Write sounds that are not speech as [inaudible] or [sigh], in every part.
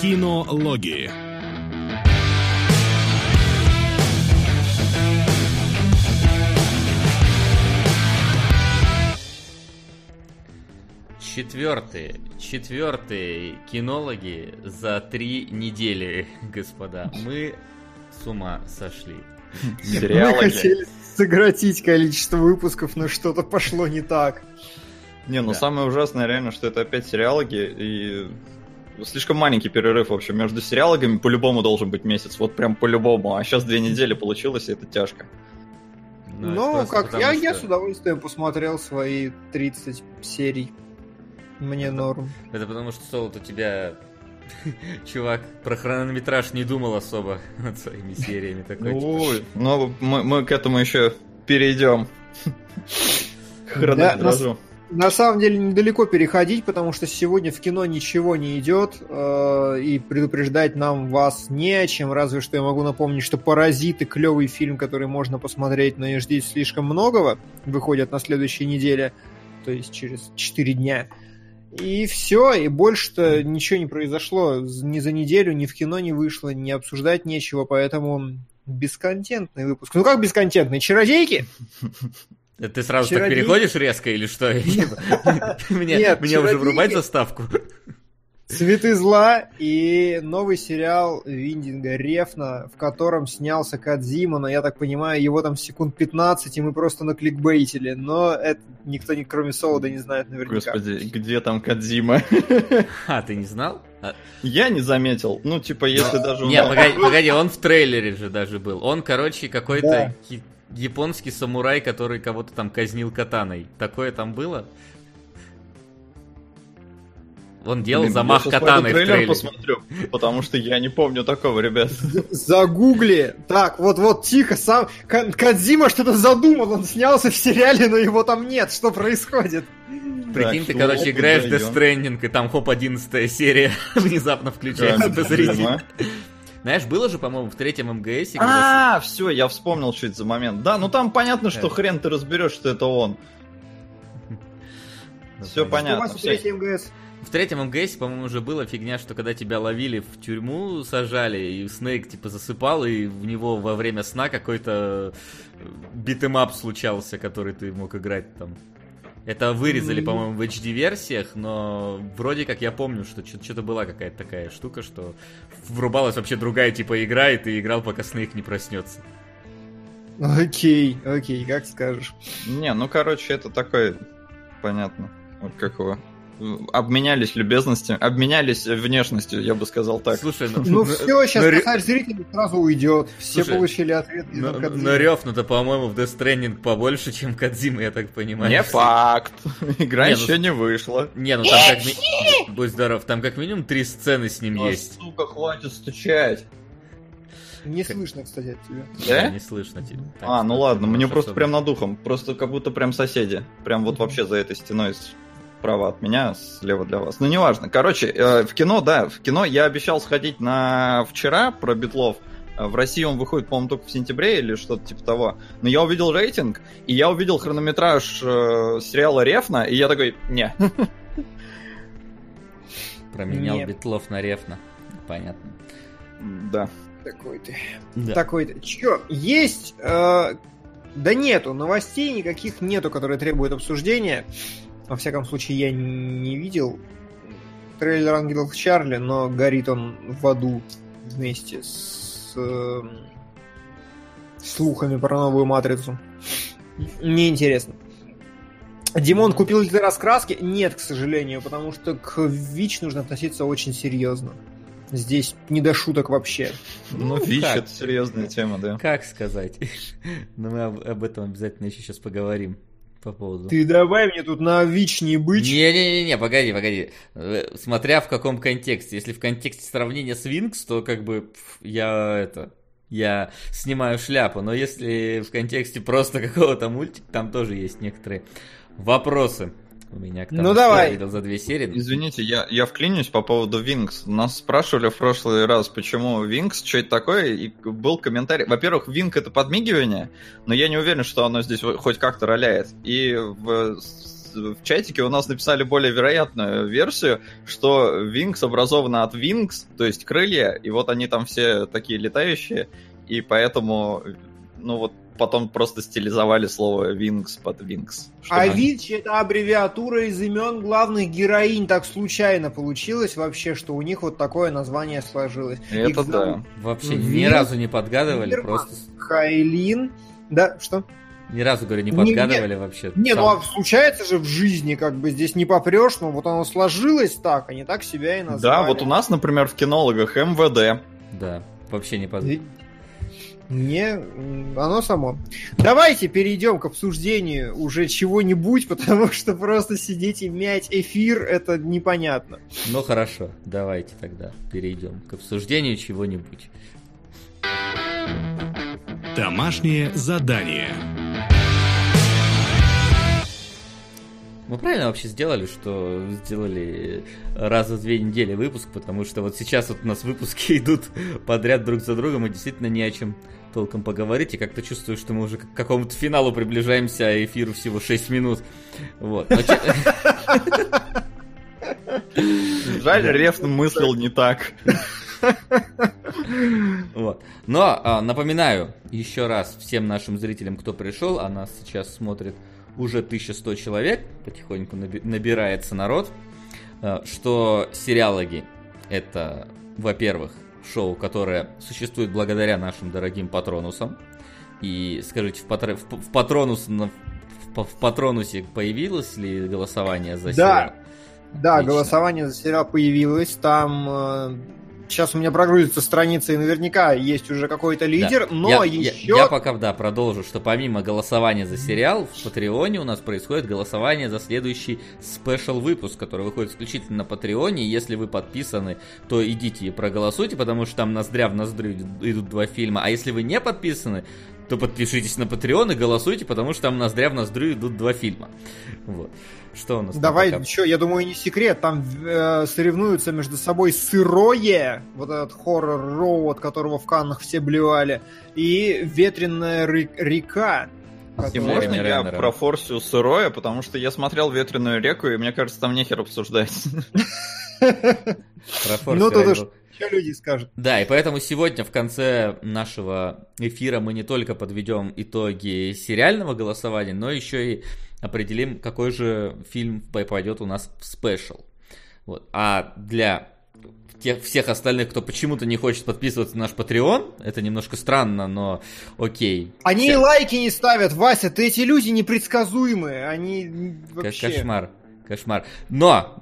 Кинологии. Четвертые, четвертые кинологи за три недели, господа. Мы с ума сошли. Мы хотели сократить количество выпусков, но что-то пошло не так. Не, ну да. самое ужасное реально, что это опять сериалоги, и слишком маленький перерыв, в общем, между сериалогами по-любому должен быть месяц, вот прям по-любому, а сейчас две недели получилось, и это тяжко. Ну, ну как, я, что... я с удовольствием посмотрел свои 30 серий. Мне норм. Это потому что Солод у тебя [laughs] чувак про хронометраж не думал особо над своими сериями. [laughs] Такой, Ой, типа... ну мы, мы к этому еще перейдем. Хронометражу. На самом деле недалеко переходить, потому что сегодня в кино ничего не идет, э, и предупреждать нам вас не о чем, разве что я могу напомнить, что «Паразиты» — клевый фильм, который можно посмотреть, но не ждите слишком многого, выходят на следующей неделе, то есть через 4 дня. И все, и больше-то ничего не произошло. Ни за неделю, ни в кино не вышло, ни обсуждать нечего, поэтому бесконтентный выпуск. Ну как бесконтентный? Чародейки? [laughs] Ты сразу так переходишь резко или что? [laughs] Мне уже врубать заставку? Цветы зла и новый сериал Виндинга Рефна, в котором снялся Кадзима, но я так понимаю, его там секунд 15, и мы просто накликбейтили, но это никто, кроме Солода, не знает наверняка. Господи, где там Кадзима? [laughs] А, ты не знал? А... Я не заметил. Ну, типа, если даже... Не, погоди, погоди, он в трейлере же даже был. Он, короче, какой-то. Японский самурай, который кого-то там казнил катаной. Такое там было? Он делал Блин, замах катаной в трейлере. посмотрю, потому что я не помню такого, ребят. Загугли. Так, вот-вот, тихо, сам Кадзима что-то задумал, он снялся в сериале, но его там нет. Что происходит? Прикинь, ты, короче, играешь Death Stranding, и там, хоп, 11 серия [laughs] внезапно включается посреди. Знаешь, было же, по-моему, в третьем МГС. А, все, я вспомнил, что это за момент. Да, ну там понятно, что хрен ты разберешь, что это он. [laughs] Все понятно. в третьем МГС? В третьем МГС, по-моему, уже была фигня, что когда тебя ловили в тюрьму, сажали, и Снейк, типа, засыпал, и в него во время сна какой-то э, beat 'em up случался, который ты мог играть там. Это вырезали, по-моему, в HD-версиях, но вроде как я помню, что что-то была какая-то такая штука, что врубалась вообще другая типа игра, и ты играл, пока Снейк не проснется. Окей, окей, как скажешь. Не, ну короче, это такое, понятно. Вот как его обменялись любезностями, обменялись внешностью, я бы сказал так. Слушай, ну, ну, ну все, сейчас ну, косарь зрителей сразу уйдет. Все слушай, получили ответ. Но, но Рёфну-то, по-моему, в Death Stranding побольше, чем Кадзима, я так понимаю. Не факт. Игра [laughs] не, ну еще ну, не вышла. Не, ну там как ми... Будь здоров, там как минимум три сцены с ним есть. Сука, хватит стучать. Не слышно, кстати, от тебя. Да? Не слышно тебя. а, ну ладно, мне просто прям над духом. Просто как будто прям соседи. Прям вот вообще за этой стеной справа от меня, слева для вас. Ну, неважно. Короче, э, в кино, да, в кино я обещал сходить на вчера про Битлов. Э, в России он выходит, по-моему, только в сентябре или что-то типа того. Но я увидел рейтинг, и я увидел хронометраж э, сериала Рефна, и я такой, не. [laughs] Променял Нет. Битлов на Рефна. Понятно. Да. Такой ты. Да. Такой ты. Чё, есть... Э, да нету, новостей никаких нету, которые требуют обсуждения. Во всяком случае, я не видел трейлер Ангелов Чарли, но горит он в аду вместе с э, слухами про новую матрицу. Мне интересно. Димон, купил ли ты раскраски? Нет, к сожалению, потому что к ВИЧ нужно относиться очень серьезно. Здесь не до шуток вообще. Ну, ну ВИЧ это серьезная тема, да. Как сказать? [laughs] Но мы об, об этом обязательно еще сейчас поговорим по поводу... Ты давай мне тут на ВИЧ не быть. Не-не-не, погоди, погоди. Э, смотря в каком контексте. Если в контексте сравнения с Винкс, то как бы я это... Я снимаю шляпу, но если в контексте просто [laughs] какого-то мультика, там тоже есть некоторые вопросы у меня к тому, ну, давай. я видел за две серии. Извините, я, я вклинюсь по поводу Винкс. Нас спрашивали в прошлый раз, почему Винкс, что это такое, и был комментарий. Во-первых, Винк это подмигивание, но я не уверен, что оно здесь хоть как-то роляет. И в в чатике у нас написали более вероятную версию, что Винкс образована от Винкс, то есть крылья, и вот они там все такие летающие, и поэтому, ну вот потом просто стилизовали слово Винкс под Винкс. А Винч это аббревиатура из имен главных героинь. Так случайно получилось вообще, что у них вот такое название сложилось. Это Их да. Вообще Винкс, ни разу не подгадывали, Винкерман, просто... Хайлин. Да, что? Ни разу, говорю, не подгадывали не, вообще. Не, сам. ну а случается же в жизни, как бы здесь не попрешь, но вот оно сложилось так, они так себя и назвали. Да, вот у нас, например, в кинологах МВД. Да, вообще не подгадывали. Не, оно само. Давайте перейдем к обсуждению уже чего-нибудь, [laughs] потому что просто сидеть и мять эфир это непонятно. Ну хорошо, давайте тогда перейдем к обсуждению чего-нибудь. Домашнее задание. Мы правильно вообще сделали, что сделали раз в две недели выпуск, потому что вот сейчас вот у нас выпуски [laughs] идут подряд друг за другом, и действительно не о чем толком поговорить, и как-то чувствую, что мы уже к какому-то финалу приближаемся, а эфиру всего 6 минут. Вот. [laughs] Жаль, Рефт мыслил не так. [laughs] Вот. Но а, напоминаю еще раз всем нашим зрителям, кто пришел, а нас сейчас смотрит уже 1100 человек, потихоньку набирается народ, э, что сериалоги это, во-первых, шоу, которое существует благодаря нашим дорогим патронусам. И скажите, в, патр... в, патронус... в, в патронусе появилось ли голосование за да. сериал? Да, Отлично. голосование за сериал появилось. Там э, Сейчас у меня прогрузится страница, и наверняка есть уже какой-то лидер, да. но я, еще... Я, я пока, да, продолжу, что помимо голосования за сериал, в Патреоне у нас происходит голосование за следующий спешл выпуск, который выходит исключительно на Патреоне. Если вы подписаны, то идите и проголосуйте, потому что там ноздря в ноздрю идут два фильма. А если вы не подписаны, то подпишитесь на Patreon и голосуйте, потому что там ноздря в ноздрю идут два фильма. Вот. Что у нас? Давай пока? еще, я думаю, не секрет, там э, соревнуются между собой сырое, вот этот хоррор-роу, от которого в Каннах все блевали, и ветреная река. И можно я про Форсию сырое, потому что я смотрел ветреную реку, и мне кажется, там нехер обсуждать. Ну, тут уж что люди скажут? Да, и поэтому сегодня в конце нашего эфира мы не только подведем итоги сериального голосования, но еще и определим, какой же фильм попадет у нас в спешл. Вот. А для тех, всех остальных, кто почему-то не хочет подписываться на наш Patreon, это немножко странно, но окей. Они Все. лайки не ставят, Вася, ты эти люди непредсказуемые, они вообще... Кошмар. Кошмар. Но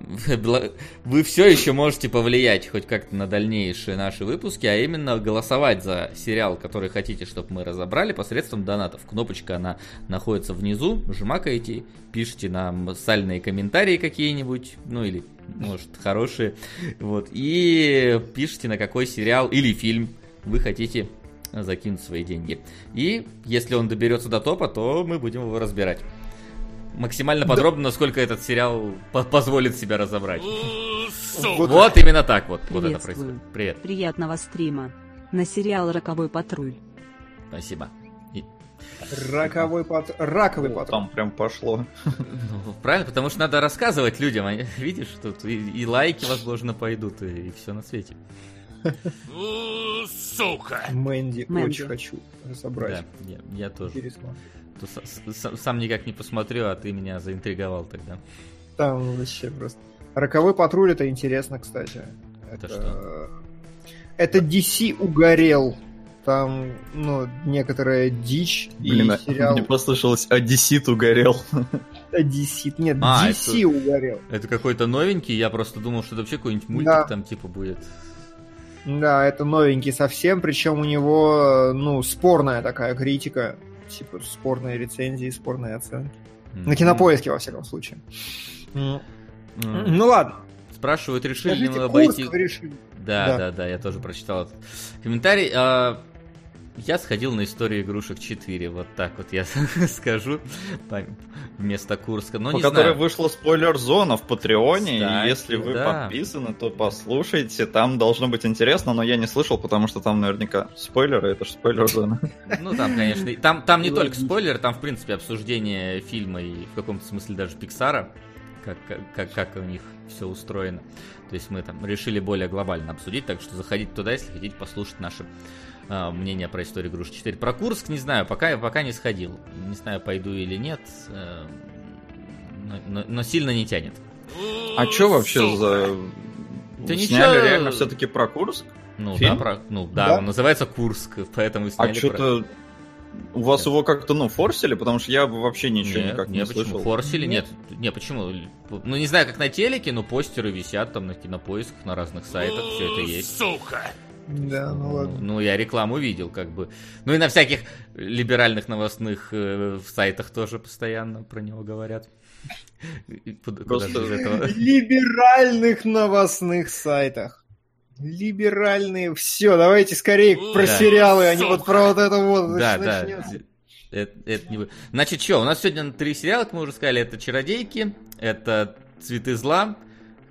вы все еще можете повлиять хоть как-то на дальнейшие наши выпуски, а именно голосовать за сериал, который хотите, чтобы мы разобрали, посредством донатов. Кнопочка, она находится внизу, жмакаете, пишите нам сальные комментарии какие-нибудь, ну или, может, хорошие, вот, и пишите, на какой сериал или фильм вы хотите закинуть свои деньги. И если он доберется до топа, то мы будем его разбирать максимально подробно, да. насколько этот сериал по позволит себя разобрать. Вот, вот именно так вот, вот это происходит. Привет. Приятного стрима. На сериал «Роковой патруль». Спасибо. И... Роковой пат... Раковый патруль. Там прям пошло. Ну, правильно, потому что надо рассказывать людям. А видишь, тут и, и лайки, возможно, пойдут, и, и все на свете. Сука! Мэнди, Мэнди. очень хочу разобрать. Да, я, я тоже. Интересно то сам никак не посмотрю, а ты меня заинтриговал тогда. Там вообще просто. Роковой патруль это интересно, кстати. Это, это что? Это DC угорел. Там, ну, некоторая дичь Блин, и а сериал... мне послышалось, Одессит угорел. Одессит, нет, а, DC это, угорел. Это какой-то новенький, я просто думал, что это вообще какой-нибудь мультик да. там типа будет. Да, это новенький совсем, причем у него, ну, спорная такая критика типа спорные рецензии, спорные оценки. Mm-hmm. На кинопоиске, во всяком случае. Mm-hmm. Ну ладно. Спрашивают, решили ли мы обойти... Решили. Да, да, да, да, я тоже прочитал этот комментарий. А, Я сходил на историю игрушек 4, вот так вот я [laughs] скажу, вместо Курска. Но По не которой знаю. вышла спойлер-зона в Патреоне, Кстати, и если вы да. подписаны, то послушайте, там должно быть интересно, но я не слышал, потому что там наверняка спойлеры, это же спойлер-зона. Ну, там, конечно, там, там не только спойлер, там, в принципе, обсуждение фильма и в каком-то смысле даже Пиксара, как, как, как у них все устроено. То есть мы там решили более глобально обсудить, так что заходите туда, если хотите послушать наше а, мнение про историю игрушек 4. Про Курск не знаю, пока, пока не сходил. Не знаю, пойду или нет, э, но, но- но сильно не тянет. А чё вообще за... Да Сняли ничего. реально все-таки про Курск? Ну, Фильм? да, про, ну, да, Да. он называется Курск, поэтому А сняли про- что-то... У вас его как-то, ну, форсили? Потому что я вообще ничего Нет, никак не нет, почему? слышал. Форсили? Нет. Не, почему? Ну, не знаю, как на телеке, но постеры висят там на кинопоисках, на разных сайтах, все это есть. Да, ну ладно. Ну, я рекламу видел, как бы. Ну и на всяких либеральных новостных э, сайтах тоже постоянно про него говорят. Просто- этого? [laughs] Либеральных новостных сайтах. Либеральные. Все, давайте скорее про Да. сериалы, а не вот про вот это вот. Да, да. начнётся. Это, это не... вы- Значит, что, у нас сегодня три сериала, как мы уже сказали, это «Чародейки», это «Цветы зла»,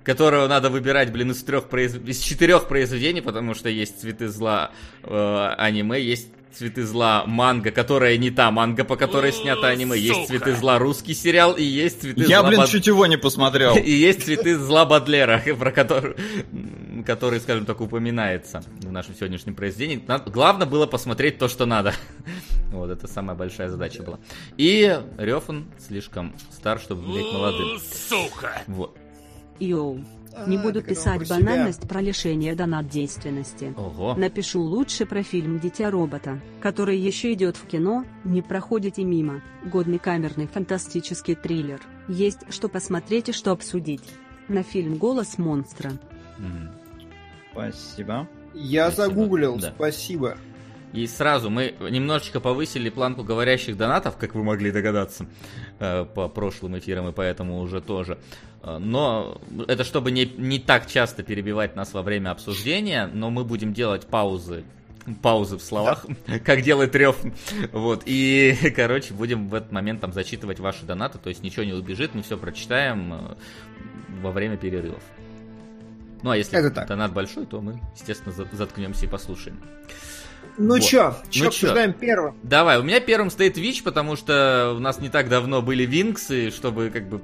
которого надо выбирать, блин, из, трех произ... из четырех произведений, потому что есть «Цветы зла» э, аниме, есть «Цветы зла» манга, которая не та манга, по которой снято аниме, есть «Цветы зла» русский сериал, и есть «Цветы Я, зла» блин, Бад- чуть его не посмотрел. [laughs] И есть цветы зла Бадлера, [laughs] про который, который, скажем так, упоминается в нашем сегодняшнем произведении. Надо- Главное было посмотреть то, что надо. [laughs] Вот, это самая большая задача была. И Рёфан слишком стар, чтобы быть молодым. Вот. Йоу. Не А, буду писать банальность про лишение донат действенности. Ого. Напишу лучше про фильм «Дитя робота», который еще идет в кино, не проходите мимо. Годный камерный фантастический триллер. Есть что посмотреть и что обсудить. На фильм «Голос монстра». Спасибо. Я Спасибо. загуглил, Да. спасибо. И сразу мы немножечко повысили планку говорящих донатов, как вы могли догадаться, э, по прошлым эфирам и поэтому уже тоже. Э, Но это чтобы не, не так часто перебивать нас во время обсуждения, но мы будем делать паузы паузы в словах, [laughs] как делает Рев. Вот. И, [laughs] короче, будем в этот момент там зачитывать ваши донаты, то есть ничего не убежит, мы все прочитаем э, во время перерывов. Ну а если Это так. донат большой, то мы, естественно, за- заткнемся и послушаем. Ну Вот. чё, Ну чё чё? обсуждаем первым? Давай, у меня первым стоит Вич, потому что у нас не так давно были Винксы, чтобы как бы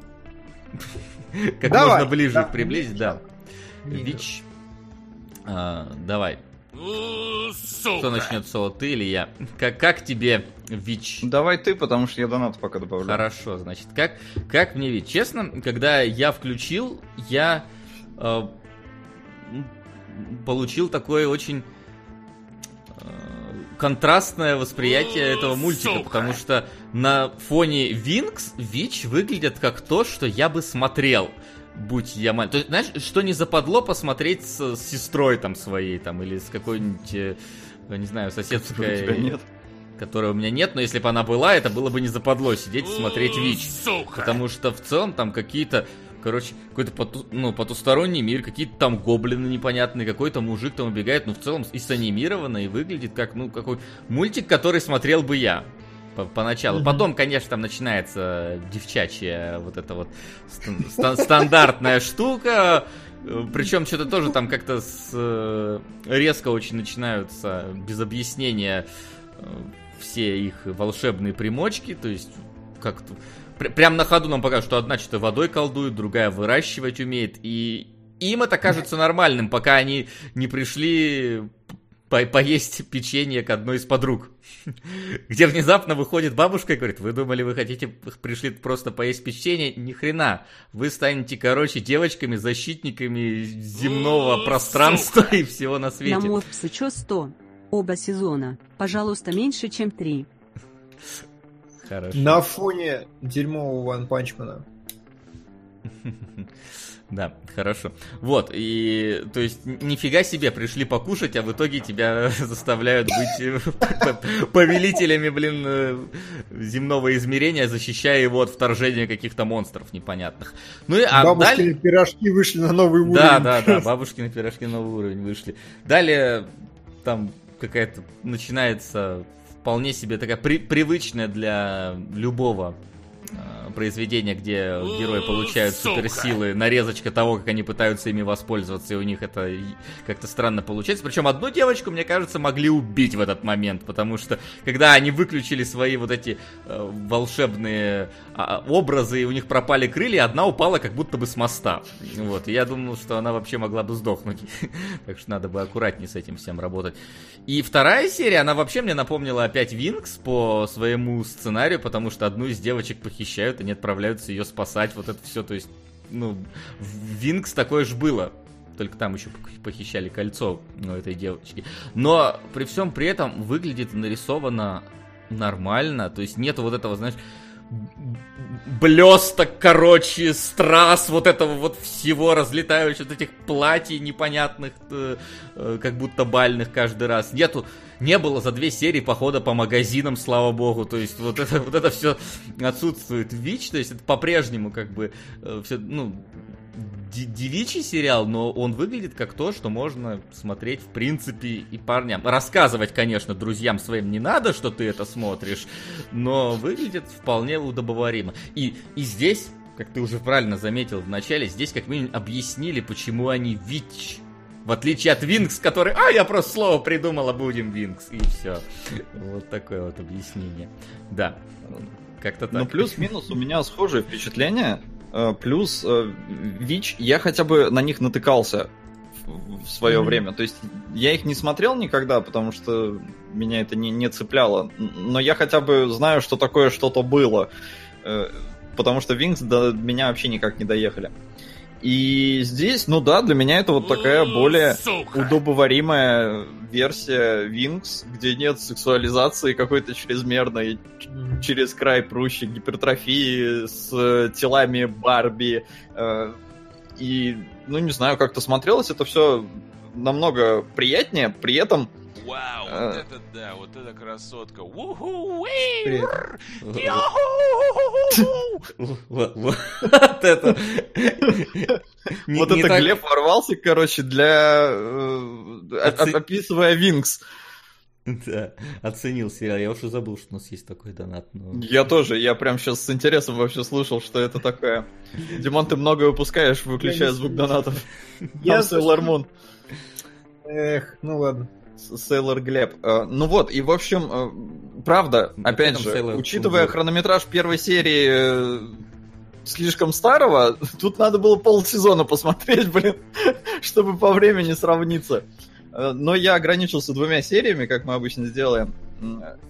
[laughs] как Давай, можно ближе да. их приблизить, да. Вич. А, давай. Кто начнет соло, ты или я? Как, как тебе Вич? Давай ты, потому что я донат пока добавлю. Хорошо, значит, как, как мне ведь? Честно, когда я включил, я э, получил такое очень контрастное восприятие этого мультика, потому что на фоне Винкс Вич выглядит как то, что я бы смотрел. Будь я маленький. То есть, знаешь, что не западло посмотреть с, с сестрой там своей, там, или с какой-нибудь, э, не знаю, У соседской тебя нет. которой у меня нет, но если бы она была, это было бы не западло сидеть и смотреть ВИЧ. Потому что в целом там какие-то, короче, какой-то поту- ну, потусторонний мир, какие-то там гоблины непонятные, какой-то мужик там убегает, но в целом и санимировано, и выглядит как, ну, какой мультик, который смотрел бы я. по- Поначалу. Потом, конечно, там начинается девчачья вот эта вот стан- стан- стандартная штука. Причем что-то тоже там как-то с, э, резко очень начинаются без объяснения э, все их волшебные примочки, то есть как-то пр- прям на ходу нам покажут, что одна что-то водой колдует, другая выращивать умеет, и им это кажется нормальным, пока они не пришли по- поесть печенье к одной из подруг. [laughs] Где внезапно выходит бабушка и говорит, вы думали, вы хотите, пришли просто поесть печенье? Ни хрена. Вы станете, короче, девочками, защитниками земного пространства и всего на На свете. Морпсы чё 100? Оба сезона. Пожалуйста, меньше, чем 3. Хорошо. На фоне дерьмового Ван Панчмана. [laughs] Да, хорошо. Вот, и, то есть, нифига себе, пришли покушать, а в итоге тебя [laughs] заставляют быть э, [laughs] повелителями, блин, э, земного измерения, защищая его от вторжения каких-то монстров непонятных. Ну и, а Бабушкины далее... пирожки вышли на новый уровень. Да, да, да, бабушкины пирожки на новый уровень вышли. Далее, там, какая-то начинается вполне себе такая при, привычная для любого произведения, где герои получают Сука. суперсилы, нарезочка того, как они пытаются ими воспользоваться, и у них это как-то странно получается. Причем одну девочку, мне кажется, могли убить в этот момент, потому что когда они выключили свои вот эти э, волшебные э, образы, и у них пропали крылья, одна упала как будто бы с моста. Вот, и я думал, что она вообще могла бы сдохнуть. [laughs] так что надо бы аккуратнее с этим всем работать. И вторая серия, она вообще мне напомнила опять Винкс по своему сценарию, потому что одну из девочек похитили похищают, они отправляются ее спасать, вот это все, то есть, ну, в Винкс такое же было. Только там еще похищали кольцо ну, этой девочки. Но при всем при этом выглядит нарисовано нормально. То есть нету вот этого, знаешь, блесток, короче, страз, вот этого вот всего разлетающих, вот этих платьев непонятных, э, э, как будто бальных каждый раз. Нету не было за две серии похода по магазинам, слава богу. То есть вот это, вот это все отсутствует. Вич, то есть это по-прежнему как бы э, все, ну, девичий сериал, но он выглядит как то, что можно смотреть в принципе и парням. Рассказывать, конечно, друзьям своим не надо, что ты это смотришь, но выглядит вполне удобоваримо. И, и здесь, как ты уже правильно заметил в начале, здесь как минимум объяснили, почему они ВИЧ в отличие от Винкс, который, а, я просто слово придумала, будем Винкс. И все. Вот такое вот объяснение. Да, как-то так. Ну, плюс-минус у меня схожие впечатления. Э, плюс э, ВИЧ, я хотя бы на них натыкался в свое mm-hmm. время. То есть я их не смотрел никогда, потому что меня это не, не цепляло. Но я хотя бы знаю, что такое что-то было. Э, потому что Винкс до меня вообще никак не доехали. И здесь, ну да, для меня это вот такая более Сука. удобоваримая версия Винкс, где нет сексуализации какой-то чрезмерной, через край прущей гипертрофии с телами Барби. Э, и, ну не знаю, как-то смотрелось это все намного приятнее, при этом Вау, вот а. это да, вот это красотка. [laughs] Вот это. [laughs] Вот это Глеб ворвался, короче, для... Э, описывая Винкс. Да, оценил сериал. Я уже забыл, что у нас есть такой донат. Но... Я тоже, я прям сейчас с интересом вообще слушал, что это такое. Димон, ты много выпускаешь, выключая звук донатов. Я Сейлор Мун. Эх, ну ладно. Сейлор Глеб. Э, ну вот, и в общем, э, правда, опять же, Sailor учитывая хронометраж первой серии э, слишком старого, [laughs] тут надо было полсезона посмотреть, [laughs] блин, чтобы по времени сравниться. Но я ограничился двумя сериями, как мы обычно сделаем.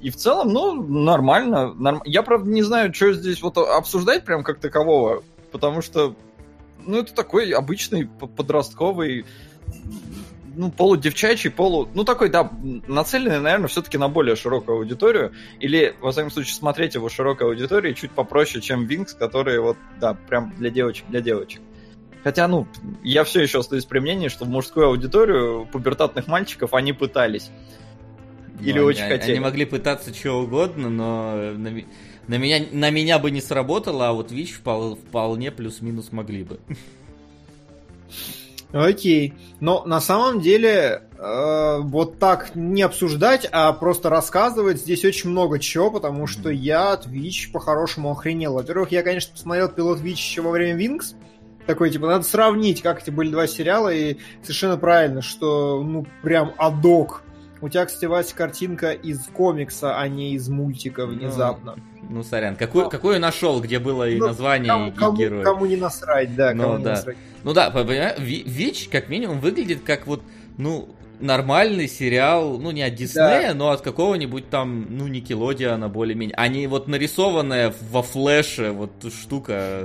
И в целом, ну, нормально. Норм... Я, правда, не знаю, что здесь вот обсуждать прям как такового, потому что, ну, это такой обычный подростковый ну, полудевчачий, полу... Ну, такой, да, нацеленный, наверное, все-таки на более широкую аудиторию. Или, во всяком случае, смотреть его широкой аудитории чуть попроще, чем Винкс, которые вот, да, прям для девочек, для девочек. Хотя, ну, я все еще остаюсь при мнении, что в мужскую аудиторию пубертатных мальчиков они пытались. Или ну, очень они, хотели. Они могли пытаться чего угодно, но на, на, меня, на меня бы не сработало, а вот ВИЧ вполне плюс-минус могли бы. Окей. Но на самом деле э, вот так не обсуждать, а просто рассказывать здесь очень много чего, потому что я от Вич по-хорошему охренел. Во-первых, я, конечно, посмотрел пилот Вич еще во время Винкс. Такой, типа, надо сравнить, как эти были два сериала, и совершенно правильно, что, ну, прям адок. У тебя, кстати, Вася, картинка из комикса, а не из мультика ну, внезапно. Ну, ну сорян. Какую, Но... какую нашел, где было и ну, название, кому, и кому, герой? Кому не насрать, да. Ну, кому да. Не насрать. Ну да, понимаешь, Вич как минимум выглядит как вот, ну, нормальный сериал, ну не от Диснея, да. но от какого-нибудь там, ну, Никелодиана более-менее. А не вот нарисованная во флеше вот штука,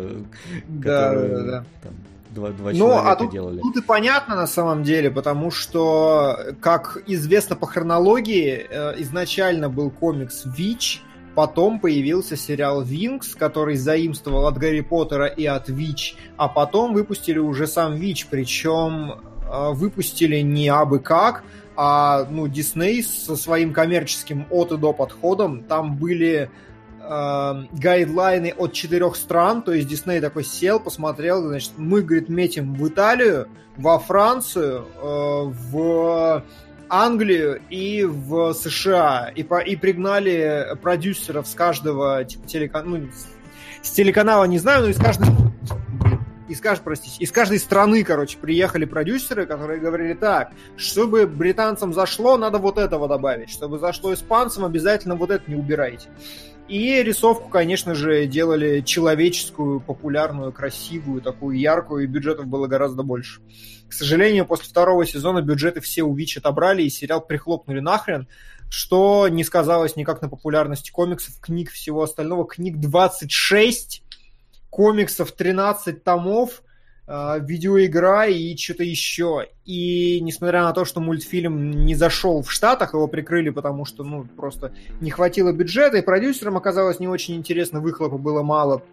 да, которую да, да. Там, два, два ну, а тут, делали. Тут и понятно на самом деле, потому что, как известно по хронологии, э, изначально был комикс Вич, Потом появился сериал Винкс, который заимствовал от Гарри Поттера и от Вич, а потом выпустили уже сам Вич, причем э, выпустили не абы как, а ну, Дисней со своим коммерческим от и до подходом. Там были э, гайдлайны от четырех стран, то есть Дисней такой сел, посмотрел, значит, мы, говорит, метим в Италию, во Францию, э, в Англию и в США. И, по, и пригнали продюсеров с каждого типа, телеканала, ну, с телеканала не знаю, но из каждой из каждой, простите, из каждой страны, короче, приехали продюсеры, которые говорили так, чтобы британцам зашло, надо вот этого добавить, чтобы зашло испанцам, обязательно вот это не убирайте. И рисовку, конечно же, делали человеческую, популярную, красивую, такую яркую, и бюджетов было гораздо больше. К сожалению, после второго сезона бюджеты все у Вич отобрали, и сериал прихлопнули нахрен, что не сказалось никак на популярности комиксов, книг, всего остального. Книг 26, комиксов 13 томов, видеоигра и что-то еще. И несмотря на то, что мультфильм не зашел в Штатах, его прикрыли, потому что ну, просто не хватило бюджета, и продюсерам оказалось не очень интересно, выхлопа было мало.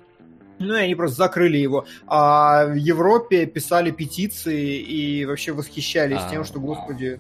Ну и они просто закрыли его. А в Европе писали петиции и вообще восхищались а, тем, что, господи,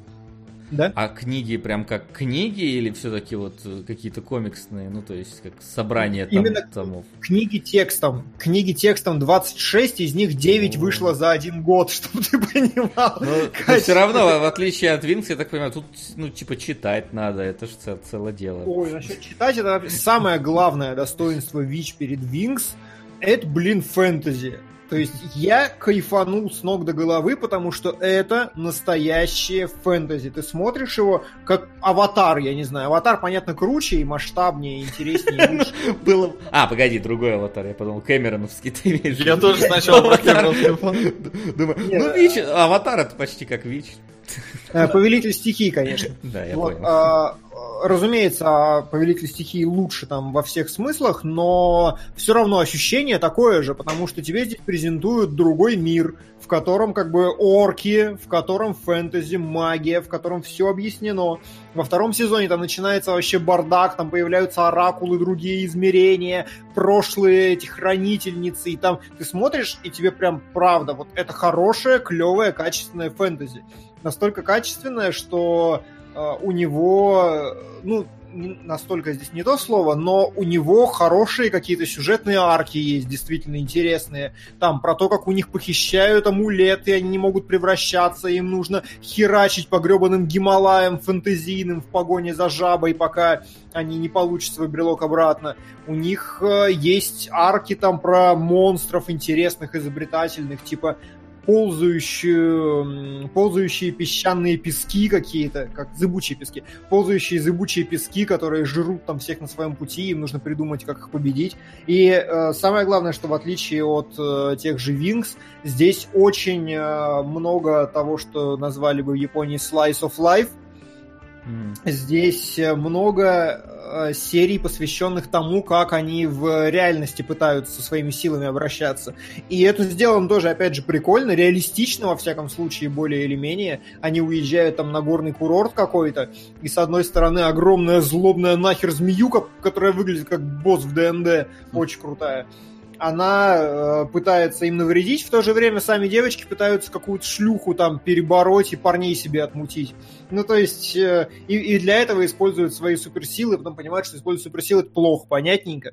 да? А книги прям как книги или все-таки вот э, какие-то комиксные, ну то есть как собрание там, Именно томов? Книги текстом. Книги текстом 26, из них 9 О. вышло за один год, [laughs] чтобы ты понимал. Но, но все равно, в отличие от Винкс, я так понимаю, тут ну типа читать надо, это же цел, целое дело. Ой, насчет читать, это самое главное достоинство Вич перед Винкс, это, блин, фэнтези. То есть я кайфанул с ног до головы, потому что это настоящее фэнтези. Ты смотришь его как аватар, я не знаю. Аватар, понятно, круче и масштабнее, и интереснее. [laughs] Было... А, погоди, другой аватар. Я подумал, Кэмероновский [laughs] ты имеешь. Я тоже сначала про Кэмероновский Думаю, ну, Вич, аватар это почти как Вич. Э, повелитель стихий, конечно. [laughs] Да, я понял. А, разумеется, повелитель стихии лучше там во всех смыслах, но все равно ощущение такое же, потому что тебе здесь презентуют другой мир, в котором как бы орки, в котором фэнтези, магия, в котором все объяснено. Во втором сезоне там начинается вообще бардак, там появляются оракулы, другие измерения, прошлые эти хранительницы, и там ты смотришь, и тебе прям правда, вот это хорошее, клевое, качественное фэнтези. Настолько качественное, что Э, у него, ну, настолько здесь не то слово, но у него хорошие какие-то сюжетные арки есть, действительно интересные. Там про то, как у них похищают амулеты, они не могут превращаться, им нужно херачить по гребаным Гималаям фэнтезийным в погоне за жабой, пока они не получат свой брелок обратно. У них э, есть арки там про монстров интересных, изобретательных, типа ползающие, ползающие песчаные пески какие-то, как зыбучие пески, ползающие зыбучие пески, которые жрут там всех на своем пути, им нужно придумать, как их победить. И э, самое главное, что в отличие от э, тех же Wings, здесь очень э, много того, что назвали бы в Японии slice of life, Здесь э, много э, серий, посвященных тому, как они в реальности пытаются со своими силами обращаться. И это сделано тоже, опять же, прикольно, реалистично, во всяком случае, более или менее. Они уезжают там на горный курорт какой-то, и с одной стороны огромная злобная нахер змеюка, которая выглядит как босс в ДНД, очень крутая она э, пытается им навредить, в то же время сами девочки пытаются какую-то шлюху там перебороть и парней себе отмутить. Ну, то есть, э, и, и для этого используют свои суперсилы, потом понимают, что используют суперсилы, это плохо, понятненько.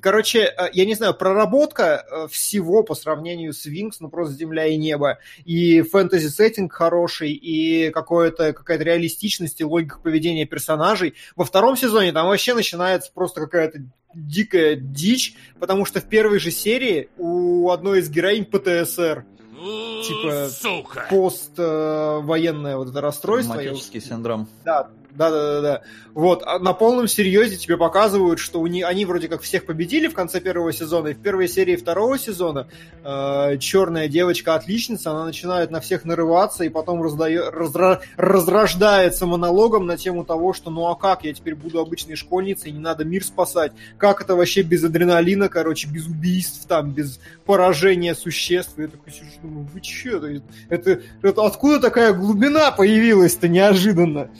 Короче, э, я не знаю, проработка э, всего по сравнению с Винкс, ну просто земля и небо. И фэнтези-сеттинг хороший, и какое-то, какая-то реалистичность и логика поведения персонажей. Во втором сезоне там вообще начинается просто какая-то дикая дичь, потому что в первой же серии у одной из героинь ПТСР типа Сука. поствоенное э, вот это расстройство. Травматический синдром. Да, да, да, да, да. Вот, а на полном серьезе тебе показывают, что у них, они вроде как всех победили в конце первого сезона, и в первой серии второго сезона э, черная девочка-отличница, она начинает на всех нарываться, и потом раздает, разра, разрождается монологом на тему того, что ну а как, я теперь буду обычной школьницей, не надо мир спасать. Как это вообще без адреналина, короче, без убийств, там, без поражения существ. Я такой сижу, думаю, вы че? Это, это, это откуда такая глубина появилась-то неожиданно?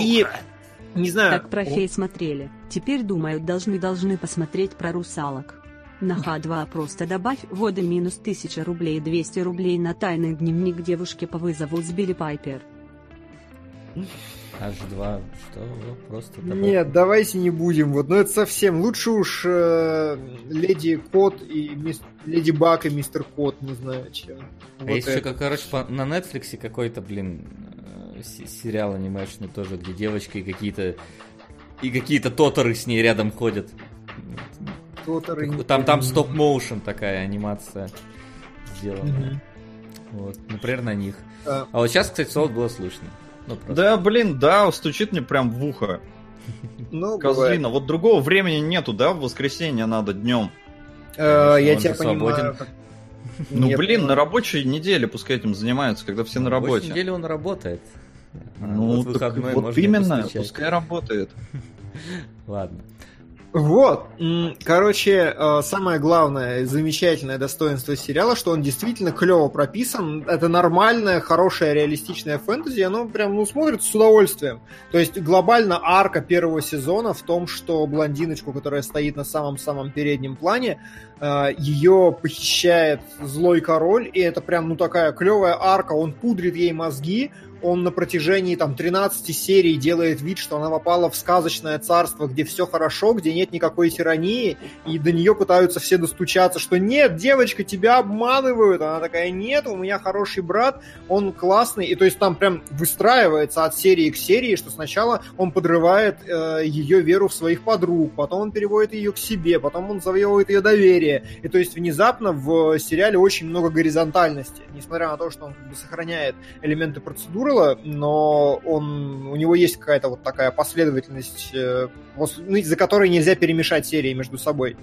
И не знаю. Так про фей смотрели. Теперь думаю, должны должны посмотреть про русалок. На Х2 просто добавь воды минус 1000 рублей 200 рублей на тайный дневник девушки по вызову с Билли Пайпер. H2, что? Просто добавь. Нет, давайте не будем. Вот, но это совсем. Лучше уж э, Леди Кот и мис... Леди Баг и Мистер Кот, не знаю, чем. А вот есть это. еще, короче, по... на Netflix какой-то, блин, сериал анимешный тоже, где девочка и какие-то и какие-то тоторы с ней рядом ходят. Тоторы. Там, там стоп-моушен такая анимация сделана. Угу. Вот, например, на них. А, а вот сейчас, кстати, солод было слышно. Ну, да, блин, да, стучит мне прям в ухо. [laughs] Ну, Козлина, вот другого времени нету, да, в воскресенье надо днем. Э, я тебя понимаю. Ну, блин, на рабочей неделе пускай этим занимаются, когда все на, на работе. На неделе он работает. Ну, вот, так, вот именно, пускай работает. [laughs] Ладно. Вот, короче, э, самое главное, замечательное достоинство сериала, что он действительно клево прописан. Это нормальное, хорошее, реалистичное фэнтези, оно прям, ну, смотрится с удовольствием. То есть глобально арка первого сезона в том, что блондиночку, которая стоит на самом-самом переднем плане, ее похищает злой король, и это прям, ну, такая клевая арка, он пудрит ей мозги, он на протяжении там 13 серий делает вид, что она попала в сказочное царство, где все хорошо, где нет никакой тирании, и до нее пытаются все достучаться, что нет, девочка, тебя обманывают. Она такая, нет, у меня хороший брат, он классный. И то есть там прям выстраивается от серии к серии, что сначала он подрывает э, ее веру в своих подруг, потом он переводит ее к себе, потом он завоевывает ее доверие. И то есть внезапно в сериале очень много горизонтальности, несмотря на то, что он как бы сохраняет элементы процедуры, было, но он, у него есть какая-то вот такая последовательность, э, ну, из-за которой нельзя перемешать серии между собой.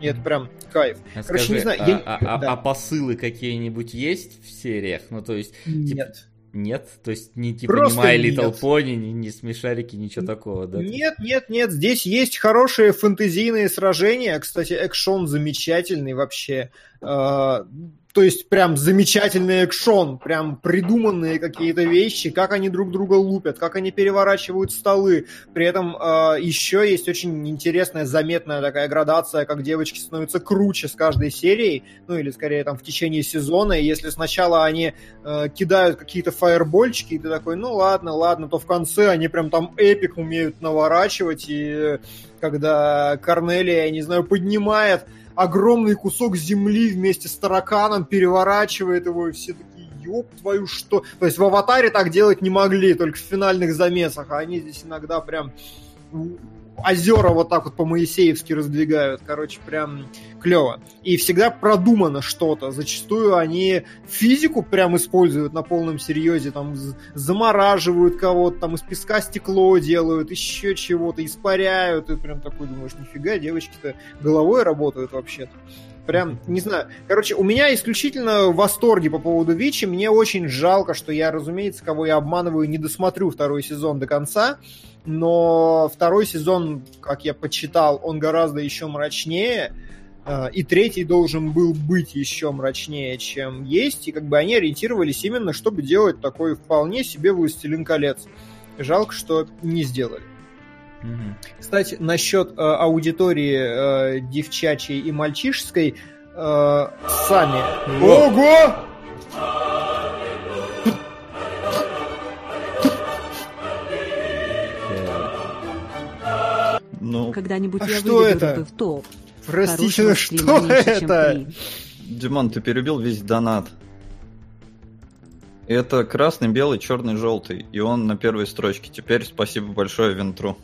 И это прям кайф. А Короче, скажи, не знаю. А, я... а, да. а посылы какие-нибудь есть в сериях? Ну, то есть... Нет. Типа... Нет? То есть не типа Просто не My Little нет. Pony, не, не смешарики, ничего такого, да? Нет, нет, нет. Здесь есть хорошие фэнтезийные сражения. Кстати, экшон замечательный вообще. А, то есть прям замечательный экшон, прям придуманные какие-то вещи, как они друг друга лупят, как они переворачивают столы. При этом э, еще есть очень интересная, заметная такая градация, как девочки становятся круче с каждой серией, ну или скорее там в течение сезона. И если сначала они э, кидают какие-то фаербольчики, и ты такой, ну ладно, ладно, то в конце они прям там эпик умеют наворачивать, и когда Корнелия, я не знаю, поднимает огромный кусок земли вместе с тараканом, переворачивает его, и все такие, ёб твою что. То есть в «Аватаре» так делать не могли, только в финальных замесах, а они здесь иногда прям озера вот так вот по-моисеевски раздвигают. Короче, прям клево. И всегда продумано что-то. Зачастую они физику прям используют на полном серьезе. Там замораживают кого-то, там из песка стекло делают, еще чего-то, испаряют. И прям такой думаешь, нифига, девочки-то головой работают вообще-то. Прям, не знаю. Короче, у меня исключительно восторги по поводу Вичи. Мне очень жалко, что я, разумеется, кого я обманываю, не досмотрю второй сезон до конца но второй сезон, как я почитал, он гораздо еще мрачнее, э, и третий должен был быть еще мрачнее, чем есть, и как бы они ориентировались именно, чтобы делать такой вполне себе «Властелин колец». Жалко, что не сделали. Угу. Кстати, насчет э, аудитории э, девчачьей и мальчишеской, э, сами... Ого! Ну, Когда-нибудь а я что это? в топ. Простите, что это? Димон, ты перебил весь донат. Это красный, белый, черный, желтый. И он на первой строчке. Теперь спасибо большое Вентру.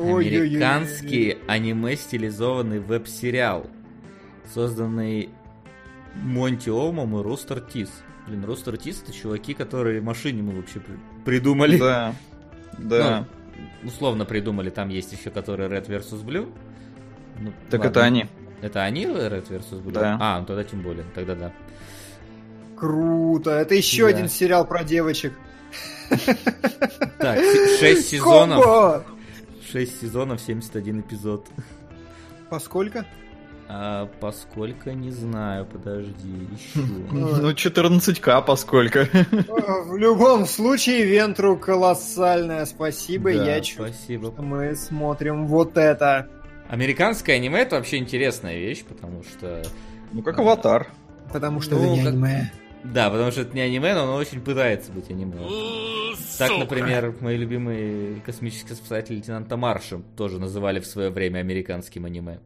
Американский аниме стилизованный веб-сериал, созданный Монти Омом и Рустер Тис. Блин, Рустер Тис это чуваки, которые машине мы вообще придумали. Да, да. Ну, условно придумали, там есть еще которые Red vs. Blue. Ну, так ладно. это они. Это они Red vs. Blue? Да. А, ну тогда тем более, тогда да. Круто, это еще да. один сериал про девочек. Так, 6 [laughs] сезонов. 6 сезонов, 71 эпизод. Поскольку? А, поскольку не знаю, подожди, ищу. Ну, 14к, поскольку. В любом случае, Вентру колоссальное спасибо. Да, Я спасибо. Что мы смотрим вот это. Американское аниме это вообще интересная вещь, потому что... Ну, как аватар. Потому что ну, это не как... аниме. Да, потому что это не аниме, но оно очень пытается быть аниме. Так, например, мои любимые космические спасатели лейтенанта Марша тоже называли в свое время американским аниме.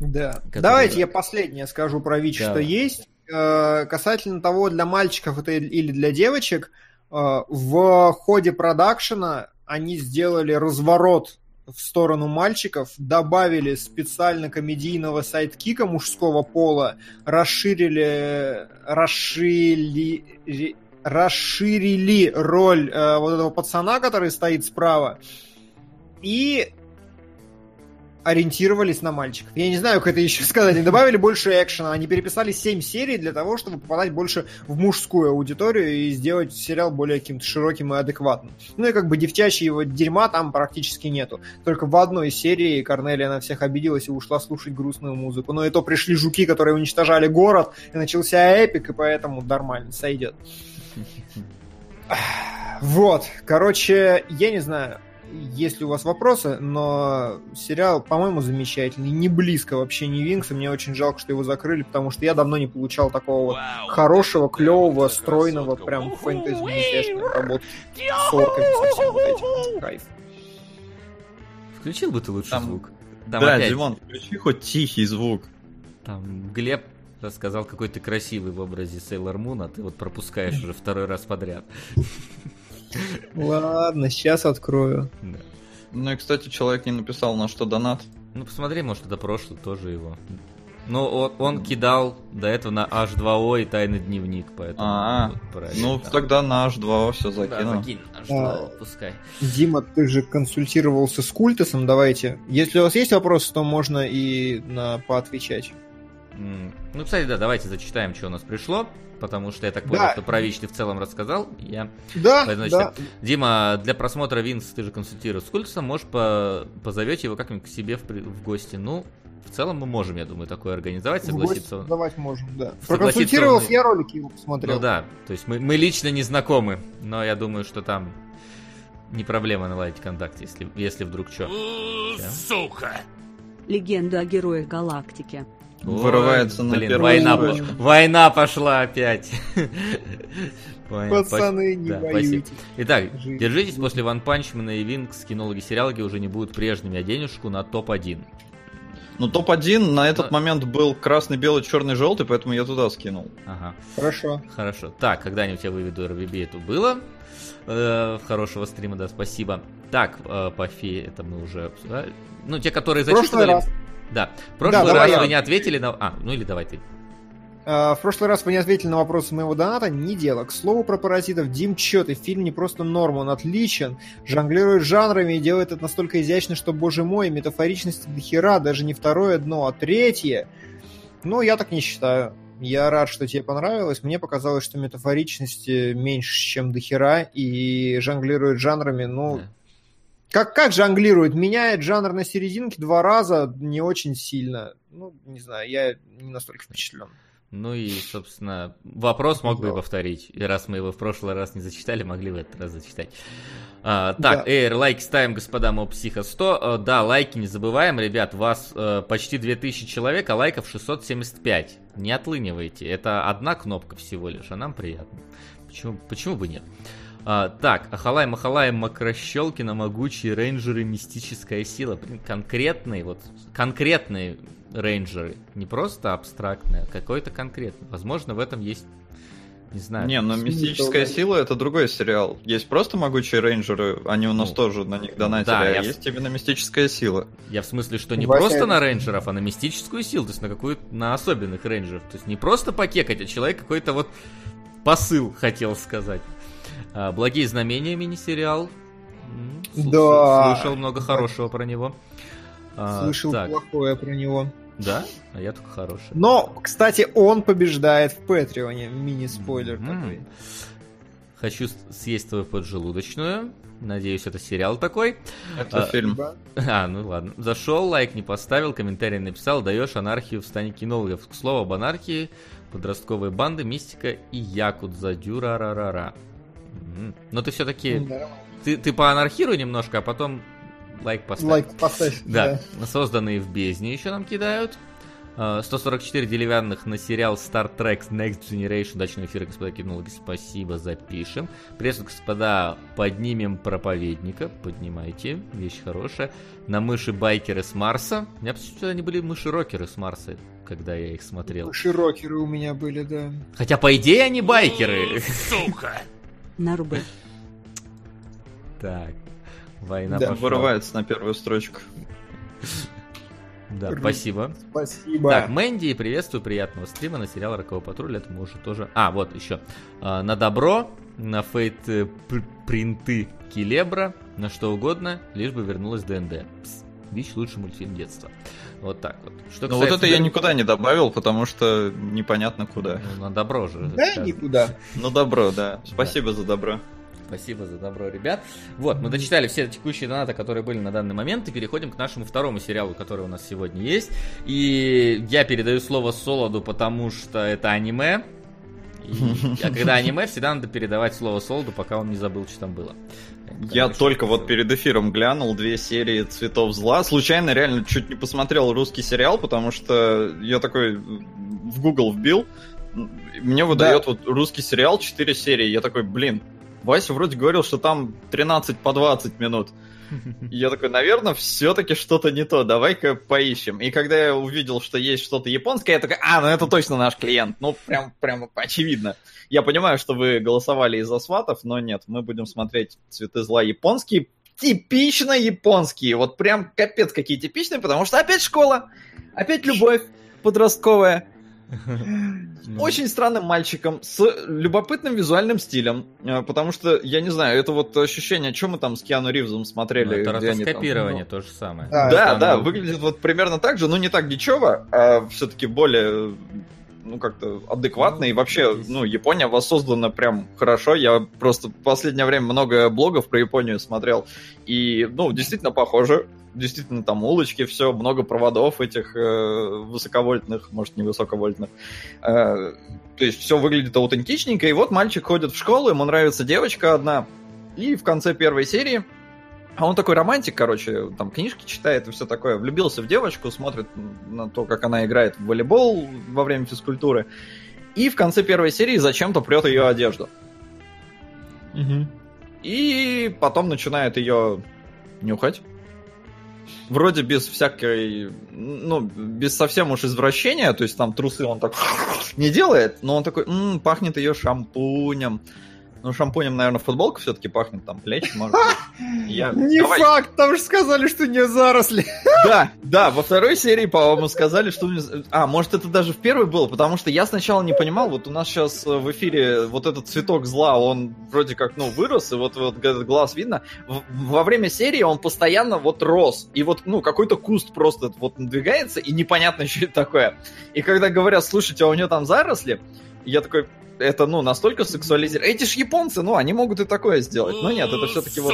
Да. Который... Давайте я последнее скажу про ВИЧ, да. что есть. Э, касательно того, для мальчиков это или для девочек, в ходе продакшена они сделали разворот в сторону мальчиков, добавили специально комедийного сайдкика мужского пола, расширили, расширили, расширили роль э, вот этого пацана, который стоит справа, и ориентировались на мальчиков. Я не знаю, как это еще [laughs] сказать. Они добавили больше экшена. Они переписали 7 серий для того, чтобы попадать больше в мужскую аудиторию и сделать сериал более каким-то широким и адекватным. Ну и как бы девчачьего дерьма там практически нету. Только в одной серии Корнелия на всех обиделась и ушла слушать грустную музыку. Но и то пришли жуки, которые уничтожали город, и начался эпик, и поэтому нормально сойдет. [laughs] Вот, короче, я не знаю, есть ли у вас вопросы, но сериал, по-моему, замечательный. Не близко вообще не Винкс, и мне очень жалко, что его закрыли, потому что я давно не получал такого вот хорошего, клевого, стройного, прям фэнтези работы с орками, со всем вот этим. Кайф. Включил бы ты лучше Там- звук. Да, Там опять- Димон, включи хоть тихий звук. Там Глеб рассказал, какой ты красивый в образе Сейлор Мун, а ты вот пропускаешь уже второй раз подряд. Ладно, сейчас открою. Да. Ну и, кстати, человек не написал, на что донат. Ну, посмотри, может, это прошлый тоже его. Но он, он кидал до этого на H2O и тайный дневник, поэтому... А, вот правильно, Ну, да. тогда на H2 все Да, закину. закинь H2O, пускай. Дима, ты же консультировался с Культасом, давайте. Если у вас есть вопросы, то можно и на поотвечать. Ну, кстати, да, давайте зачитаем, что у нас пришло, потому что я так понял, Да. что про ВИЧ ты в целом рассказал. Я... Да, Поэтому, да. значит, Дима, для просмотра Винс ты же консультируешь с Культусом, может, по... позовете его как-нибудь к себе в, в гости. Ну, в целом мы можем, я думаю, такое организовать, согласиться. он- давать можем, да. Проконсультировался, он- я ролики его посмотрел. Ну да, то есть мы, мы лично не знакомы, но я думаю, что там не проблема наладить контакт, если, если вдруг что. Сука! Легенда о героях галактики. Вырывается на блин, первую война, по- война пошла опять. Пацаны, не да, воюйте. Итак, Жизнь. держитесь, после Ван Панчмена и Винкс кинологи сериалоги уже не будут прежними, а денежку на топ-1. Ну, топ-1 на этот Ну. момент был красный, белый, черный, желтый, поэтому я туда скинул. Ага, Хорошо. хорошо. Так, когда-нибудь я выведу RVB, это было. Э, хорошего стрима, да, спасибо. Так, э, по фее, это мы уже обсуждали. Ну, те, которые зачитывали... Да, в прошлый давай раз я. вы не ответили на... А, ну или давай ты. А, В прошлый раз вы не ответили на вопросы моего доната, не дело. К слову про паразитов, Дим, чё ты, фильм не просто норм, он отличен, жонглирует жанрами и делает это настолько изящно, что, боже мой, метафоричности до хера, даже не второе дно, а третье. Ну, я так не считаю. Я рад, что тебе понравилось. Мне показалось, что метафоричности меньше, чем до хера, и жонглирует жанрами, ну, Да. Как, как жонглирует? Меняет жанр на серединке два раза не очень сильно. Ну, не знаю, я не настолько впечатлен. Ну и, собственно, вопрос мог бы повторить. И раз мы его в прошлый раз не зачитали, могли в этот раз зачитать. А, так, Да. эйр, лайки ставим, господа, моб психо 100. А, да, лайки не забываем, ребят, вас э, почти 2000 человек, а лайков 675. Не отлынивайте, это одна кнопка всего лишь, а нам приятно. Почему, почему бы нет? А, так, Ахалай Махалай Макрощелкина, могучие рейнджеры, мистическая сила. Блин, конкретные, вот, конкретные рейнджеры. Не просто абстрактные, а какой-то конкретный. Возможно, в этом есть, не знаю. Не, но «Мистическая сила» — это другой сериал. Есть просто «Могучие рейнджеры», они у нас Ну, тоже на них донатили, да, а я- есть именно «Мистическая сила». Я в смысле, что не Вася, просто на рейнджеров, а на мистическую силу, то есть на какую-то, на особенных рейнджеров. То есть не просто покекать, а человек какой-то вот посыл хотел сказать. А, Благие знамения мини-сериал. Да. Слышал много хорошего про него. А, Слышал так, плохое про него. да? А я только хорошее. Но, кстати, он побеждает в Патреоне. Мини-спойлер М. такой. Хочу съесть твою поджелудочную. Надеюсь, это сериал такой. Это А, фильм. [laughs] А, ну ладно. Зашел, лайк не поставил, комментарий написал, даешь анархию в стане кинологов. К слову об анархии, подростковые банды, мистика и якудза, дюра-ра-ра-ра. Но ты все-таки, Да. ты, ты поанархируй немножко, а потом лайк поставь. Лайк поставь. [laughs] Да. Созданные в бездне еще нам кидают. А, 144 деревянных на сериал Star Trek Next Generation. Удачного эфира, господа кинологи. Спасибо, запишем. Приветствую, господа. Поднимем проповедника. Поднимайте. Вещь хорошая. На мыши байкеры с Марса. У меня почему-то они были мыши-рокеры с Марса, когда я их смотрел. Широкеры у меня были, да. Хотя, по идее, они байкеры. Сука! [laughs] На рубы. Так, война Да, пошла. вырывается на первую строчку. Да, спасибо. Спасибо. Так, Мэнди, приветствую, приятного стрима на сериал Роковой патруль. Это мы уже тоже. А, вот еще. А, на добро, на фейт э, пр- принты Килебра, на что угодно, лишь бы вернулась ДНД. Пс, Вич лучший мультфильм детства. Вот так вот. Что Ну вот касается это я никуда не добавил, потому что непонятно куда. Ну, на добро же. Да, сказано. никуда. Ну добро, да. Спасибо за добро. Спасибо за добро, ребят. Вот, мы дочитали все текущие донаты, которые были на данный момент, и переходим к нашему второму сериалу, который у нас сегодня есть. И я передаю слово Солоду, потому что это аниме. И- а когда аниме, всегда надо передавать слово Солоду, пока он не забыл, что там было. Я Короче, только вот перед эфиром глянул две серии «Цветов зла». Случайно реально чуть не посмотрел русский сериал, потому что я такой в Google вбил, мне выдает вот русский сериал 4 серии. Я такой, блин, Вася вроде говорил, что там 13 по 20 минут. И я такой, наверное, все-таки что-то не то, давай-ка поищем. И когда я увидел, что есть что-то японское, я такой, а, ну это точно наш клиент. Ну, прям, прям очевидно. Я понимаю, что вы голосовали из-за сватов, но нет, мы будем смотреть «Цветы зла» японские, типично японские. Вот прям капец какие типичные, потому что опять школа, опять любовь подростковая. Ну, [laughs] Очень странным мальчиком, с любопытным визуальным стилем, э, потому что, я не знаю, это вот ощущение, что мы там с Киану Ривзом ну, смотрели. это там, ротоскопирование, ну, то же самое. Да, да, Там, да, ну, выглядит вот примерно так же, но не так дичево, а все-таки более, ну, как-то адекватно. И вообще, ну, Япония воссоздана прям хорошо. Я просто в последнее время много блогов про Японию смотрел. И, ну, действительно похоже. Действительно, там улочки, все, много проводов этих э, высоковольтных, может, не высоковольтных. Э, то есть все выглядит аутентичненько. И вот мальчик ходит в школу, ему нравится девочка одна. И в конце первой серии а он такой романтик, короче, там книжки читает и все такое. Влюбился в девочку, смотрит на то, как она играет в волейбол во время физкультуры. И в конце первой серии зачем-то прет ее одежду. И потом начинает ее нюхать. Вроде без всякой, ну, без совсем уж извращения, то есть там трусы он так не делает, но он такой, «М, пахнет ее шампунем. Ну, шампунем, наверное, футболка все-таки пахнет, там, плечи, может быть. [laughs] Я- Не Давай. факт, там же сказали, что не заросли. [laughs] Да, да, во второй серии, по-моему, сказали, что... А, может, это даже в первой было, потому что я сначала не понимал, вот у нас сейчас в эфире вот этот цветок зла, он вроде как, ну, вырос, и вот, вот этот глаз видно. Во время серии он постоянно вот рос, и вот, ну, какой-то куст просто вот надвигается, и непонятно, [laughs] что это такое. И когда говорят, слушайте, а у нее там заросли, я такой, это, ну, настолько сексуализировано. Эти ж японцы, ну, они могут и такое сделать. Но нет, это все-таки вот...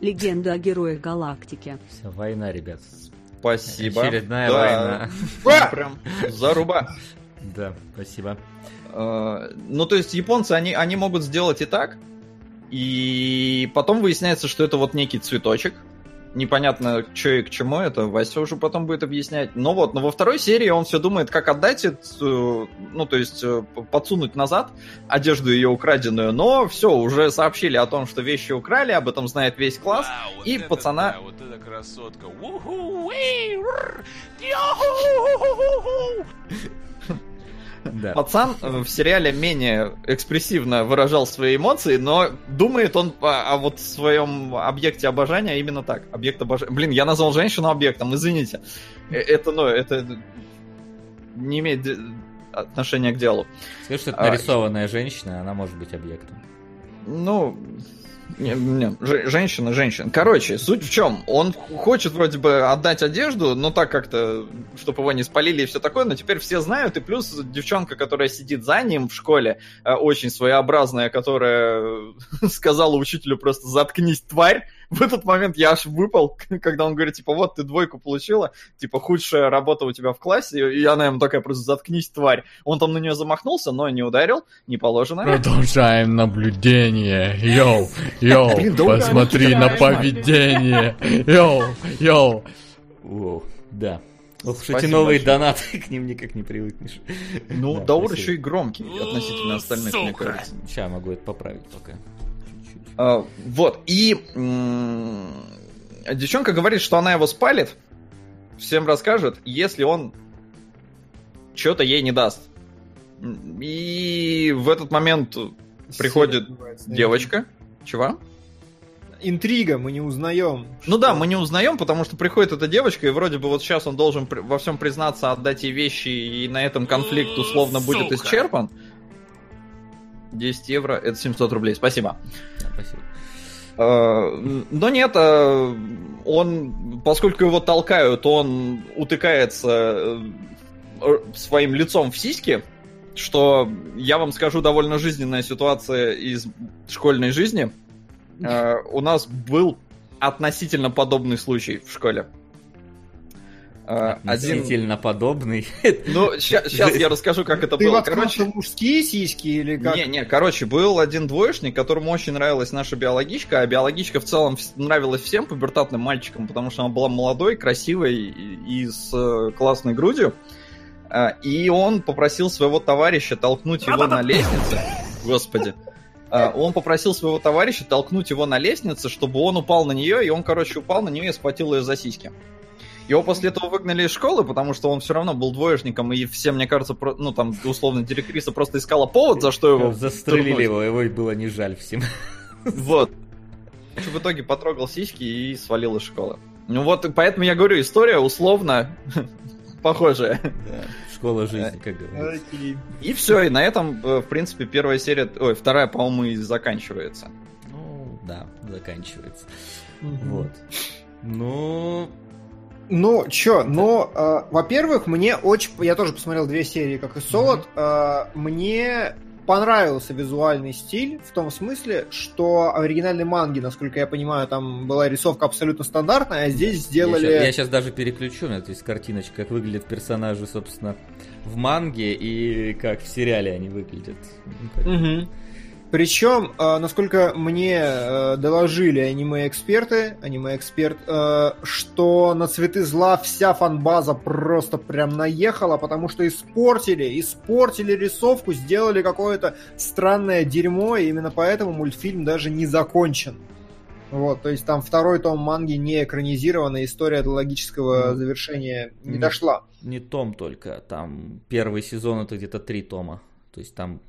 Легенда о героях галактики. Всё, война, ребят. Спасибо. Очередная Да. война. Ну, [laughs] Прям заруба. Да, спасибо. Э, Ну, то есть японцы, они, они могут сделать и так, и потом выясняется, что это вот некий цветочек. Непонятно, что и к чему это, Вася уже потом будет объяснять. Но вот, но во второй серии он все думает, как отдать эту, ну, то есть э, подсунуть назад одежду ее украденную, но все, уже сообщили о том, что вещи украли, об этом знает весь класс. Вау, вот и это пацана- да, вот эта красотка. Да. Пацан в сериале менее экспрессивно выражал свои эмоции, но думает он о, о вот своем объекте обожания именно так. Объект обожания. Блин, я назвал женщину объектом, извините. Э, Это, ну, это не имеет отношения к делу. Скажи, что это А, нарисованная женщина, она может быть объектом. Ну, не, не, же- женщина, женщина. Короче, суть в чем? Он хочет вроде бы отдать одежду, но так как-то, чтобы его не спалили и все такое, но теперь все знают, и плюс девчонка, которая сидит за ним в школе, э, очень своеобразная, которая [laughs] сказала учителю просто «заткнись, тварь», в этот момент я аж выпал, [laughs] когда он говорит, типа, вот ты двойку получила, типа, худшая работа у тебя в классе, и она ему такая просто «заткнись, тварь». Он там на нее замахнулся, но не ударил, не положено. Продолжаем наблюдение. Йоу, йоу, Блин, посмотри на поведение. Йоу, йоу. Воу, да. Ох, уж эти новые большое. донаты, [laughs] к ним никак не привыкнешь. Ну, Да, Даур спасибо. еще и громкий относительно остальных, мне Сука. кажется. Сейчас могу это поправить пока. А, вот, и девчонка говорит, что она его спалит, всем расскажет, если он что-то ей не даст. И в этот момент приходит девочка. Чего? Интрига, мы не узнаем. Ну да, мы не узнаем, потому что приходит эта девочка, и вроде бы вот сейчас он должен во всем признаться, отдать ей вещи, и на этом конфликт условно будет Сука. исчерпан. 10 евро, это 700 рублей, спасибо. Да, спасибо. Э, Но нет, э, он, поскольку его толкают, он утыкается э, своим лицом в сиськи, что, я вам скажу, довольно жизненная ситуация из школьной жизни. У нас был относительно подобный случай в школе. Э, Один... Подобный. Ну, сейчас я расскажу, как это Ты было. Короче, мужские сиськи или как? не, не, короче, был один двоечник, которому очень нравилась наша биологичка, а биологичка в целом нравилась всем пубертатным мальчикам, потому что она была молодой, красивой и, и с э, классной грудью. А, И он попросил своего товарища толкнуть его на лестнице. Господи. А, Он попросил своего товарища толкнуть его на лестнице, чтобы он упал на нее, и он, короче, упал на нее и схватил ее за сиськи. Его после этого выгнали из школы, потому что он все равно был двоечником, и все, мне кажется, про- ну там, условно, директриса просто искала повод, за что его Застрелили его, его и было не жаль всем. [laughs] Вот. В итоге потрогал сиськи и свалил из школы. Ну вот, поэтому я говорю, история условно [laughs] похожая. Да, Школа жизни, как говорится. Окей. И все, и на этом, э, в принципе, первая серия, ой, вторая, по-моему, и заканчивается. Ну, да, заканчивается. Вот. Ну, Ну, чё, ну, э, во-первых, мне очень... Я тоже посмотрел две серии, как и Солод. Э, мне понравился визуальный стиль в том смысле, что в оригинальной манге, насколько я понимаю, там была рисовка абсолютно стандартная, а здесь сделали... Я сейчас, даже переключу, у меня картиночка, как выглядят персонажи, собственно, в манге и как в сериале они выглядят. Мгм. Причем, э, насколько мне э, доложили аниме-эксперты, аниме-эксперт, э, что на цветы зла вся фанбаза просто прям наехала, потому что испортили, испортили рисовку, сделали какое-то странное дерьмо, и именно поэтому мультфильм даже не закончен. Вот, то есть там второй том манги не экранизирована, история до логического завершения не Мгм. дошла. Не том только, там первый сезон это где-то три тома. То есть там,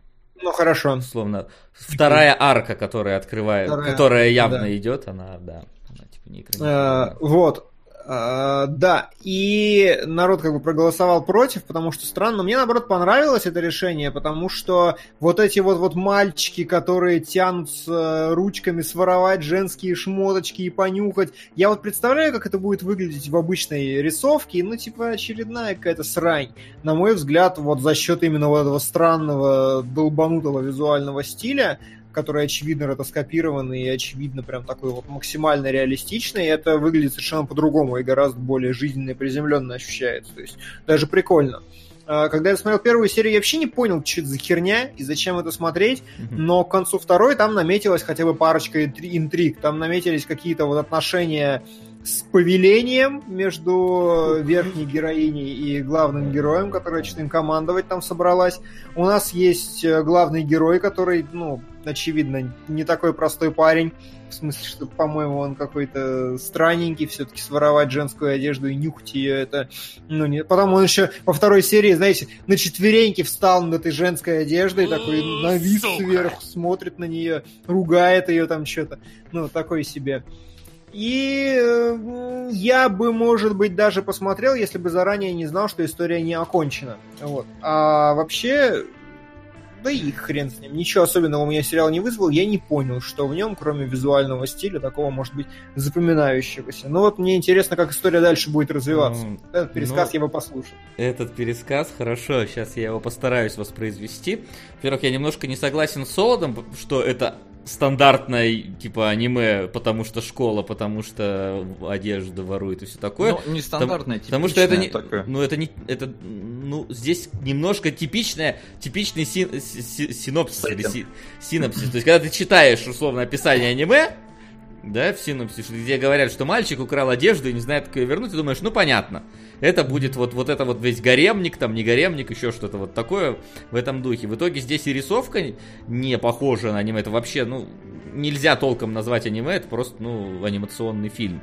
Ну хорошо. условно, вторая арка, которая открывает, Вторая, которая явно да. идет, она, да, она типа не Э, экранизирована. Вот. Э, Да, и народ как бы проголосовал против, потому что странно. Мне, наоборот, понравилось это решение, потому что вот эти вот, вот мальчики, которые тянутся ручками своровать женские шмоточки и понюхать, я вот представляю, как это будет выглядеть в обычной рисовке, ну, типа, очередная какая-то срань. На мой взгляд, вот за счет именно вот этого странного, долбанутого визуального стиля, который очевидно ротоскопированный и очевидно прям такой вот максимально реалистичный, это выглядит совершенно по-другому и гораздо более жизненно и приземленно ощущается. То есть даже прикольно. А, Когда я смотрел первую серию, я вообще не понял, что это за херня и зачем это смотреть, но к концу второй там наметилась хотя бы парочка интри- интриг, там наметились какие-то вот отношения с повелением между верхней героиней и главным героем, которая что-то им командовать там собралась. У нас есть э, главный герой, который, ну, очевидно, не такой простой парень. В смысле, что, по-моему, он какой-то странненький, все-таки своровать женскую одежду и нюхать ее, это, ну, не... Потом он еще во второй серии, знаете, на четвереньки встал над этой женской одеждой, такой навис Сука. сверху, смотрит на нее, ругает ее там что-то. Ну, такой себе. И э, я бы, может быть, даже посмотрел, если бы заранее не знал, что история не окончена. Вот. А вообще, да и хрен с ним. Ничего особенного у меня сериал не вызвал. Я не понял, что в нем, кроме визуального стиля, такого может быть запоминающегося. Ну вот мне интересно, как история дальше будет развиваться. Ну, Этот пересказ ну, я бы послушал. Этот пересказ, хорошо, сейчас я его постараюсь воспроизвести. Во-первых, я немножко не согласен с Солодом, что это стандартное, типа, аниме, потому что школа, потому что одежда ворует и все такое. Ну, нестандартное, Потому что это не, такое. ну это не, это, ну здесь немножко типичное, типичный син- си- си- синопсис или си- синопсис. То есть когда ты читаешь условно описание аниме, да, в синопсисе, где говорят, что мальчик украл одежду и не знает, как ее вернуть, ты думаешь, ну понятно, это будет вот, вот это вот весь гаремник, там не гаремник, еще что-то вот такое в этом духе. В итоге здесь и рисовка не похожа на аниме, это вообще, ну, нельзя толком назвать аниме, это просто, ну, анимационный фильм.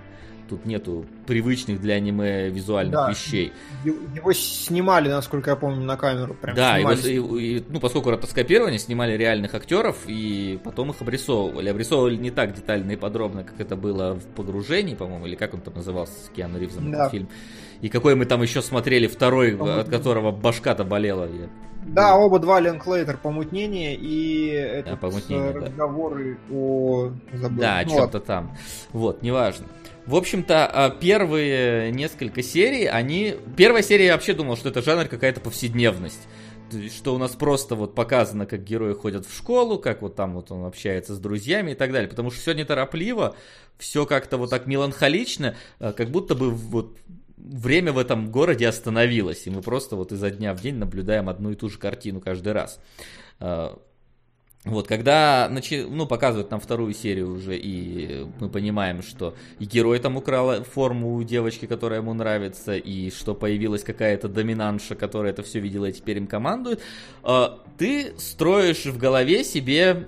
Тут нету привычных для аниме визуальных Да. вещей. Его снимали, насколько я помню, на камеру. Прям Да, и- и, ну, поскольку ротоскопирование, снимали реальных актеров, и потом их обрисовывали. Обрисовывали не так детально и подробно, как это было в погружении, по-моему, или как он там назывался с Киану Ривзом Да. этот фильм. И какой мы там еще смотрели, второй, По-моему. от которого башка-то болела. Я- Да, оба два Линклейтер помутнение и этот, помутнение, э, да. разговоры о... Забыл. Да, о Ну чем-то там. Вот, неважно. В общем-то, а, первые несколько серий, они... Первая серия я вообще думал, что это жанр какая-то повседневность. Что у нас просто вот показано, как герои ходят в школу, как вот там вот он общается с друзьями и так далее. Потому что все неторопливо, все как-то вот так меланхолично, а, как будто бы вот время в этом городе остановилось, и мы просто вот изо дня в день наблюдаем одну и ту же картину каждый раз. А, Вот, когда начи- ну, показывают нам вторую серию уже, и мы понимаем, что и герой там украл форму у девочки, которая ему нравится, и что появилась какая-то доминантша, которая это все видела и теперь им командует, э, ты строишь в голове себе,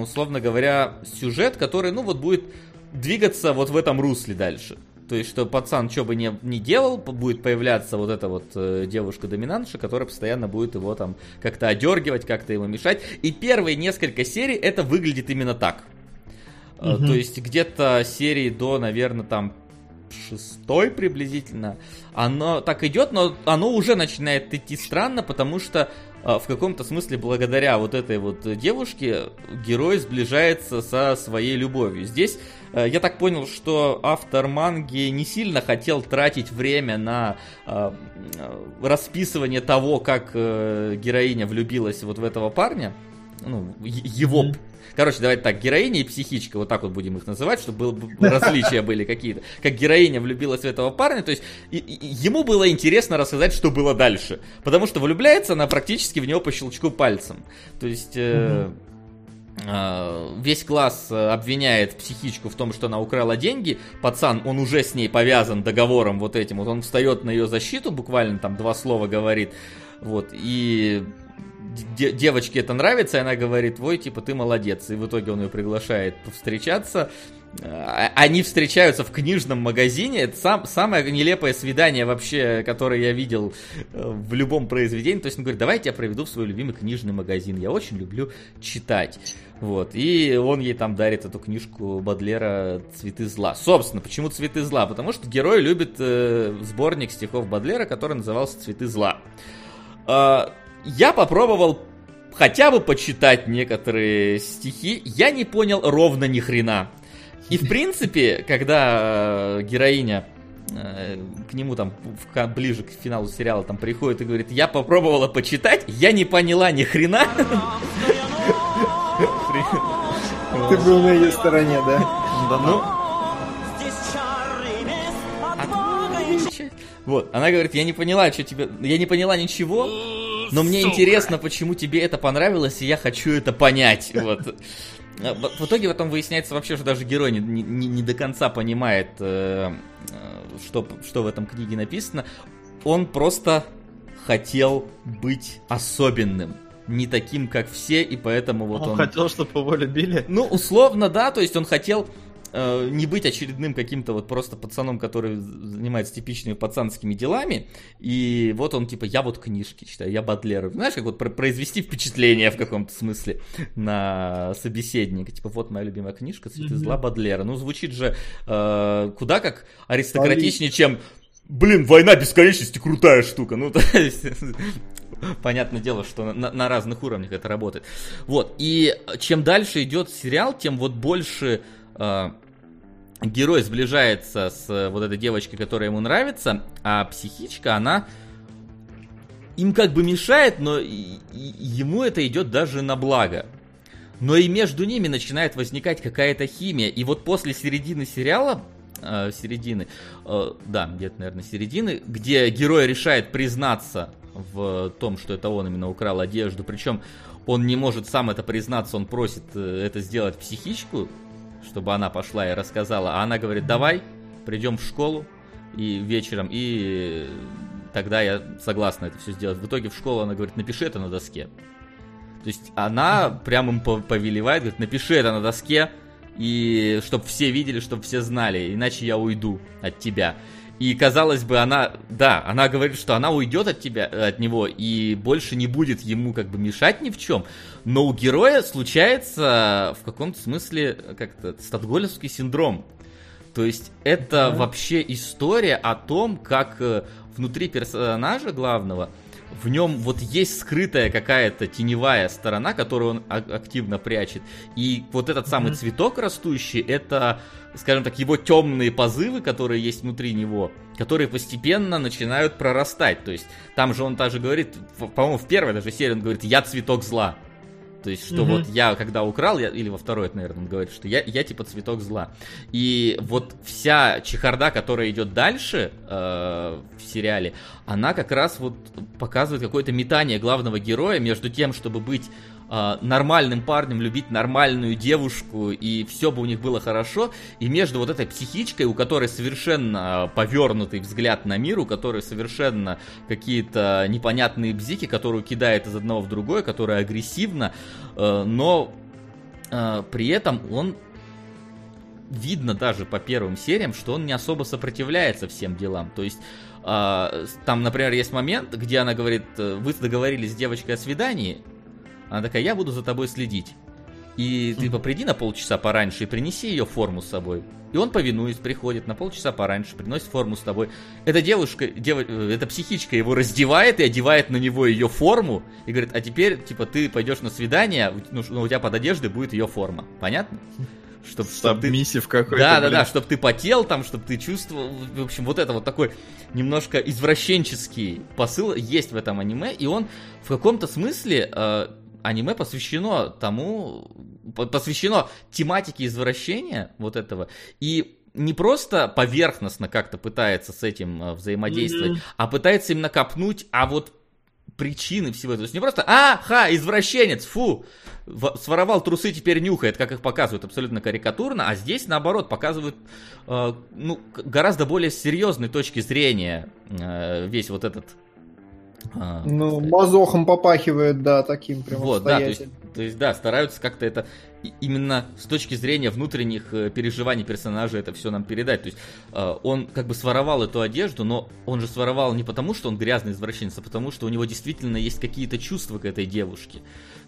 условно говоря, сюжет, который, ну, вот будет двигаться вот в этом русле дальше. То есть, что пацан что бы ни, ни делал, будет появляться вот эта вот э, девушка-доминантша, которая постоянно будет его там как-то одергивать, как-то ему мешать. И первые несколько серий это выглядит именно так. Мгм. То есть, где-то серии до, наверное, там шестой приблизительно, оно так идет, но оно уже начинает идти странно, потому что в каком-то смысле благодаря вот этой вот девушке герой сближается со своей любовью. Здесь э, я так понял, что автор манги не сильно хотел тратить время на э, э, расписывание того, как э, героиня влюбилась вот в этого парня, ну, его. Короче, давайте так, героиня и психичка, вот так вот будем их называть, чтобы было бы- различия были какие-то. Как героиня влюбилась в этого парня, то есть и- и- ему было интересно рассказать, что было дальше. Потому что влюбляется она практически в него по щелчку пальцем. То есть... э, э, Весь класс э, обвиняет психичку в том, что она украла деньги. Пацан, он уже с ней повязан договором вот этим. Вот он встает на ее защиту, буквально там два слова говорит. Вот, и де- девочке это нравится, и она говорит, ой, типа, ты молодец. И в итоге он ее приглашает повстречаться. А- Они встречаются в книжном магазине. Это сам, самое нелепое свидание вообще, которое я видел э, в любом произведении. То есть он говорит, давайте я проведу в свой любимый книжный магазин. Я очень люблю читать. Вот. И он ей там дарит эту книжку Бадлера «Цветы зла». Собственно, почему «Цветы зла»? Потому что герой любит э, сборник стихов Бадлера, который назывался «Цветы зла». А, я попробовал хотя бы почитать некоторые стихи, я не понял ровно ни хрена. И в [laughs] принципе, когда э, героиня э, к нему там ближе к финалу сериала там приходит и говорит, я попробовала почитать, я не поняла ни хрена. Ты был на ее стороне, да? Да, Ну, ну. Вот, она говорит, я не поняла, что тебе, я не поняла ничего, но мне интересно, почему тебе это понравилось, и я хочу это понять. Вот. А, В в итоге потом выясняется вообще, что даже герой не, не- не- не до конца понимает, э, э, что, что в этом книге написано. Он просто хотел быть особенным, не таким, как все, и поэтому вот он, он... хотел, чтобы его любили. Ну, условно, да, то есть он хотел э, не быть очередным каким-то вот просто пацаном, который занимается типичными пацанскими делами, и вот он типа, я вот книжки читаю, я Бадлер. Знаешь, как вот про- произвести впечатление в каком-то смысле на собеседника. Типа, вот моя любимая книжка «Цветы Мгм. зла» Бадлера. Ну, звучит же э, куда как аристократичнее, чем Блин, война бесконечности крутая штука. Ну, [laughs] то есть, понятное дело, что на, на разных уровнях это работает. Вот, и чем дальше идет сериал, тем вот больше э, герой сближается с э, вот этой девочкой, которая ему нравится, а психичка, она им как бы мешает, но ему это идет даже на благо. Но и между ними начинает возникать какая-то химия. И вот после середины сериала, э, середины, э, да, где-то, наверное, середины, где герой решает признаться в том, что это он именно украл одежду, причем он не может сам это признаться, он просит э, это сделать психичку, чтобы она пошла и рассказала, а она говорит, давай, придем в школу и вечером, и тогда я согласна это все сделать. В итоге в школу она говорит, напиши это на доске. То есть она прям им по- повелевает, говорит, напиши это на доске, и чтобы все видели, чтобы все знали, иначе я уйду от тебя. И казалось бы, она, да, она говорит, что она уйдет от тебя, от него и больше не будет ему как бы мешать ни в чем. Но у героя случается в каком-то смысле как-то статгольмский синдром. То есть это mm-hmm. вообще история о том, как э, внутри персонажа главного в нем вот есть скрытая какая-то теневая сторона, которую он активно прячет. И вот этот самый mm-hmm. цветок растущий, это, скажем так, его темные позывы, которые есть внутри него, которые постепенно начинают прорастать. То есть там же он даже говорит, по-моему, в первой даже серии он говорит, я цветок зла. То есть, что mm-hmm. вот я, когда украл, я, или во второй, наверное, он говорит, что я, я типа цветок зла. И вот вся чехарда, которая идет дальше э, в сериале, она как раз вот показывает какое-то метание главного героя между тем, чтобы быть э, нормальным парнем, любить нормальную девушку, и все бы у них было хорошо, и между вот этой психичкой, у которой совершенно повернутый взгляд на мир, у которой совершенно какие-то непонятные бзики, которую кидает из одного в другое, которая агрессивна, э, но э, при этом он видно даже по первым сериям, что он не особо сопротивляется всем делам. То есть э, там, например, есть момент, где она говорит, э, вы договорились с девочкой о свидании, она такая, я буду за тобой следить. И ты приди на полчаса пораньше и принеси ее форму с собой. И он, повинуясь, приходит на полчаса пораньше, приносит форму с тобой. Эта девушка, дев... Э, эта психичка его раздевает и одевает на него ее форму. И говорит, а теперь, типа, ты пойдешь на свидание, ну, ну у тебя под одеждой будет ее форма. Понятно? Чтоб, чтоб ты... какой-то. Да, да, да, чтобы ты потел там, чтобы ты чувствовал. В общем, вот это вот такой немножко извращенческий посыл есть в этом аниме, и он в каком-то смысле э, аниме посвящено тому, посвящено тематике извращения вот этого, и не просто поверхностно как-то пытается с этим э, взаимодействовать, mm-hmm. а пытается именно копнуть, а вот причины всего этого. То есть не просто, а, ха, извращенец, фу, своровал трусы, теперь нюхает, как их показывают абсолютно карикатурно, а здесь, наоборот, показывают э, ну, гораздо более серьезной точки зрения э, весь вот этот а, ну, мазохом попахивает, да, таким прям Вот, да, то есть, то есть, да, стараются как-то это именно с точки зрения внутренних э, переживаний персонажа это все нам передать. То есть э, он как бы своровал эту одежду, но он же своровал не потому, что он грязный извращенец, а потому, что у него действительно есть какие-то чувства к этой девушке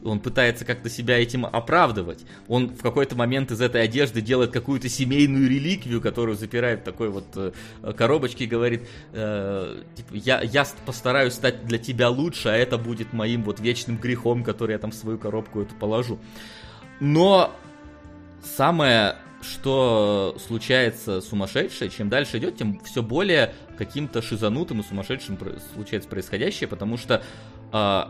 он пытается как-то себя этим оправдывать. Он в какой-то момент из этой одежды делает какую-то семейную реликвию, которую запирает в такой вот э, коробочке и говорит, типа, я, я постараюсь стать для тебя лучше, а это будет моим вот вечным грехом, который я там в свою коробку эту положу. Но самое что случается сумасшедшее, чем дальше идет, тем все более каким-то шизанутым и сумасшедшим случается происходящее, потому что э,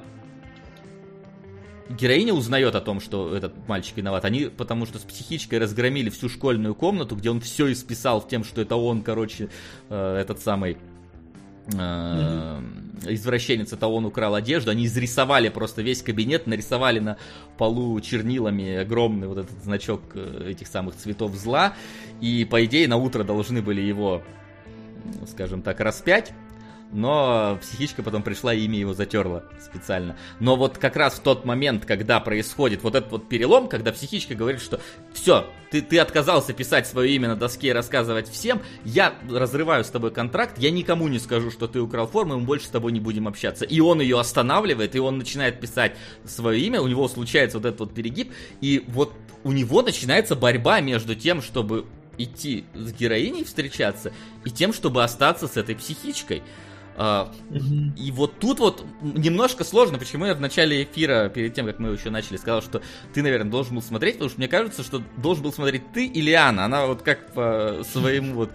героиня узнает о том, что этот мальчик виноват. Они, потому что с психичкой разгромили всю школьную комнату, где он все исписал тем, что это он, короче, э, этот самый э, извращенец, это он украл одежду. Они изрисовали просто весь кабинет, нарисовали на полу чернилами огромный вот этот значок э, этих самых цветов зла. И, по идее, на утро должны были его, скажем так, распять но психичка потом пришла и имя его затерла специально. Но вот как раз в тот момент, когда происходит вот этот вот перелом, когда психичка говорит, что все, ты, ты отказался писать свое имя на доске и рассказывать всем, я разрываю с тобой контракт, я никому не скажу, что ты украл форму, мы больше с тобой не будем общаться. И он ее останавливает, и он начинает писать свое имя, у него случается вот этот вот перегиб, и вот у него начинается борьба между тем, чтобы идти с героиней встречаться, и тем, чтобы остаться с этой психичкой. Mm-hmm. И вот тут вот немножко сложно, почему я в начале эфира, перед тем, как мы еще начали, сказал, что ты, наверное, должен был смотреть, потому что мне кажется, что должен был смотреть ты или Анна. Она вот как по своему вот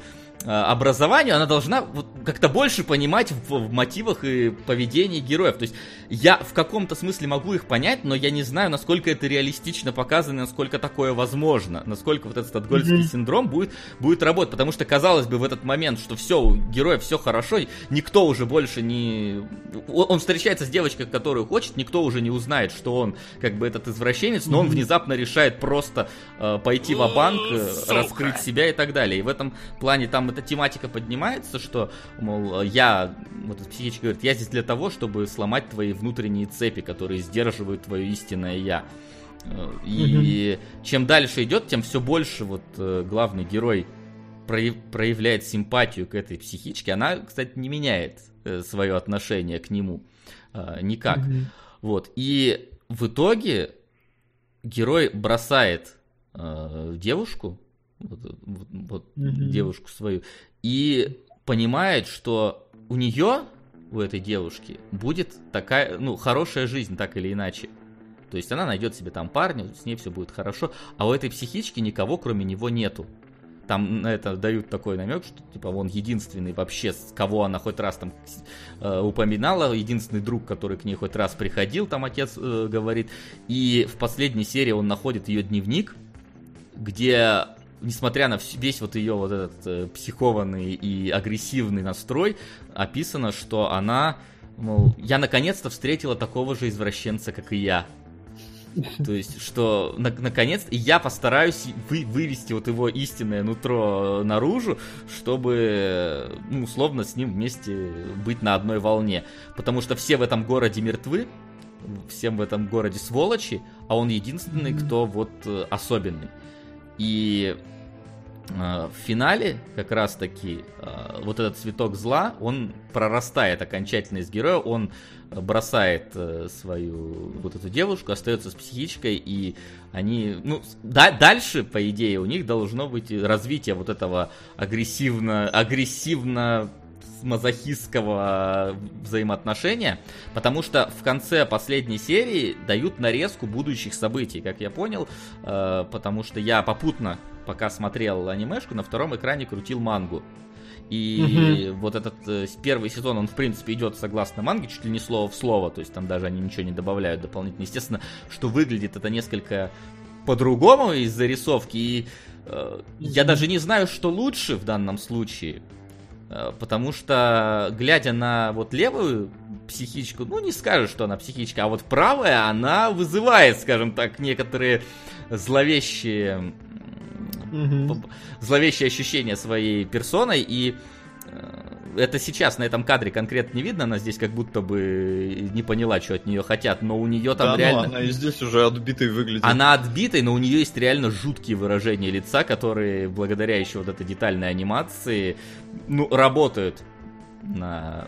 образованию, она должна вот как-то больше понимать в, в мотивах и поведении героев. То есть я в каком-то смысле могу их понять, но я не знаю, насколько это реалистично показано, насколько такое возможно, насколько вот этот статгольский mm-hmm. синдром будет, будет работать. Потому что, казалось бы, в этот момент, что все, у героя все хорошо, никто уже больше не... Он встречается с девочкой, которую хочет, никто уже не узнает, что он как бы этот извращенец, но mm-hmm. он внезапно решает просто э, пойти в банк э, раскрыть себя и так далее. И в этом плане там эта тематика поднимается, что, мол, я, вот эта психичка говорит, я здесь для того, чтобы сломать твои внутренние цепи, которые сдерживают твое истинное я. Э, И чем дальше идет, тем все больше вот э, главный герой прояв- проявляет симпатию к этой психичке. Она, кстати, не меняет свое отношение к нему э, никак. Мгм. Вот. И в итоге герой бросает э, девушку, вот, вот- вот Мгм. девушку свою, и понимает, что у нее, у этой девушки, будет такая, ну, хорошая жизнь, так или иначе. То есть она найдет себе там парня, с ней все будет хорошо, а у этой психички никого, кроме него, нету. Там на это дают такой намек, что типа он единственный вообще, с кого она хоть раз там э, упоминала, единственный друг, который к ней хоть раз приходил, там отец э, говорит. И в последней серии он находит ее дневник, где, несмотря на весь вот ее вот этот э, психованный и агрессивный настрой, описано, что она, мол, я наконец-то встретила такого же извращенца, как и я. То есть, что на- наконец я постараюсь вы- вывести вот его истинное нутро наружу, чтобы, ну, условно, с ним вместе быть на одной волне. Потому что все в этом городе мертвы, всем в этом городе сволочи, а он единственный, кто вот э, особенный. И в финале как раз таки э, вот этот цветок зла, он прорастает окончательно из героя, он бросает э, свою вот эту девушку, остается с психичкой, и они, ну, да, дальше, по идее, у них должно быть развитие вот этого агрессивно, агрессивно мазохистского взаимоотношения, потому что в конце последней серии дают нарезку будущих событий, как я понял, э, потому что я попутно, пока смотрел анимешку, на втором экране крутил мангу. И вот этот э, первый сезон, он в принципе идет согласно манге, чуть ли не слово в слово, то есть там даже они ничего не добавляют дополнительно. Естественно, что выглядит это несколько по-другому из зарисовки, и э, я даже не знаю, что лучше в данном случае. Э, Потому что, глядя на вот левую психичку, ну не скажешь, что она психичка, а вот правая, она вызывает, скажем так, некоторые зловещие п- зловещее ощущение своей персоной, и э, это сейчас на этом кадре конкретно не видно, она здесь как будто бы не поняла, что от нее хотят, но у нее там Да, ну, реально... она и здесь уже отбитой выглядит. Она отбитой, но у нее есть реально жуткие выражения лица, которые благодаря еще вот этой детальной анимации, ну, работают на,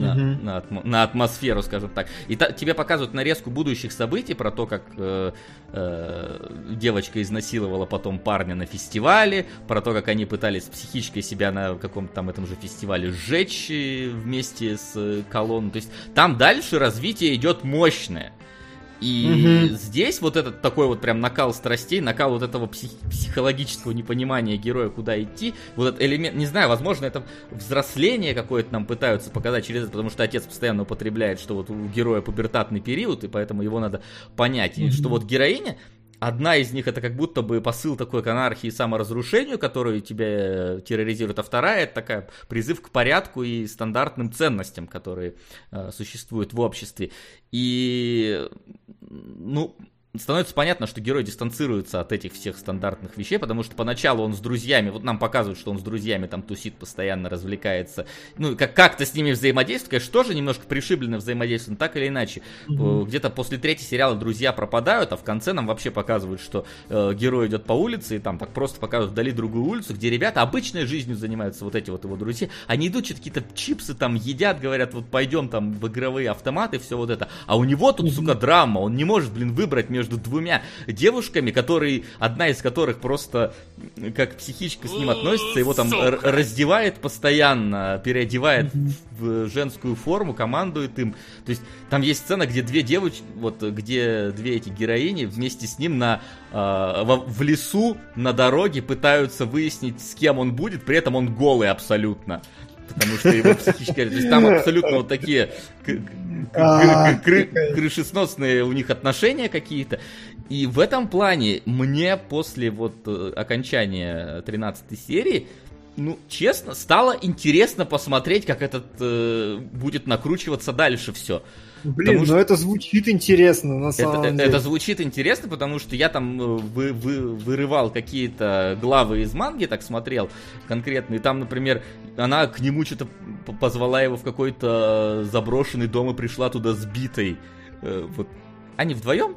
на, на атмо- на атмосферу, скажем так. И та- тебе показывают нарезку будущих событий про то, как э, э, девочка изнасиловала потом парня на фестивале, про то, как они пытались психичкой себя на каком-то там этом же фестивале сжечь э, вместе с э, колонной. То есть там дальше развитие идет мощное. И Мгм. здесь вот этот такой вот прям накал страстей, накал вот этого псих- психологического непонимания героя, куда идти, вот этот элемент, не знаю, возможно, это взросление какое-то нам пытаются показать через это, потому что отец постоянно употребляет, что вот у героя пубертатный период, и поэтому его надо понять. И Мгм. что вот героиня, Одна из них это как будто бы посыл такой к анархии и саморазрушению, который тебя э, терроризирует, а вторая это такая призыв к порядку и стандартным ценностям, которые э, существуют в обществе. И, ну, становится понятно, что герой дистанцируется от этих всех стандартных вещей, потому что поначалу он с друзьями, вот нам показывают, что он с друзьями там тусит, постоянно развлекается, ну, как- как-то с ними взаимодействует, конечно, тоже немножко пришибленно взаимодействует, но так или иначе. Э, Где-то после третьего сериала друзья пропадают, а в конце нам вообще показывают, что э, герой идет по улице, и там так просто показывают вдали другую улицу, где ребята обычной жизнью занимаются, вот эти вот его друзья. Они идут, что-то какие-то чипсы там едят, говорят, вот пойдем там в игровые автоматы, все вот это. А у него тут, сука, драма, он не может, блин, выбрать между двумя девушками, которые, одна из которых просто как психичка с ним относится, его там р- раздевает постоянно, переодевает в женскую форму, командует им. То есть там есть сцена, где две девочки, вот где две эти героини вместе с ним на а, во- в лесу на дороге пытаются выяснить, с кем он будет, при этом он голый абсолютно. Потому что его психически... То есть там абсолютно вот такие А, крышесносные у них отношения какие-то. И в этом плане мне после вот э, окончания 13 серии ну, честно, стало интересно посмотреть, как этот э, будет накручиваться дальше все. Блин, Потому ну что- это звучит интересно, на Это, самом э, деле. это звучит интересно, потому что я там э, вы, вы- вырывал какие-то главы из манги, так смотрел конкретно, и там, например, она к нему что-то позвала его в какой-то заброшенный дом и пришла туда сбитой. Э, Вот. Они вдвоем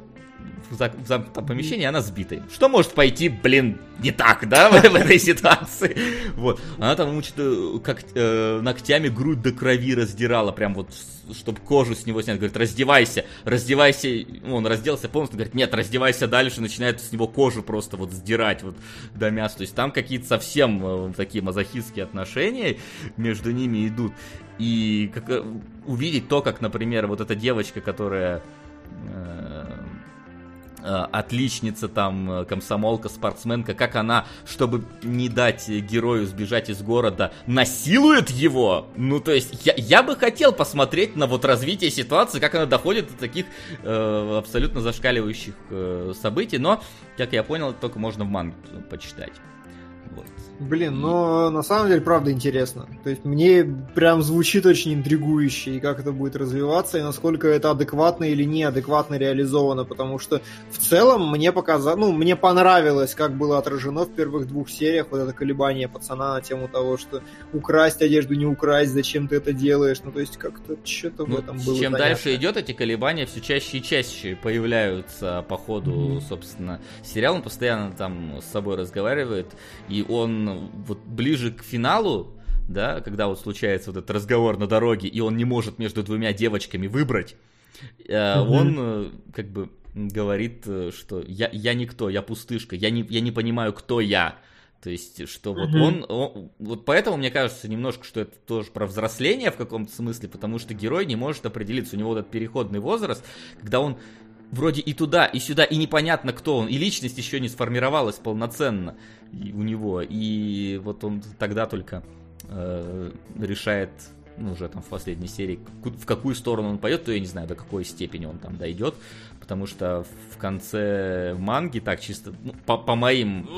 в, за- в замкнутом помещении, она сбита. Что может пойти, блин, не так, да, [laughs] в, в этой ситуации? Вот. Она там мучит, э, как э, ногтями грудь до крови раздирала, прям вот, чтобы кожу с него снять. Говорит, раздевайся, раздевайся. Он разделся полностью, говорит, нет, раздевайся дальше, начинает с него кожу просто вот сдирать вот до мяса. То есть там какие-то совсем э, такие мазохистские отношения между ними идут. И как, э, увидеть то, как, например, вот эта девочка, которая э, отличница, там, э, комсомолка, спортсменка, как она, чтобы не дать герою сбежать из города, насилует его. Ну, то есть, я, я бы хотел посмотреть на вот развитие ситуации, как она доходит до таких э, абсолютно зашкаливающих э, событий, но, как я понял, только можно в манге почитать. Вот. Блин, но на самом деле, правда, интересно. То есть мне прям звучит очень интригующе, и как это будет развиваться, и насколько это адекватно или неадекватно реализовано, потому что в целом мне показалось, ну, мне понравилось, как было отражено в первых двух сериях вот это колебание пацана на тему того, что украсть одежду, не украсть, зачем ты это делаешь, ну, то есть как-то что-то в Ну, этом было. чем понятно. дальше идет, эти колебания все чаще и чаще появляются по ходу, Мгм. собственно, сериала. Он постоянно там с собой разговаривает, и он вот ближе к финалу, да, когда вот случается вот этот разговор на дороге, и он не может между двумя девочками выбрать, Мгм. он э, как бы говорит, э, что я, я никто, я пустышка, я не, я не понимаю, кто я. То есть, что вот Мгм. он, он- Вот поэтому мне кажется немножко, что это тоже про взросление в каком-то смысле, потому что герой не может определиться. У него вот этот переходный возраст, когда он вроде и туда, и сюда, и непонятно, кто он, и личность еще не сформировалась полноценно у него. И вот он тогда только э, решает, ну, уже там в последней серии, в какую сторону он пойдет, то я не знаю, до какой степени он там дойдет, потому что в конце манги, так чисто, ну, по, по моим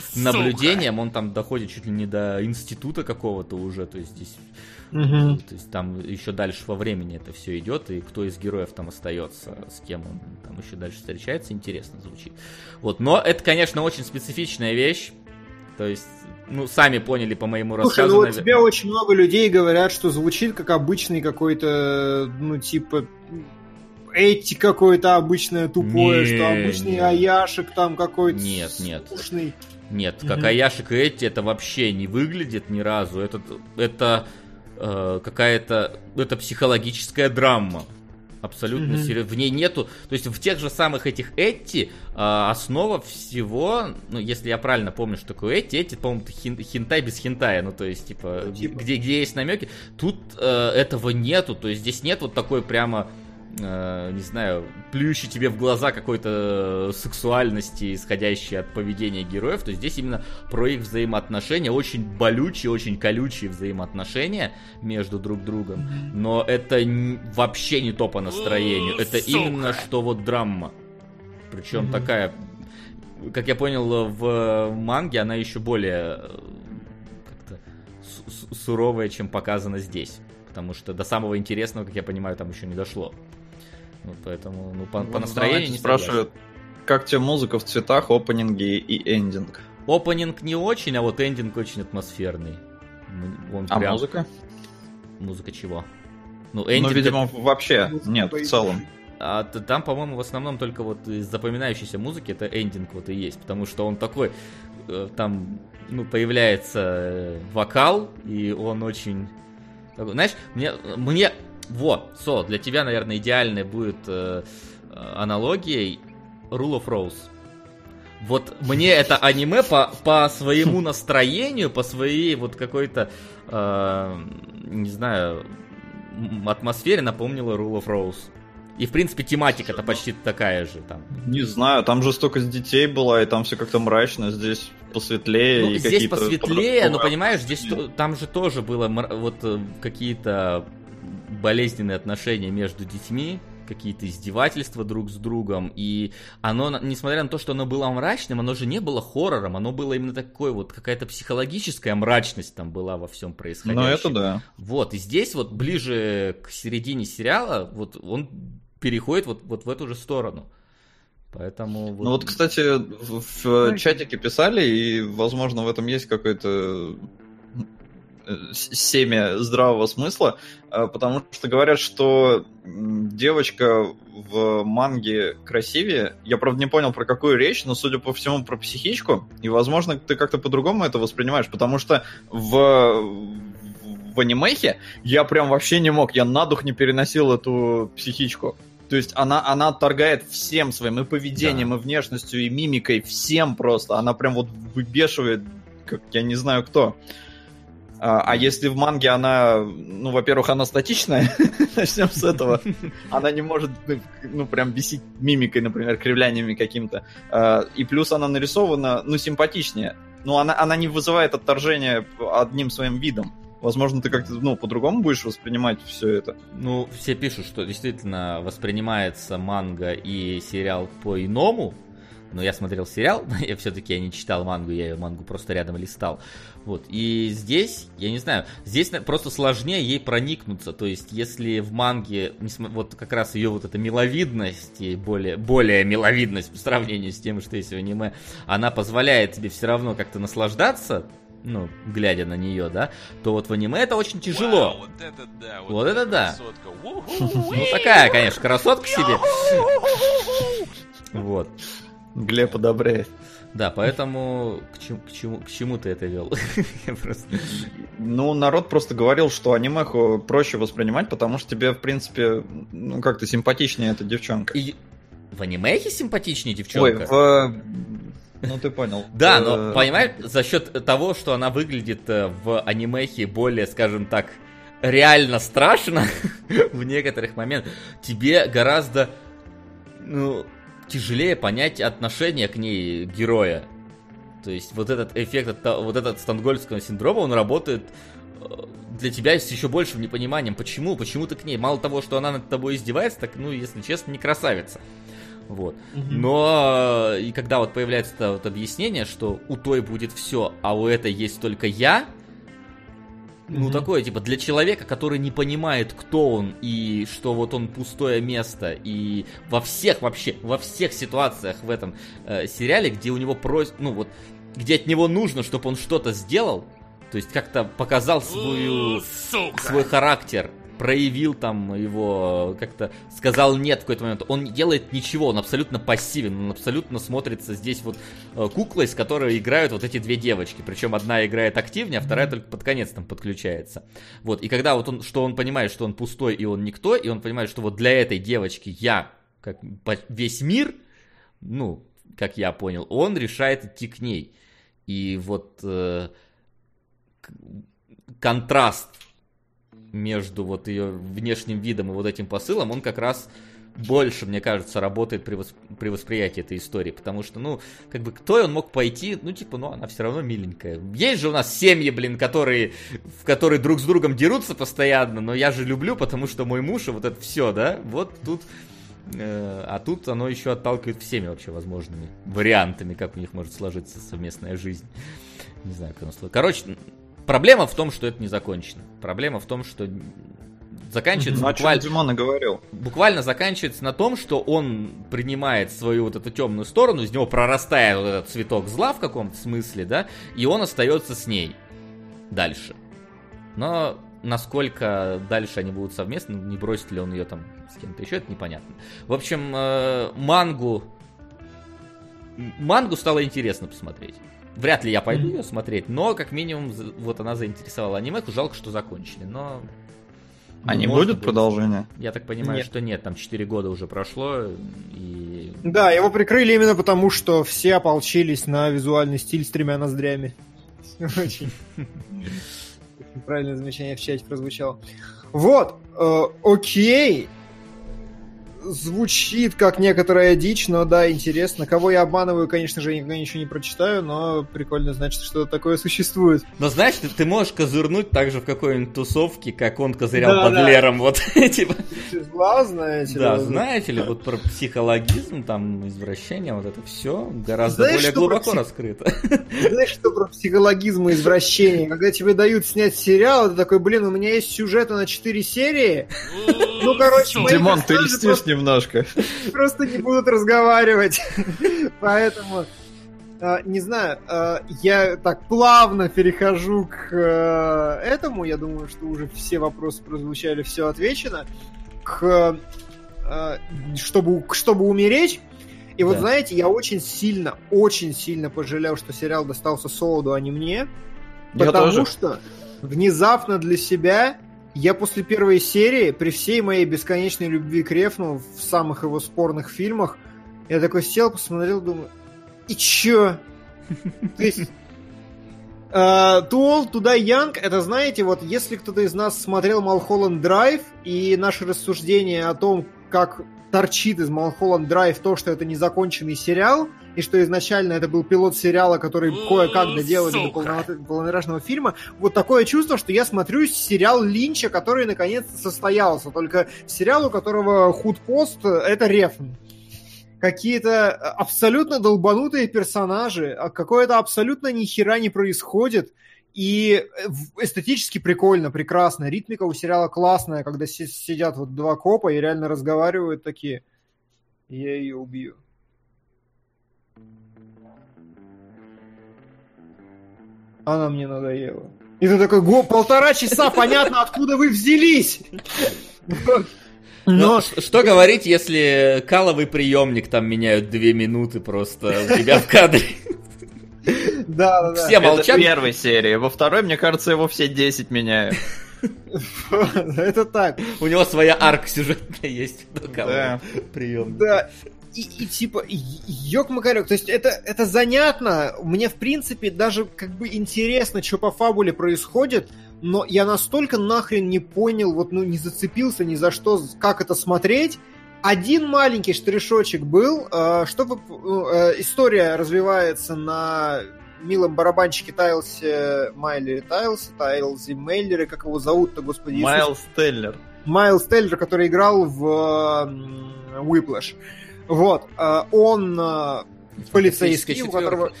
сука. наблюдениям, он там доходит чуть ли не до института какого-то уже, то есть здесь Мгм. то есть там еще дальше во времени это все идет, и кто из героев там остается, с кем он там еще дальше встречается, интересно звучит. Вот, но это, конечно, очень специфичная вещь. То есть, ну, сами поняли по моему Слушай, рассказу. ну вот тебе очень много людей говорят, что звучит как обычный какой-то, ну, типа, эти какое-то обычное тупое, Не, что обычный не. Аяшек там какой-то Нет, нет. скучный. Нет, как Мгм. Аяшек и Эти это вообще не выглядит ни разу. Это, это э, какая-то это психологическая драма. Абсолютно Мгм. серьезно. В ней нету. То есть в тех же самых этих Эти э, основа всего, ну, если я правильно помню, что такое Эти, Эти, по-моему, хин- хинтай без хинтая. Ну, то есть, типа, Ну, типа. Где, где есть намеки. Тут э, этого нету. То есть здесь нет вот такой прямо э, не знаю, плюющий тебе в глаза какой-то сексуальности, исходящей от поведения героев, то здесь именно про их взаимоотношения, очень болючие, очень колючие взаимоотношения между друг другом, но это вообще не то по настроению, это сука. именно что вот драма, причем Мгм. такая, как я понял, в манге она еще более э, суровая, чем показано здесь. Потому что до самого интересного, как я понимаю, там еще не дошло. Ну, поэтому, ну, по, по Вот настроению не спрашивают, как тебе музыка в цветах, опенинги и эндинг? Опенинг не очень, а вот эндинг очень атмосферный. Ну, Он А прям- музыка? Музыка чего? Ну, Ну, эндинг... видимо, вообще. Музыка Нет, в целом. А там, по-моему, в основном только вот из запоминающейся музыки это эндинг вот и есть, потому что он такой, э, там, ну, появляется э, вокал, и он очень... знаешь, мне, мне... Вот, Со, для тебя, наверное, идеальной будет э, э, аналогией Rule of Rose. Вот мне это аниме по, по своему настроению, по своей вот какой-то, э, не знаю, атмосфере напомнила Rule of Rose. И, в принципе, тематика-то почти такая же там. Не знаю, там жестокость детей была, и там все как-то мрачно, здесь посветлее. Ну, и здесь посветлее, но понимаешь, здесь там же тоже было вот э, какие-то болезненные отношения между детьми, какие-то издевательства друг с другом, и оно, несмотря на то, что оно было мрачным, оно же не было хоррором, оно было именно такой вот, какая-то психологическая мрачность там была во всем происходящем. Ну, это да. Вот, и здесь вот ближе к середине сериала, вот он переходит вот, вот в эту же сторону. Поэтому... Ну вот, кстати, в, в чатике писали, и, возможно, в этом есть какой-то семя здравого смысла, э, потому что говорят, что девочка в манге красивее. Я, правда, не понял, про какую речь, но, судя по всему, про психичку. И, возможно, ты как-то по-другому это воспринимаешь, потому что в, в анимехе я прям вообще не мог, я на дух не переносил эту психичку. То есть она, она торгает всем своим, и поведением, да. и внешностью, и мимикой, всем просто. Она прям вот выбешивает, как я не знаю кто. А, а если в манге она, ну, во-первых, она статичная, [laughs] начнем с этого. Она не может, ну, прям бесить мимикой, например, кривляниями каким-то. А, и плюс она нарисована, ну, симпатичнее. Но она, она не вызывает отторжения одним своим видом. Возможно, ты как-то, ну, по-другому будешь воспринимать все это. Ну, все пишут, что действительно воспринимается манга и сериал по-иному, но я смотрел сериал, [laughs] я все-таки я не читал мангу, я мангу просто рядом листал. Вот. И здесь, я не знаю, здесь просто сложнее ей проникнуться. То есть, если в манге, вот как раз ее вот эта миловидность и более, более миловидность по сравнению с тем, что есть в аниме, она позволяет тебе все равно как-то наслаждаться ну, глядя на нее, да, то вот в аниме это очень тяжело. Вау, вот это да, вот, вот это, это да. [laughs] Ну, такая, конечно, красотка себе. Вот. Глеб одобряет. Да, поэтому к чему, к чему, к чему ты это вел? [laughs] просто... Ну, народ просто говорил, что анимеху проще воспринимать, потому что тебе, в принципе, ну, как-то симпатичнее эта девчонка. И в анимехе симпатичнее девчонка? Ой, в... Ну, ты понял. Да, но, э, понимаешь, за счет того, что она выглядит э, в анимехе более, скажем так, реально страшно [laughs] в некоторых моментах, тебе гораздо, ну, тяжелее понять отношение к ней героя. То есть вот этот эффект, вот этот стангольского синдрома, он работает э, для тебя с еще большим непониманием. Почему? Почему ты к ней? Мало того, что она над тобой издевается, так, ну, если честно, не красавица. Вот. Угу. Но и когда вот появляется это вот объяснение, что у той будет все, а у этой есть только я, ну, mm-hmm. такое, типа, для человека, который не понимает, кто он, и что вот он пустое место, и во всех вообще, во всех ситуациях в этом э, сериале, где у него просят, ну вот, где от него нужно, чтобы он что-то сделал, то есть как-то показал свою, свой характер, проявил там его, как-то сказал нет в какой-то момент. Он не делает ничего, он абсолютно пассивен, он абсолютно смотрится здесь вот э, куклой, с которой играют вот эти две девочки. Причем одна играет активнее, а вторая только под конец там подключается. Вот, и когда вот он, что он понимает, что он пустой и он никто, и он понимает, что вот для этой девочки я, как весь мир, ну, как я понял, он решает идти к ней. И вот э, контраст между вот ее внешним видом и вот этим посылом, он как раз больше, мне кажется, работает при, восп... при восприятии этой истории, потому что, ну, как бы, кто он мог пойти, ну, типа, ну, она все равно миленькая. Есть же у нас семьи, блин, которые, в которые друг с другом дерутся постоянно, но я же люблю, потому что мой муж и вот это все, да, вот тут, э, а тут оно еще отталкивает всеми вообще возможными вариантами, как у них может сложиться совместная жизнь. Не знаю, как оно сложится. Короче, Проблема в том, что это не закончено. Проблема в том, что заканчивается ну, буквально... Димон говорил. Буквально заканчивается на том, что он принимает свою вот эту темную сторону, из него прорастает вот этот цветок зла в каком-то смысле, да, и он остается с ней дальше. Но насколько дальше они будут совместно, не бросит ли он ее там с кем-то еще, это непонятно. В общем, э, мангу... Мангу стало интересно посмотреть. Вряд ли я пойду ее смотреть, но как минимум вот она заинтересовала аниме. Жалко, что закончили, но... А не будет продолжения? Я так понимаю, нет. что нет, там 4 года уже прошло, и... Да, его прикрыли именно потому, что все ополчились на визуальный стиль с тремя ноздрями. [laughs] Очень [laughs] правильное замечание в чате прозвучало. Вот, э, окей, звучит как некоторая дичь, но да, интересно. Кого я обманываю, конечно же, я никогда ничего не прочитаю, но прикольно, значит, что такое существует. Но знаешь, ты, ты можешь козырнуть так же в какой-нибудь тусовке, как он козырял да, под да. Лером, вот, [laughs] типа. знаете. Да, знаете ли, вот про психологизм, там, извращение, вот это все гораздо знаешь, более глубоко псих... раскрыто. [laughs] Знаешь, что про психологизм и извращение? Когда тебе дают снять сериал, ты такой, блин, у меня есть сюжеты на 4 серии. [laughs] Ну, короче, Димон, ты льстишь немножко. Просто не будут разговаривать. Поэтому... э, не знаю, э, я так плавно перехожу к э, этому. Я думаю, что уже все вопросы прозвучали, все отвечено. К чтобы, чтобы умереть. И вот Да. знаете, я очень сильно, очень сильно пожалел, что сериал достался Солоду, а не мне. Я Потому тоже. что внезапно для себя я после первой серии, при всей моей бесконечной любви к Рефну в самых его спорных фильмах, я такой сел, посмотрел, думаю, и чё? То есть... to Die Young, это, знаете, вот если кто-то из нас смотрел Малхолланд Драйв и наши рассуждения о том, как торчит из Малхолланд Драйв то, что это незаконченный сериал, и что изначально это был пилот сериала, который кое-как доделали до Сука. полнометр- полнометражного фильма, вот такое чувство, что я смотрю сериал Линча, который наконец-то состоялся, только сериал, у которого худпост — это Рефн какие-то абсолютно долбанутые персонажи, а какое-то абсолютно ни хера не происходит. И э, эстетически прикольно, прекрасно. Ритмика у сериала классная, когда си- сидят вот два копа и реально разговаривают такие. Я ее убью. Она мне надоела. И ты такой, го, полтора часа, понятно, откуда вы взялись. Но Но ш- что говорить, если каловый приемник там меняют две минуты просто у тебя в кадре? да, да, да. Все Это молчат. в первой серии. Во второй, мне кажется, его все 10 меняют. [laughs] Это так. У него своя арка сюжетная есть. [laughs] Да. приемника. Да. И, и типа, ёк макарек, то есть это, это занятно, мне в принципе даже как бы интересно, что по фабуле происходит, но я настолько нахрен не понял, вот ну не зацепился ни за что, как это смотреть. Один маленький штришочек был, э, чтобы э, история развивается на милом барабанщике Тайлсе Майли Тайлсе, Тайлзе Мейлере, как его зовут-то, господи? Майлз Теллер. Майлз Теллер, который играл в м, Whiplash. Вот. э, Он э, полицейский, у которого...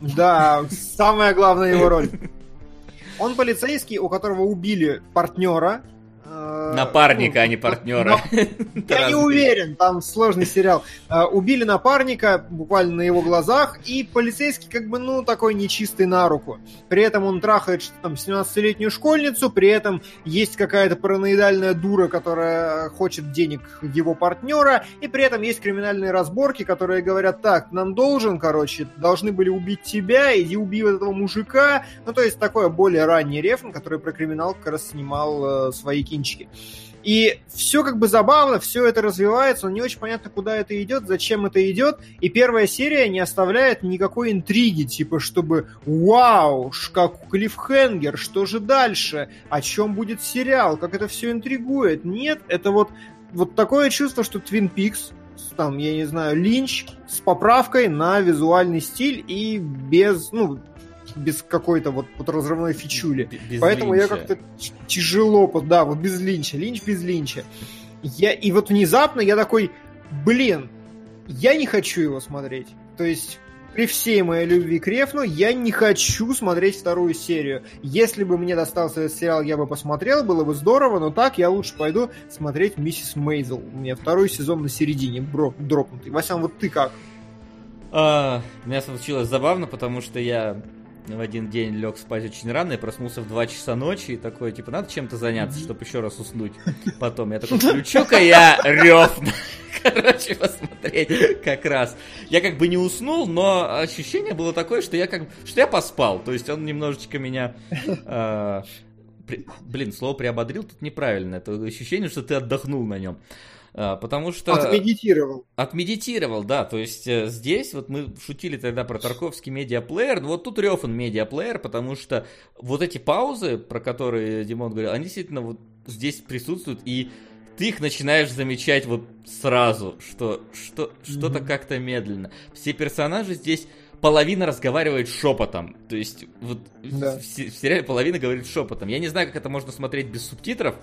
Да, самая главная его роль. Он полицейский, у которого убили партнера. Э, Напарника, ну, а не партнера. [laughs] Я не уверен, там сложный сериал. Э, Убили напарника буквально на его глазах, и полицейский как бы, ну, такой нечистый на руку. При этом он трахает там 17-летнюю школьницу, при этом есть какая-то параноидальная дура, которая хочет денег его партнера, и при этом есть криминальные разборки, которые говорят, так, нам должен, короче, должны были убить тебя, иди убей вот этого мужика. Ну, то есть такое более ранний рефн, который про криминал как раз снимал э, свои кинчики. И все как бы забавно, все это развивается, но не очень понятно, куда это идет, зачем это идет. И первая серия не оставляет никакой интриги, типа, чтобы вау, как клиффхенгер, что же дальше, о чем будет сериал, как это все интригует. Нет, это вот, вот такое чувство, что Twin Peaks, там, я не знаю, Линч с поправкой на визуальный стиль и без, ну, без какой-то вот, вот разрывной фичули. Без Поэтому я Линча. как-то т- тяжело, под- да, вот без Линча, Линч без Линча. Я, и вот внезапно я такой, блин, я не хочу его смотреть. То есть при всей моей любви к Рефну я не хочу смотреть вторую серию. Если бы мне достался этот сериал, я бы посмотрел, было бы здорово, но так я лучше пойду смотреть Миссис Мейзел. У меня второй сезон на середине бро- дропнутый. Васян, вот ты как? А, у меня случилось забавно, потому что я в один день лег спать очень рано и проснулся в 2 часа ночи и такой, типа, надо чем-то заняться, чтобы еще раз уснуть. [laughs] Потом я такой, включу-ка я рев. [laughs] Короче, посмотреть как раз. Я как бы не уснул, но ощущение было такое, что я как что я поспал. То есть он немножечко меня... а, при- Блин, слово приободрил тут неправильно. Это ощущение, что ты отдохнул на нем. А, Потому что... Отмедитировал. Отмедитировал, да, то есть э, здесь вот мы шутили тогда про Тарковский медиаплеер, но вот тут Рёфан медиаплеер, потому что вот эти паузы, про которые Димон говорил, они действительно вот здесь присутствуют, и ты их начинаешь замечать вот сразу, что, что что-то Мгм. как-то медленно. Все персонажи здесь половина разговаривает шепотом. То есть вот Да. в, в сериале половина говорит шепотом. Я не знаю, как это можно смотреть без субтитров,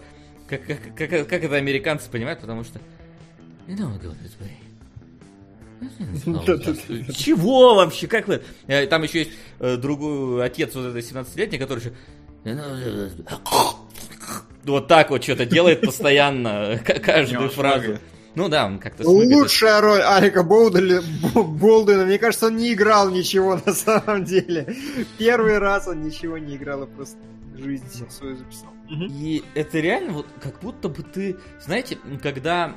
как, как, как, как это американцы понимают, потому что... You don't go this way. Да-да-да. Чего вообще? Как вы? Э, Там еще есть э, другой отец вот этой 17-летней, который еще... Вот так вот что-то делает постоянно, [laughs] каждую фразу. Ну да, он как-то смыгает. Лучшая роль Алика Болдуина, Болдуина. Мне кажется, он не играл ничего [laughs] на самом деле. Первый раз он ничего не играл, и просто жизнь свою записал. И это реально вот как будто бы ты, знаете, когда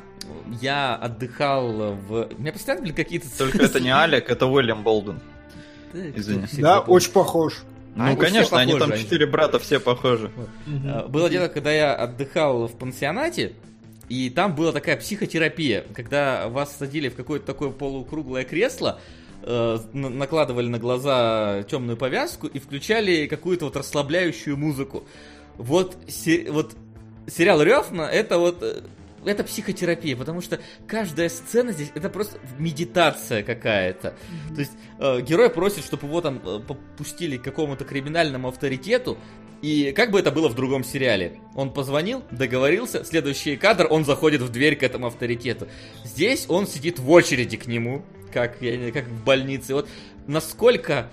я отдыхал в... У меня постоянно были какие-то... Только это не Алек, это Уильям Болден. Извини. Да, очень похож. Ну, Они конечно, все они там похожи, четыре брата, все похожи. А, Было дело, когда я отдыхал в пансионате, и там была такая психотерапия, когда вас садили в какое-то такое полукруглое кресло, э, на- накладывали на глаза темную повязку и включали какую-то вот расслабляющую музыку. Вот, се- вот сериал Рёфна это вот э, это психотерапия, потому что каждая сцена здесь это просто медитация какая-то. То есть э, герой просит, чтобы его там э, попустили к какому-то криминальному авторитету, и как бы это было в другом сериале? Он позвонил, договорился, следующий кадр, он заходит в дверь к этому авторитету. Здесь он сидит в очереди к нему, как, я как в больнице. Вот насколько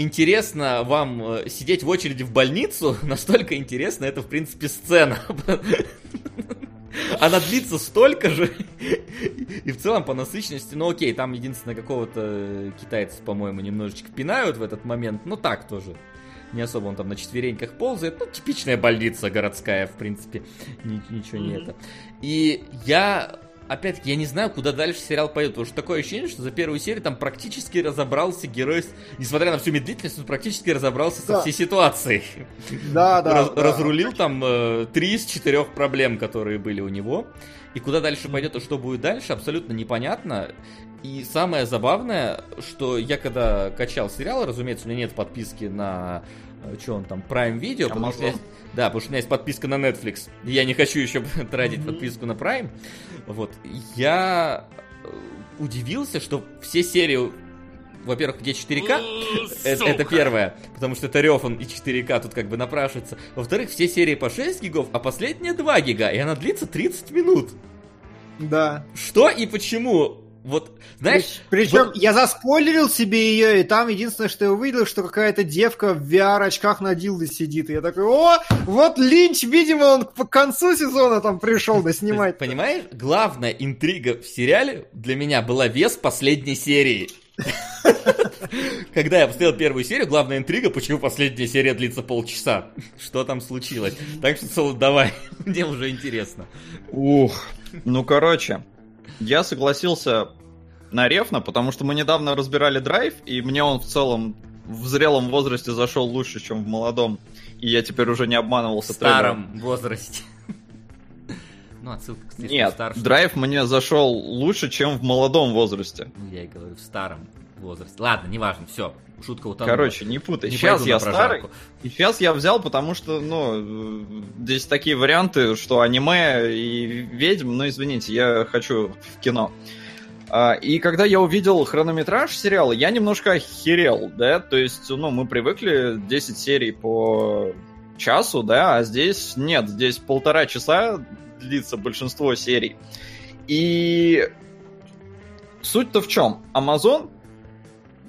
интересно вам э, сидеть в очереди в больницу, [laughs] настолько интересно это, в принципе, сцена. Она длится столько же. [laughs] И в целом по насыщенности, ну окей, там единственное какого-то китайца, по-моему, немножечко пинают в этот момент. Ну так тоже. Не особо он там на четвереньках ползает. Ну, типичная больница городская, в принципе. Ни- ничего не это. И я, опять-таки, я не знаю, куда дальше сериал пойдет. Потому что такое ощущение, что за первую серию там практически разобрался герой, несмотря на всю медлительность, он практически разобрался со Да. всей ситуацией. Да, [laughs] да. Раз- да. разрулил там э, три из четырех проблем, которые были у него. И куда дальше пойдет и что будет дальше, абсолютно непонятно. И самое забавное, что я когда качал сериал, разумеется, у меня нет подписки на что он там, Prime Video, потому что у меня Amazon. есть- [laughs] да, потому что у меня есть подписка на Netflix. И я не хочу еще [laughs] тратить Мгм. подписку на Prime. Вот. Я э, удивился, что все серии, во-первых, где 4К, это, это первое, потому что это Рёфан и 4К тут как бы напрашивается. Во-вторых, все серии по 6 гигов, а последняя 2 гига, и она длится 30 минут. Да. Что и почему? Вот, знаешь, Причем вот- я заспойлерил себе ее, и там единственное, что я увидел, что какая-то девка в VR-очках на дилде сидит. И я такой, о, вот Линч, видимо, он к концу сезона там пришел да [laughs] снимать. понимаешь, главная интрига в сериале для меня была вес последней серии. [laughs] Когда я посмотрел первую серию, главная интрига, почему последняя серия длится полчаса. [laughs] Что там случилось? Так что, Соло, давай, мне уже интересно. Ух. Ну, короче, я согласился на Рефна, потому что мы недавно разбирали драйв, и мне он в целом в зрелом возрасте зашел лучше, чем в молодом. И я теперь уже не обманывался В старом возрасте. [laughs] Ну, отсылка к Нет, старшему. драйв мне зашел лучше, чем в молодом возрасте. Ну, я и говорю, в старом возрасте. Ладно, неважно, все. Шутка утонула. Короче, не путай. Не сейчас я старый, и сейчас я взял, потому что, ну, здесь такие варианты, что аниме и ведьм, ну, извините, я хочу в кино. А, И когда я увидел хронометраж сериала, я немножко охерел, да, то есть, ну, мы привыкли 10 серий по часу, да, а здесь нет, здесь полтора часа длится большинство серий. И суть-то в чем? Amazon,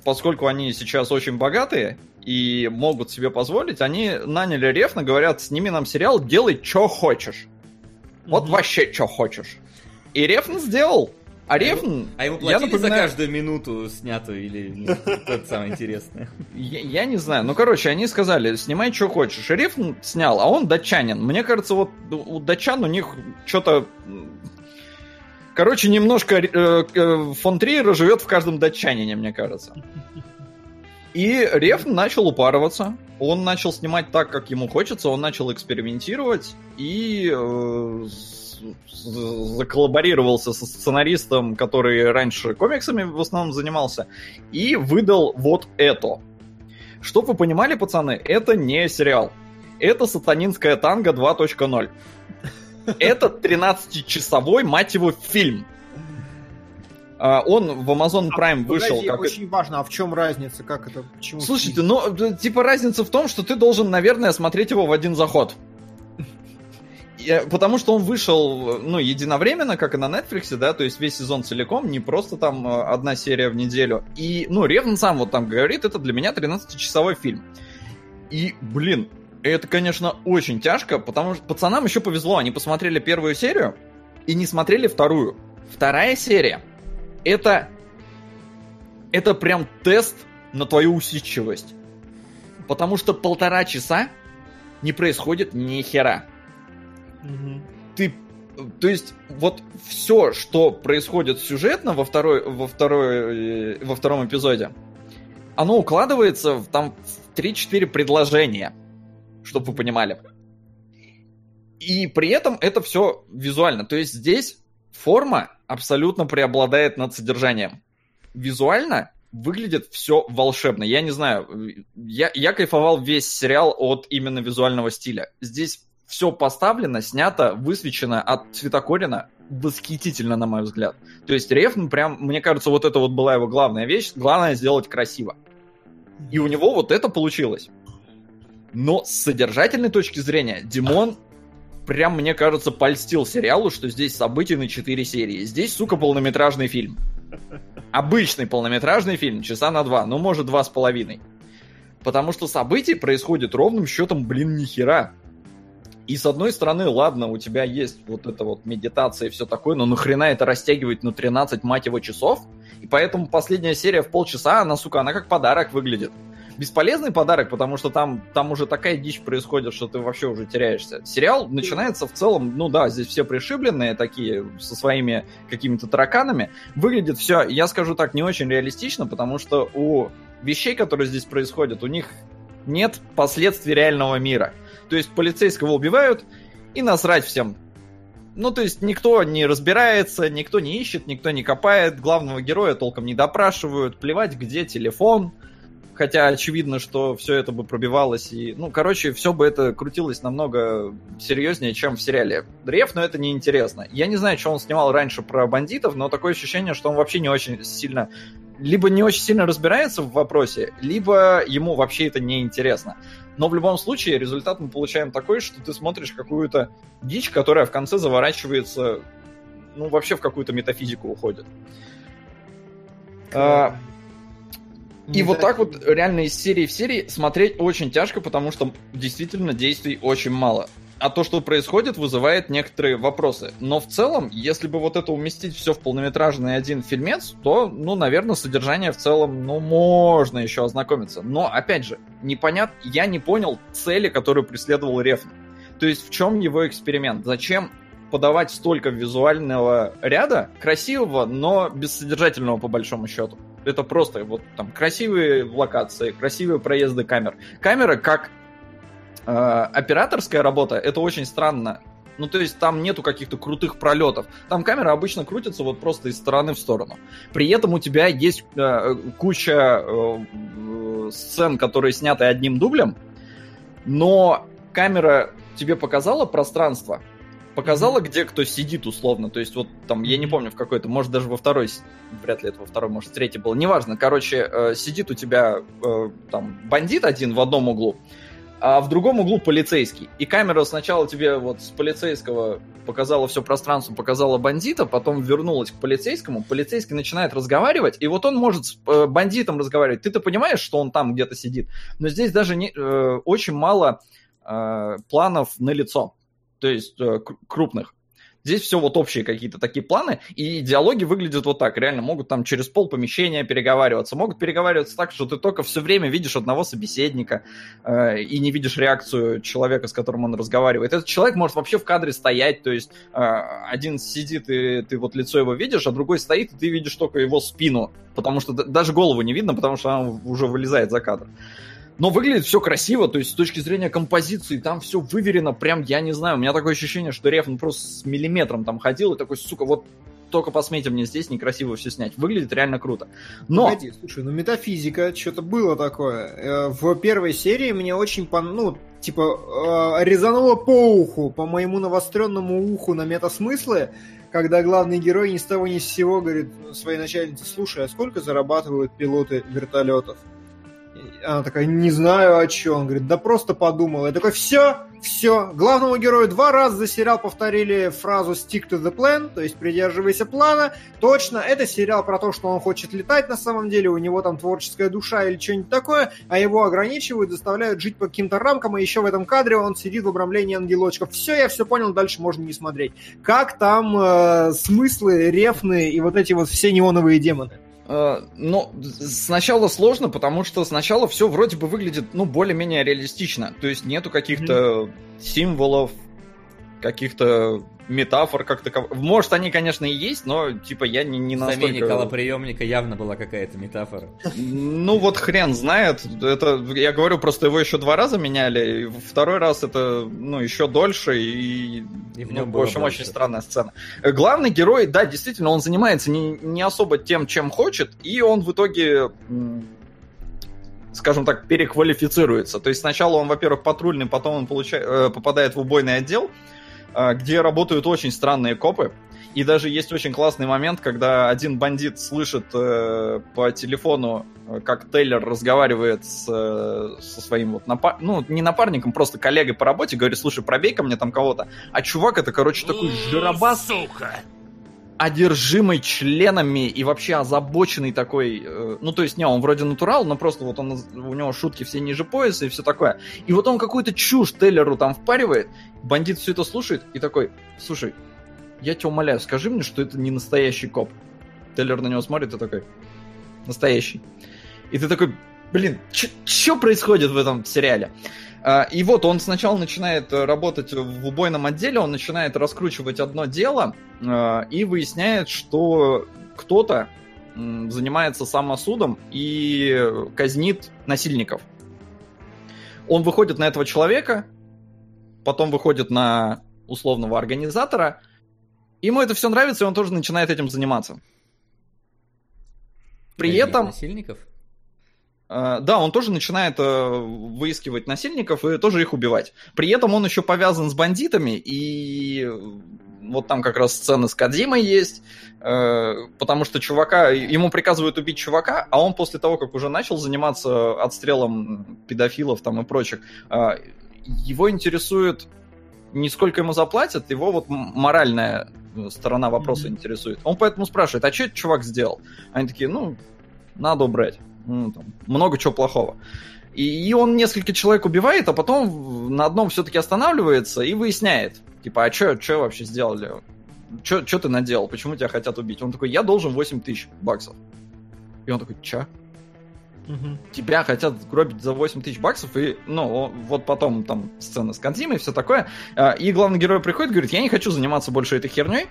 поскольку они сейчас очень богатые и могут себе позволить, они наняли Рефна, говорят, сними нам сериал, делай, что хочешь. Вот Мгм. вообще, что хочешь. И Рефн сделал. А Рефн, А ему я платили за напоминаю- каждую минуту снятую или это [laughs] самое интересное? Я, я не знаю. Ну, короче, они сказали, снимай, что хочешь. И Рефн снял, а он датчанин. Мне кажется, вот у датчан у них что-то... Короче, немножко э, э, фон Триера живет в каждом датчанине, мне кажется. И Рефн начал упарываться. Он начал снимать так, как ему хочется. Он начал экспериментировать и э, заколлаборировался со сценаристом, который раньше комиксами в основном занимался, и выдал вот это. Чтоб вы понимали, пацаны, это не сериал. Это сатанинская танго 2.0. Это 13-часовой, мать его, фильм. А, Он в Amazon Prime вышел Погоди, как... очень важно, а в чем разница, как это, почему? Слушайте, ну, э, типа разница в том, что ты должен, наверное, смотреть его в один заход. Я- Потому что он вышел, э, ну, единовременно, как и на Netflix, да, то есть весь сезон целиком, не просто там э, одна серия в неделю. И, ну, Ревн сам вот там говорит, это для меня 13-часовой фильм. И, блин, это, конечно, очень тяжко, потому что пацанам еще повезло, они посмотрели первую серию и не смотрели вторую. Вторая серия это это прям тест на твою усидчивость. Потому что полтора часа не происходит ни хера. Ты то есть вот все, что происходит сюжетно во, второй, во, второй, э, во втором эпизоде, оно укладывается в, там, в 3-4 предложения, чтобы вы понимали. И при этом это все визуально. То есть здесь форма абсолютно преобладает над содержанием. Визуально выглядит все волшебно. Я не знаю, я, я кайфовал весь сериал от именно визуального стиля. Здесь все поставлено, снято, высвечено от Цветокорина восхитительно, на мой взгляд. То есть Рефн прям, мне кажется, вот это вот была его главная вещь. Главное сделать красиво. И у него вот это получилось. Но с содержательной точки зрения Димон прям, мне кажется, польстил сериалу, что здесь события на 4 серии. Здесь, сука, полнометражный фильм. Обычный полнометражный фильм, часа на два, ну, может, два с половиной. Потому что событий происходит ровным счетом, блин, нихера. И с одной стороны, ладно, у тебя есть вот эта вот медитация и все такое, но нахрена это растягивать на 13, мать его, часов? И поэтому последняя серия в полчаса, она, сука, она как подарок выглядит бесполезный подарок, потому что там, там уже такая дичь происходит, что ты вообще уже теряешься. Сериал начинается в целом, ну да, здесь все пришибленные такие, со своими какими-то тараканами. Выглядит все, я скажу так, не очень реалистично, потому что у вещей, которые здесь происходят, у них нет последствий реального мира. То есть полицейского убивают, и насрать всем. Ну, то есть никто не разбирается, никто не ищет, никто не копает, главного героя толком не допрашивают, плевать, где телефон, хотя очевидно, что все это бы пробивалось и, ну, короче, все бы это крутилось намного серьезнее, чем в сериале. Древ, но это неинтересно. Я не знаю, что он снимал раньше про бандитов, но такое ощущение, что он вообще не очень сильно либо не очень сильно разбирается в вопросе, либо ему вообще это не интересно. Но в любом случае результат мы получаем такой, что ты смотришь какую-то дичь, которая в конце заворачивается, ну, вообще в какую-то метафизику уходит. А, и вот так вот реально из серии в серии смотреть очень тяжко, потому что действительно действий очень мало. А то, что происходит, вызывает некоторые вопросы. Но в целом, если бы вот это уместить все в полнометражный один фильмец, то, ну, наверное, содержание в целом, ну, можно еще ознакомиться. Но, опять же, непонятно, я не понял цели, которую преследовал Рефн. То есть в чем его эксперимент? Зачем подавать столько визуального ряда, красивого, но бессодержательного по большому счету? Это просто вот там красивые локации, красивые проезды камер. Камера как э, операторская работа, это очень странно. Ну, то есть там нету каких-то крутых пролетов. Там камера обычно крутится вот просто из стороны в сторону. При этом у тебя есть э, куча э, сцен, которые сняты одним дублем, но камера тебе показала пространство, показала, где кто сидит условно. То есть вот там, я не помню в какой-то, может даже во второй, вряд ли это во второй, может в третьей было, неважно. Короче, э, сидит у тебя э, там бандит один в одном углу, а в другом углу полицейский. И камера сначала тебе вот с полицейского показала все пространство, показала бандита, потом вернулась к полицейскому, полицейский начинает разговаривать, и вот он может с э, бандитом разговаривать. Ты-то понимаешь, что он там где-то сидит, но здесь даже не, э, очень мало э, планов на лицо то есть э, крупных. Здесь все вот общие какие-то такие планы, и диалоги выглядят вот так. Реально могут там через пол помещения переговариваться. Могут переговариваться так, что ты только все время видишь одного собеседника э, и не видишь реакцию человека, с которым он разговаривает. Этот человек может вообще в кадре стоять, то есть э, один сидит, и ты вот лицо его видишь, а другой стоит, и ты видишь только его спину, потому что даже голову не видно, потому что он уже вылезает за кадр. Но выглядит все красиво, то есть с точки зрения композиции там все выверено, прям, я не знаю, у меня такое ощущение, что Реф ну, просто с миллиметром там ходил и такой, сука, вот только посмотрите мне здесь некрасиво все снять. Выглядит реально круто. Но... Погоди, слушай, ну метафизика, что-то было такое. Э, в первой серии мне очень, пон... ну, типа, э, резануло по уху, по моему навостренному уху на метасмыслы, когда главный герой ни с того ни с сего говорит своей начальнице, слушай, а сколько зарабатывают пилоты вертолетов? Она такая, не знаю о чем. Он говорит, да просто подумал. Я такой, все, все. Главному герою два раза за сериал повторили фразу stick to the plan, то есть придерживайся плана. Точно, это сериал про то, что он хочет летать на самом деле, у него там творческая душа или что-нибудь такое, а его ограничивают, заставляют жить по каким-то рамкам, и еще в этом кадре он сидит в обрамлении ангелочков. Все, я все понял, дальше можно не смотреть. Как там э, смыслы, рефны и вот эти вот все неоновые демоны? Э, но сначала сложно, потому что сначала все вроде бы выглядит, ну, более-менее реалистично. То есть нету каких-то mm-hmm. символов, каких-то метафор как таковых. Может, они, конечно, и есть, но, типа, я не, не настолько... В замене колоприемника явно была какая-то метафора. Ну, вот хрен знает. Это, я говорю, просто его еще два раза меняли. Второй раз это, ну, еще дольше. И, и в, нем ну, в общем, больше. очень странная сцена. Главный герой, да, действительно, он занимается не, не особо тем, чем хочет, и он в итоге скажем так, переквалифицируется. То есть сначала он, во-первых, патрульный, потом он получает, э, попадает в убойный отдел, где работают очень странные копы. И даже есть очень классный момент, когда один бандит слышит э, по телефону, э, как Тейлор разговаривает с, э, со своим вот напар... ну не напарником, просто коллегой по работе, говорит, слушай, пробей ко мне там кого-то. А чувак это, короче, такой жиробас. Сука! Одержимый членами и вообще озабоченный такой, э, ну то есть не, он вроде натурал, но просто вот он, у него шутки все ниже пояса и все такое. И вот он какую-то чушь Теллеру там впаривает, бандит все это слушает и такой, слушай, я тебя умоляю, скажи мне, что это не настоящий коп. Теллер на него смотрит и такой, настоящий. И ты такой, блин, что происходит в этом сериале? А, и вот он сначала начинает э, работать в убойном отделе, он начинает раскручивать одно дело а, и выясняет, что кто-то занимается самосудом и казнит насильников. Он выходит на этого человека, потом выходит на условного организатора. Ему это все нравится, и он тоже начинает этим заниматься. При Казнить этом... Насильников? Э, да, он тоже начинает э, выискивать насильников и тоже их убивать. При этом он еще повязан с бандитами, и вот там как раз сцены с Кадзимой есть, э, потому что чувака, ему приказывают убить чувака, а он после того, как уже начал заниматься отстрелом педофилов там и прочих, его интересует не сколько ему заплатят, его вот моральная сторона вопроса mm-hmm. интересует. Он поэтому спрашивает, а что этот чувак сделал? Они такие, ну, надо убрать ну, там, много чего плохого. И, и он несколько человек убивает, а потом на одном все-таки останавливается и выясняет, типа, а что вообще сделали? Что ты наделал? Почему тебя хотят убить? Он такой, я должен 8 тысяч баксов. И он такой, чё? Угу. Тебя хотят гробить за 8 тысяч баксов, и, ну, вот потом там сцена с Кадзимой и все такое. А, и главный герой приходит и говорит, я не хочу заниматься больше этой херней,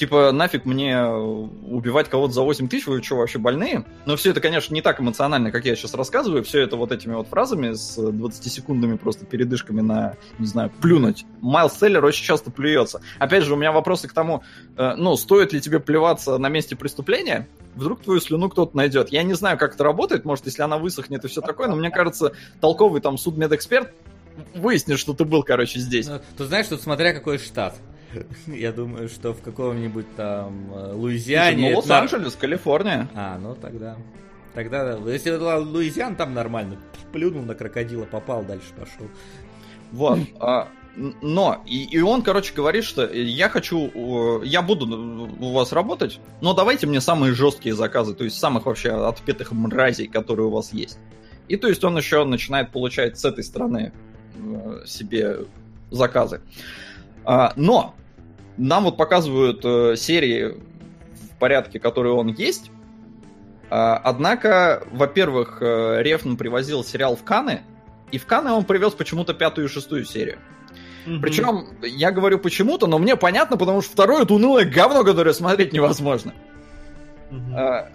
типа, нафиг мне убивать кого-то за 8 тысяч, вы что, вообще больные? Но все это, конечно, не так эмоционально, как я сейчас рассказываю, все это вот этими вот фразами с 20-секундными просто передышками на, не знаю, плюнуть. Майлз Теллер очень часто плюется. Опять же, у меня вопросы к тому, э, ну, стоит ли тебе плеваться на месте преступления? Вдруг твою слюну кто-то найдет. Я не знаю, как это работает, может, если она высохнет и все такое, но мне кажется, толковый там судмедэксперт выяснит, что ты был, короче, здесь. Ну, ты знаешь, тут смотря какой штат. [laughs] Я думаю, что в каком-нибудь там э, Луизиане... Ну, Лос-Анджелес, Калифорния. А, ну тогда... Тогда, если это Луизиан, там нормально. Плюнул на крокодила, попал, дальше пошел. Вот. А, но, и, и он, короче, говорит, что я хочу, я буду у вас работать, но давайте мне самые жесткие заказы, то есть самых вообще отпетых мразей, которые у вас есть. И то есть он еще начинает получать с этой стороны э, себе заказы. А, но нам вот показывают э, серии в порядке, которые он есть. А, однако, во-первых, э, Рефн привозил сериал в Каны, и в Каны он привез почему-то пятую и шестую серию. Mm-hmm. Причем, я говорю почему-то, но мне понятно, потому что второе это унылое говно, которое смотреть невозможно. Mm-hmm.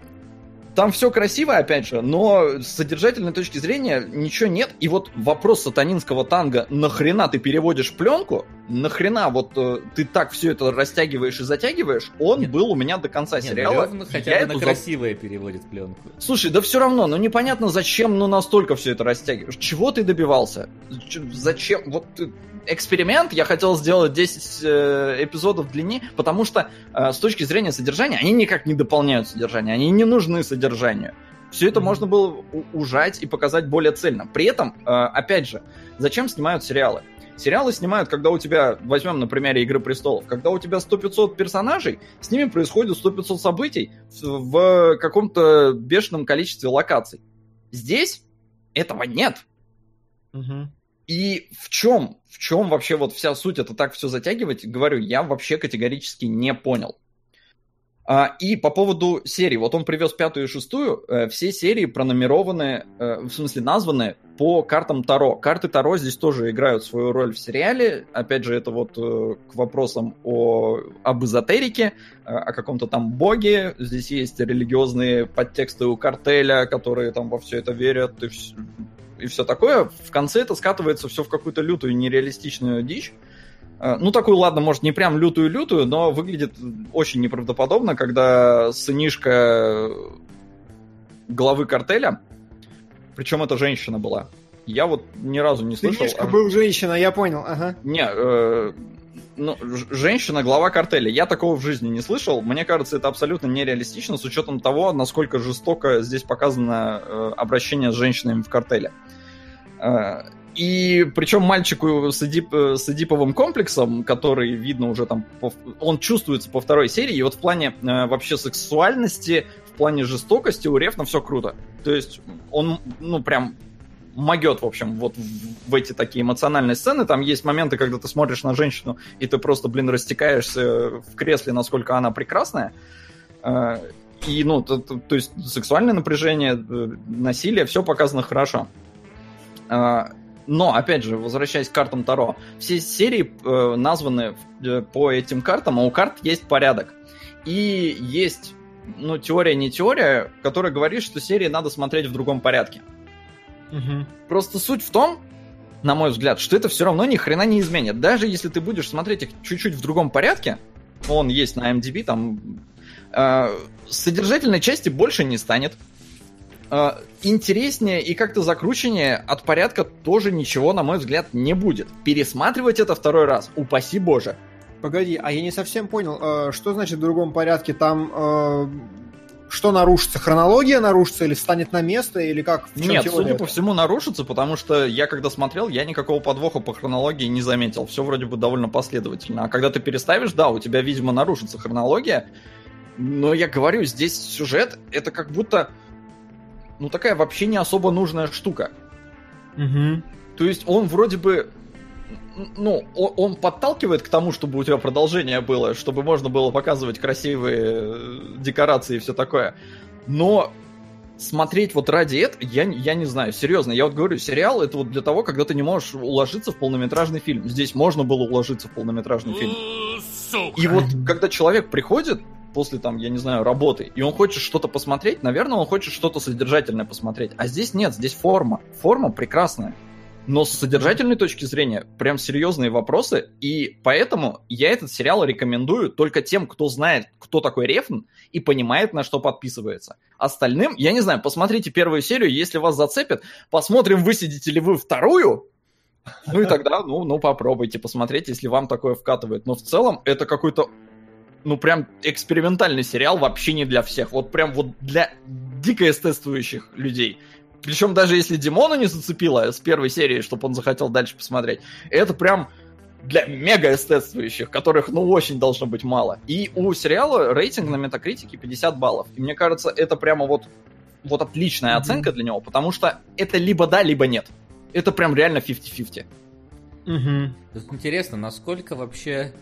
Там все красиво, опять же, но с содержательной точки зрения ничего нет. И вот вопрос сатанинского танга, нахрена ты переводишь пленку, нахрена вот э, ты так все это растягиваешь и затягиваешь, он нет. был у меня до конца нет, сериала. Нет, хотя бы на красивое за... переводит пленку. Слушай, да все равно, ну непонятно, зачем ну настолько все это растягиваешь. Чего ты добивался? Зачем? Вот эксперимент я хотел сделать 10 э, эпизодов длине, потому что э, с точки зрения содержания они никак не дополняют содержание, они не нужны содержанию. Все это можно было ужать и показать более цельно. При этом, э, опять же, зачем снимают сериалы? Сериалы снимают, когда у тебя, возьмем на примере «Игры престолов», когда у тебя 100-500 персонажей, с ними происходит 100-500 событий в, в каком-то бешеном количестве локаций. Здесь этого нет. Угу. И в чем, в чем вообще вот вся суть это так все затягивать, говорю, я вообще категорически не понял. А, и по поводу серии, вот он привез пятую и шестую, э, все серии пронумерованы, э, в смысле названы по картам Таро. Карты Таро здесь тоже играют свою роль в сериале. Опять же, это вот э, к вопросам о, об эзотерике, о каком-то там боге. Здесь есть религиозные подтексты у картеля, которые там во все это верят и, и все такое. В конце это скатывается все в какую-то лютую нереалистичную дичь. Э, ну, такую, ладно, может, не прям лютую-лютую, но выглядит очень неправдоподобно, когда сынишка главы картеля, причем это женщина была. Я вот ни разу не слышал... Сынишка а... был женщина, я понял, ага. Не, э, ну, женщина глава картеля. Я такого в жизни не слышал. Мне кажется, это абсолютно нереалистично с учетом того, насколько жестоко здесь показано э, обращение с женщинами в картеле. Э, и причем мальчику с, Эдип, с Эдиповым комплексом, который видно уже там, он чувствуется по второй серии, и вот в плане э, вообще сексуальности, в плане жестокости у Рефна все круто. То есть он, ну, прям могет, в общем, вот в, эти такие эмоциональные сцены. Там есть моменты, когда ты смотришь на женщину, и ты просто, блин, растекаешься в кресле, насколько она прекрасная. Э, и, ну, то, то, то есть сексуальное напряжение, э, насилие, все показано хорошо. Э, но, опять же, возвращаясь к картам Таро, все серии названы по этим картам, а у карт есть порядок. И есть, ну, теория не теория, которая говорит, что серии надо смотреть в другом порядке. Угу. Просто суть в том, на мой взгляд, что это все равно ни хрена не изменит. Даже если ты будешь смотреть их чуть-чуть в другом порядке, он есть на MDB, там э, содержательной части больше не станет. Э, интереснее и как-то закрученнее от порядка тоже ничего, на мой взгляд, не будет. Пересматривать это второй раз, упаси боже. Погоди, а я не совсем понял, э, что значит в другом порядке? Там э, что нарушится? Хронология нарушится или встанет на место, или как? В Нет, судя это? по всему, нарушится, потому что я когда смотрел, я никакого подвоха по хронологии не заметил. Все вроде бы довольно последовательно. А когда ты переставишь, да, у тебя, видимо, нарушится хронология. Но я говорю, здесь сюжет, это как будто ну, такая вообще не особо нужная штука. Угу. То есть он вроде бы ну, он подталкивает к тому, чтобы у тебя продолжение было, чтобы можно было показывать красивые э, декорации и все такое. Но смотреть вот ради этого, я, я не знаю, серьезно, я вот говорю, сериал это вот для того, когда ты не можешь уложиться в полнометражный фильм. Здесь можно было уложиться в полнометражный фильм. И вот когда человек приходит, после там, я не знаю, работы, и он хочет что-то посмотреть, наверное, он хочет что-то содержательное посмотреть. А здесь нет, здесь форма. Форма прекрасная. Но с содержательной точки зрения прям серьезные вопросы, и поэтому я этот сериал рекомендую только тем, кто знает, кто такой Рефн, и понимает, на что подписывается. Остальным, я не знаю, посмотрите первую серию, если вас зацепит, посмотрим, высидите ли вы вторую, ну и тогда, ну, ну попробуйте посмотреть, если вам такое вкатывает. Но в целом это какой-то ну, прям экспериментальный сериал вообще не для всех. Вот прям вот для дико эстетствующих людей. Причем даже если Димона не зацепило с первой серии, чтобы он захотел дальше посмотреть, это прям для мега эстетствующих, которых, ну, очень должно быть мало. И у сериала рейтинг на метакритике 50 баллов. И мне кажется, это прямо вот, вот отличная mm-hmm. оценка для него, потому что это либо да, либо нет. Это прям реально 50-50. Угу. Тут интересно, насколько вообще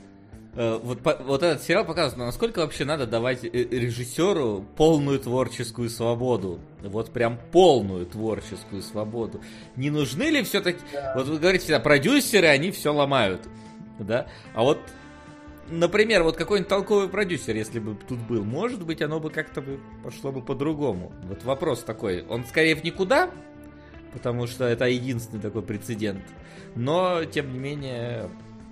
Э, вот, вот этот сериал показывает, насколько вообще надо давать э, режиссеру полную творческую свободу. Вот прям полную творческую свободу. Не нужны ли все-таки... Вот вы говорите всегда, продюсеры, они все ломают. Да? А вот, например, вот какой-нибудь толковый продюсер, если бы тут был, может быть, оно бы как-то бы пошло бы по-другому. Вот вопрос такой. Он скорее в никуда, потому что это единственный такой прецедент. Но, тем не менее,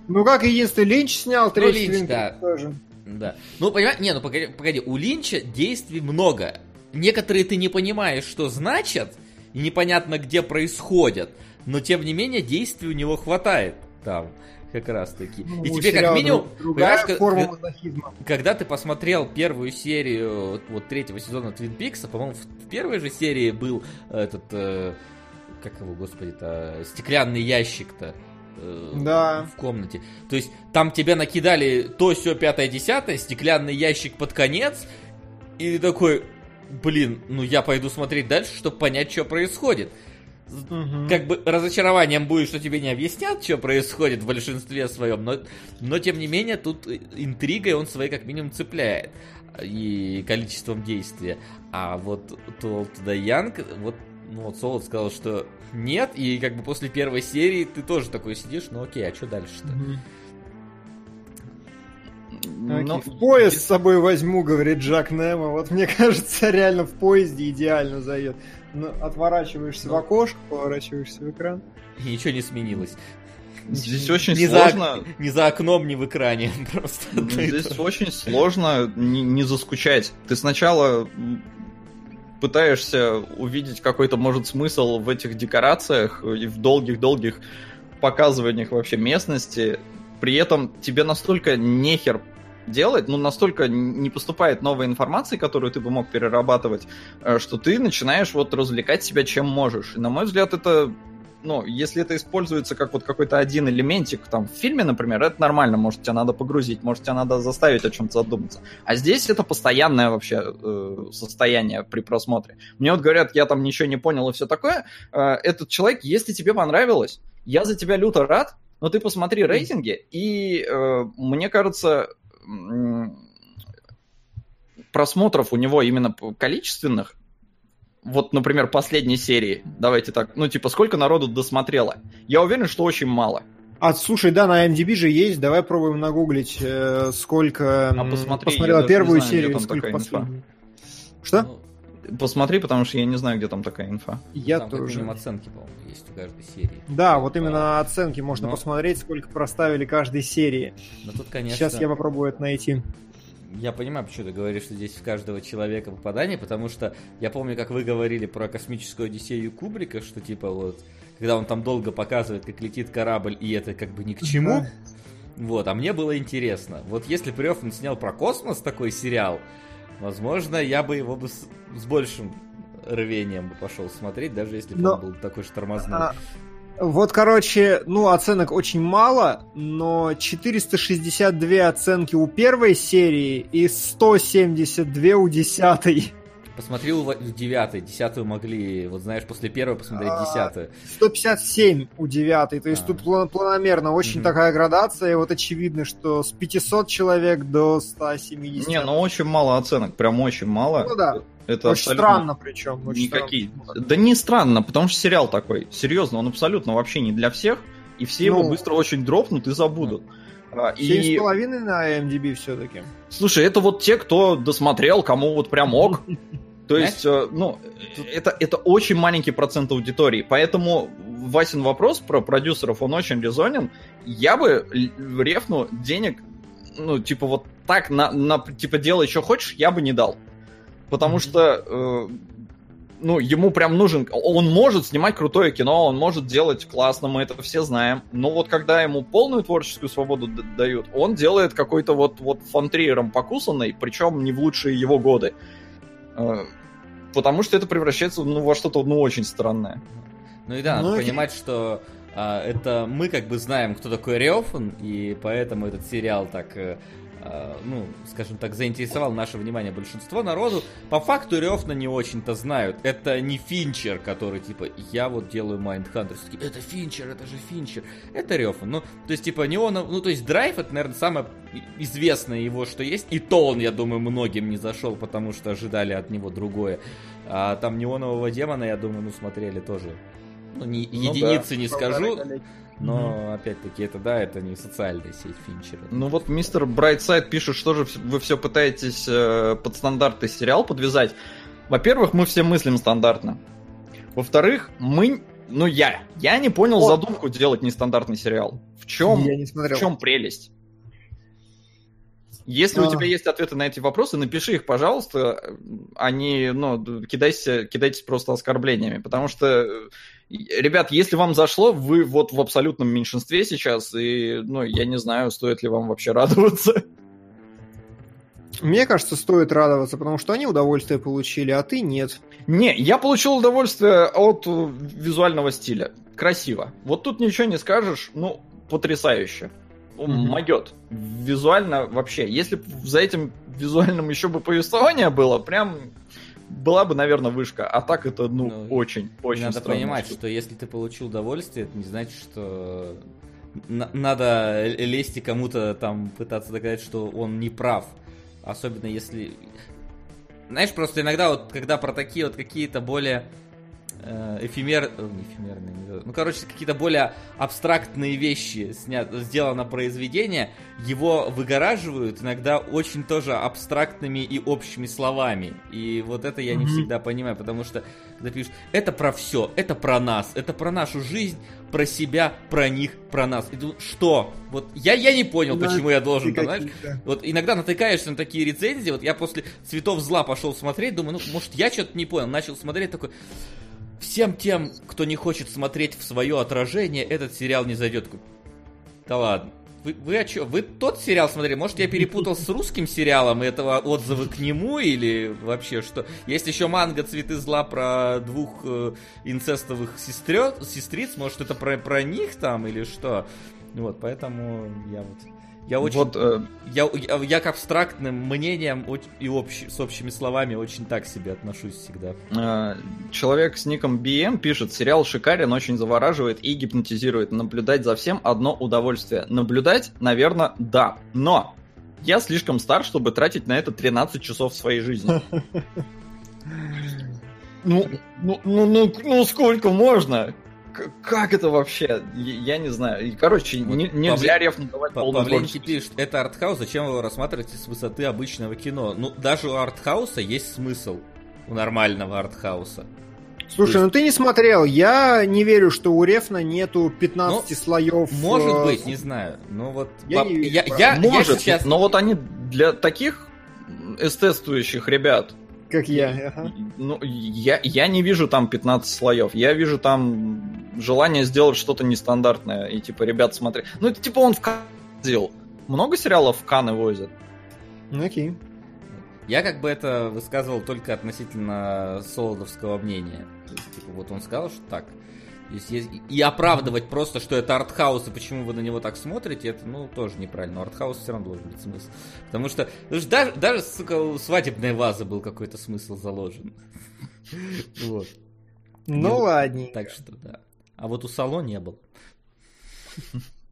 ну как единственный Линч снял ну, третий Линч, да. тоже. Да. Ну, понимаешь, не, ну погоди, погоди, у Линча действий много. Некоторые ты не понимаешь, что значат, и непонятно, где происходят, но тем не менее действий у него хватает там. Как раз таки. Ну, и тебе как минимум, друг- другая форма мазохизма. когда ты посмотрел первую серию вот третьего сезона Твин Пикса, по-моему, в, в первой же серии был этот, э, как его, господи-то, стеклянный ящик-то. Э, Да. В комнате. То есть там тебе накидали то, все, пятое, десятое, стеклянный ящик под конец, и ты такой, блин, ну я пойду смотреть дальше, чтобы понять, что происходит. Мгм. Как бы разочарованием будет, что тебе не объяснят, что происходит в большинстве своем, но, но тем не менее тут интригой он своей как минимум цепляет и количеством действия. А вот the Young, вот, ну вот Солод сказал, что нет, и как бы после первой серии ты тоже такой сидишь, ну окей, а что дальше-то? Мгм. Ну, в поезд с собой возьму, говорит Джак Немо. Вот мне [laughs] кажется, реально в поезде идеально зайдет. Ну, отворачиваешься Ну. в окошко, поворачиваешься в экран. И ничего не сменилось. Здесь очень Ни за, сложно. ни за окном, ни в экране. [laughs] Просто Ну, Здесь очень сложно не, не заскучать. Ты сначала пытаешься увидеть какой-то, может, смысл в этих декорациях и в долгих-долгих показываниях вообще местности. При этом тебе настолько нехер делать, ну, настолько не поступает новой информации, которую ты бы мог перерабатывать, э, что ты начинаешь вот развлекать себя чем можешь. И, на мой взгляд, это ну, если это используется как вот какой-то один элементик там в фильме, например, это нормально, может, тебя надо погрузить, может, тебя надо заставить о чем-то задуматься. А здесь это постоянное вообще э, состояние при просмотре. Мне вот говорят, я там ничего не понял и все такое. Э, этот человек, если тебе понравилось, я за тебя люто рад, но ты посмотри рейтинги, и э, мне кажется, просмотров у него именно количественных вот, например, последней серии, давайте так, ну, типа, сколько народу досмотрело? Я уверен, что очень мало. А, слушай, да, на MDB же есть, давай пробуем нагуглить, э, сколько А посмотри, посмотрела первую знаю, серию, там сколько последнюю. Что? Ну, Посмотри, потому что я не знаю, где там такая инфа. Я там тоже. минимум оценки, по-моему, есть у каждой серии. Да, вот именно оценки можно Но- посмотреть, сколько проставили каждой серии. Но тут, конечно, Сейчас я попробую это найти. Я понимаю, почему ты говоришь, что здесь в каждого человека попадание, потому что я помню, как вы говорили про космическую Одиссею Кубрика, что типа вот, когда он там долго показывает, как летит корабль, и это как бы ни к чему. Вот, а мне было интересно. Вот если бы Рёфан снял про космос такой сериал, возможно, я бы его бы с, с большим рвением бы пошел смотреть, даже если бы Но- он был такой же тормозной. А, Вот, короче, ну, оценок очень мало, но 462 оценки у первой серии и 172 у десятой. Посмотри у в девятой, десятую могли, вот знаешь, после первой посмотреть А, десятую. 157 у девятой, то есть А. тут план- планомерно очень Мгм. такая градация, и вот очевидно, что с 500 человек до 170. Не, ну очень мало оценок, прям очень мало. Ну да. Это очень абсолютно странно причем. очень никакие. странно. Да не странно, потому что сериал такой. Серьезно, он абсолютно вообще не для всех, и все его Ну. быстро очень дропнут и забудут. А, И, половиной на MDB все-таки. слушай, это вот те, кто досмотрел, кому вот прям ок. [laughs] То есть, э, ну, это, это очень маленький процент аудитории. Поэтому Васин вопрос про продюсеров, он очень резонен. Я бы рефну денег, ну, типа, вот так, на, на типа, делай, что хочешь, я бы не дал. Потому что, э, ну, ему прям нужен... Он может снимать крутое кино, он может делать классно, мы это все знаем. Но вот когда ему полную творческую свободу д- дают, он делает какой-то вот, вот фонтриером покусанный, причем не в лучшие его годы. Э, Потому что это превращается ну, во что-то ну, очень странное. Ну и да, Ну, надо окей. понимать, что а, это мы как бы знаем, кто такой Рефн, и поэтому этот сериал так, э, ну, скажем так, заинтересовал наше внимание большинство народу. По факту Рефна не очень-то знают. Это не Финчер, который типа, я вот делаю Mindhunter. Все таки, Это Финчер, это же Финчер. Это Рефн. Ну, то есть, типа, не он, ну, то есть, Драйв, это, наверное, самое известное его, что есть. И то он, я думаю, многим не зашел, потому что ожидали от него другое. А там неонового демона, я думаю, ну, смотрели тоже. Ну, не, Ну единицы не скажу, Но, опять-таки, это, да, это не социальная сеть Финчера. Ну вот мистер Брайтсайд пишет, что же вы все пытаетесь э, под стандартный сериал подвязать. Во-первых, мы все мыслим стандартно. Во-вторых, мы... Ну я. Я не понял О. задумку делать нестандартный сериал. В чем, Я не в смотрел. чем прелесть? Если у А. тебя есть ответы на эти вопросы, напиши их, пожалуйста, а не, ну, кидайся, кидайтесь просто оскорблениями, потому что, э, ребят, если вам зашло, вы вот в абсолютном меньшинстве сейчас, и, ну, я не знаю, стоит ли вам вообще радоваться. Мне кажется, стоит радоваться, потому что они удовольствие получили, а ты нет. Не, я получил удовольствие от э, визуального стиля. Красиво. Вот тут ничего не скажешь, ну, потрясающе. Мгм. Могет. Визуально вообще. Если б за этим визуальным еще бы повествование было, прям была бы, наверное, вышка. А так это, ну, Ну, очень, очень Надо понимать, штука. что если ты получил удовольствие, это не значит, что на- надо лезть и кому-то там пытаться доказать, что он не прав. Особенно если... Знаешь, просто иногда вот, когда про такие вот какие-то более эфемер... э, не эфемерные, не ну, короче, какие-то более абстрактные вещи снят... сделано произведение, его выгораживают иногда очень тоже абстрактными и общими словами. И вот это я не Мгм. всегда понимаю, потому что когда пишешь, это про все, это про нас, это про нашу жизнь, про себя, про них, про нас. И тут что? Вот я, я не понял, Да, почему я должен, там, знаешь, вот иногда натыкаешься на такие рецензии, вот я после «Цветов зла» пошел смотреть, думаю, ну, может, я что-то не понял, начал смотреть, такой, всем тем, кто не хочет смотреть в свое отражение, этот сериал не зайдет. Да ладно. Вы, вы о чё? Вы тот сериал смотрели? Может, я перепутал с русским сериалом, этого отзывы к нему, или вообще что? Есть еще манга «Цветы зла» про двух э, инцестовых сестрё- сестриц, может, это про, про них там, или что? Вот, поэтому я вот... Я очень... Вот, э, Я, я, я к абстрактным мнениям и общ- с общими словами очень так себе отношусь всегда. э, человек с ником BM пишет, сериал шикарен, очень завораживает и гипнотизирует. Наблюдать за всем одно удовольствие. Наблюдать, наверное, да. Но я слишком стар, чтобы тратить на это 13 часов своей жизни. [laughs] Ну, ну, ну, ну, ну сколько можно? Как это вообще? Я я не знаю. Короче, Вот не- нельзя Павле- реф давать П- полную Павленки пишет, это артхаус, зачем его рассматривать с высоты обычного кино? Ну, даже у артхауса есть смысл. У нормального артхауса. Слушай, ну ты не смотрел. Я не верю, что у Рефна нету 15 Ну, слоев. Может э, быть, не знаю. Ну вот, Я пап- не верю, я, я- я Может, сейчас... но вот они для таких эстетствующих ребят, Как я. ага. ну, я, я не вижу там 15 слоев. Я вижу там желание сделать что-то нестандартное. И типа, ребят, смотри. Ну, это типа он в Кан. Много сериалов в Каны возят? Ну, Окей. Я как бы это высказывал только относительно солодовского мнения. То есть, типа, вот он сказал, что так. Есть, есть- и оправдывать просто, что это артхаус, и почему вы на него так смотрите, это, ну, тоже неправильно. У артхауса все равно должен быть смысл. Потому что, даже, даже, сука, у свадебной вазы был какой-то смысл заложен. Вот. Ну ладненько. Так что, да. А вот у Сало не был.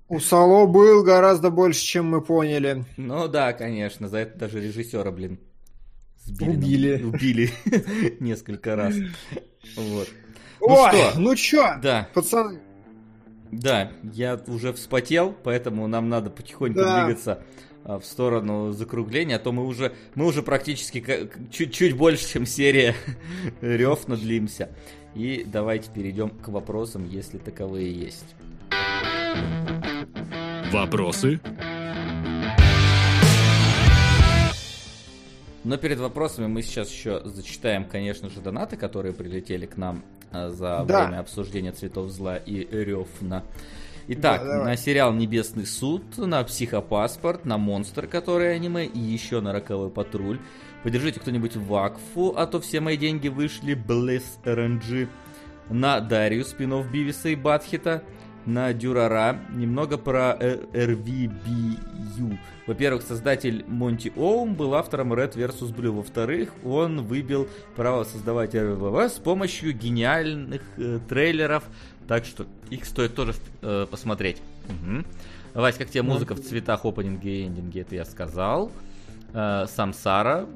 У Сало был гораздо больше, чем мы поняли. Ну да, конечно, за это даже режиссера, блин, сбили. Убили. Убили [laughs] несколько раз. Вот. Ну Ой, что? ну чё, Да, пацаны, да, я уже вспотел, поэтому нам надо потихоньку Да. двигаться а, в сторону закругления, а то мы уже, мы уже практически чуть-чуть больше, чем серия [laughs] рев надлимся. И давайте перейдем к вопросам, если таковые есть. Вопросы? Но перед вопросами мы сейчас еще зачитаем, конечно же, донаты, которые прилетели к нам за Да. время обсуждения цветов зла и Рёфна. Итак, Да, давай. на сериал Небесный суд, на психопаспорт, на монстр, который аниме, и еще на роковой патруль. Поддержите кто-нибудь Вакфу, а то все мои деньги вышли. Блесс RNG. На Дарью, спинов Бивиса и Батхита. На Дюрара. Немного про RVBU. Во-первых, создатель Монти Оум был автором Red vs. Blue. Во-вторых, он выбил право создавать РВВ с помощью гениальных э, трейлеров. Так что их стоит тоже э, посмотреть. Мгм. Вась, как тебе музыка в цветах опенинге и эндинге? Это я сказал. Э, Самсара.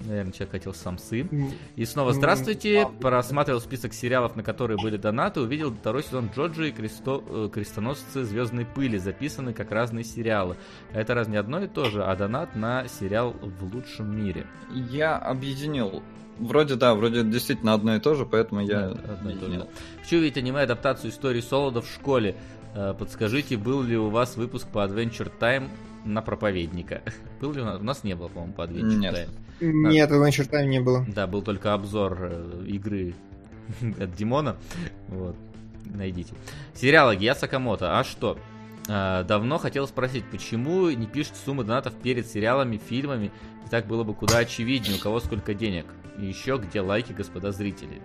Наверное, человек хотел самсы. И снова здравствуйте. Просматривал список сериалов, на которые были донаты. Увидел второй сезон Джоджи и Кресто- э, Крестоносцы Звездной Пыли, записаны как разные сериалы. Это раз не одно и то же, а донат на сериал в лучшем мире. Я объединил вроде да, вроде действительно одно и то же, поэтому я... одно и то же. Хочу увидеть аниме-адаптацию истории Солода в школе. Э, подскажите, был ли у вас выпуск по Adventure Time на проповедника? [laughs] Был ли у нас? У нас не было, по-моему, по Adventure Нет. Time. Нет, Adventure Time не было. Да, был только обзор э, игры [laughs] от Димона. Вот. Найдите. Сериал Я Сакамото. А что? А, давно хотел спросить, почему не пишут суммы донатов перед сериалами, фильмами? Так было бы куда очевиднее, у кого сколько денег. И еще где лайки, господа зрители.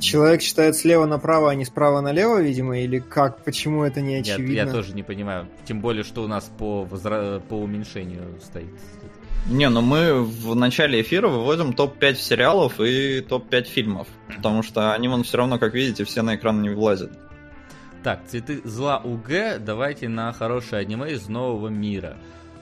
Человек читает слева направо, а не справа налево, видимо, или как? Почему это не очевидно? я тоже не понимаю. Тем более, что у нас по, возра- по уменьшению стоит. Не, ну мы в начале эфира выводим топ-5 сериалов и топ-5 фильмов. Потому что они, вон, все равно, как видите, все на экран не влазят. Так, цветы зла УГ, давайте на хорошее аниме из нового мира.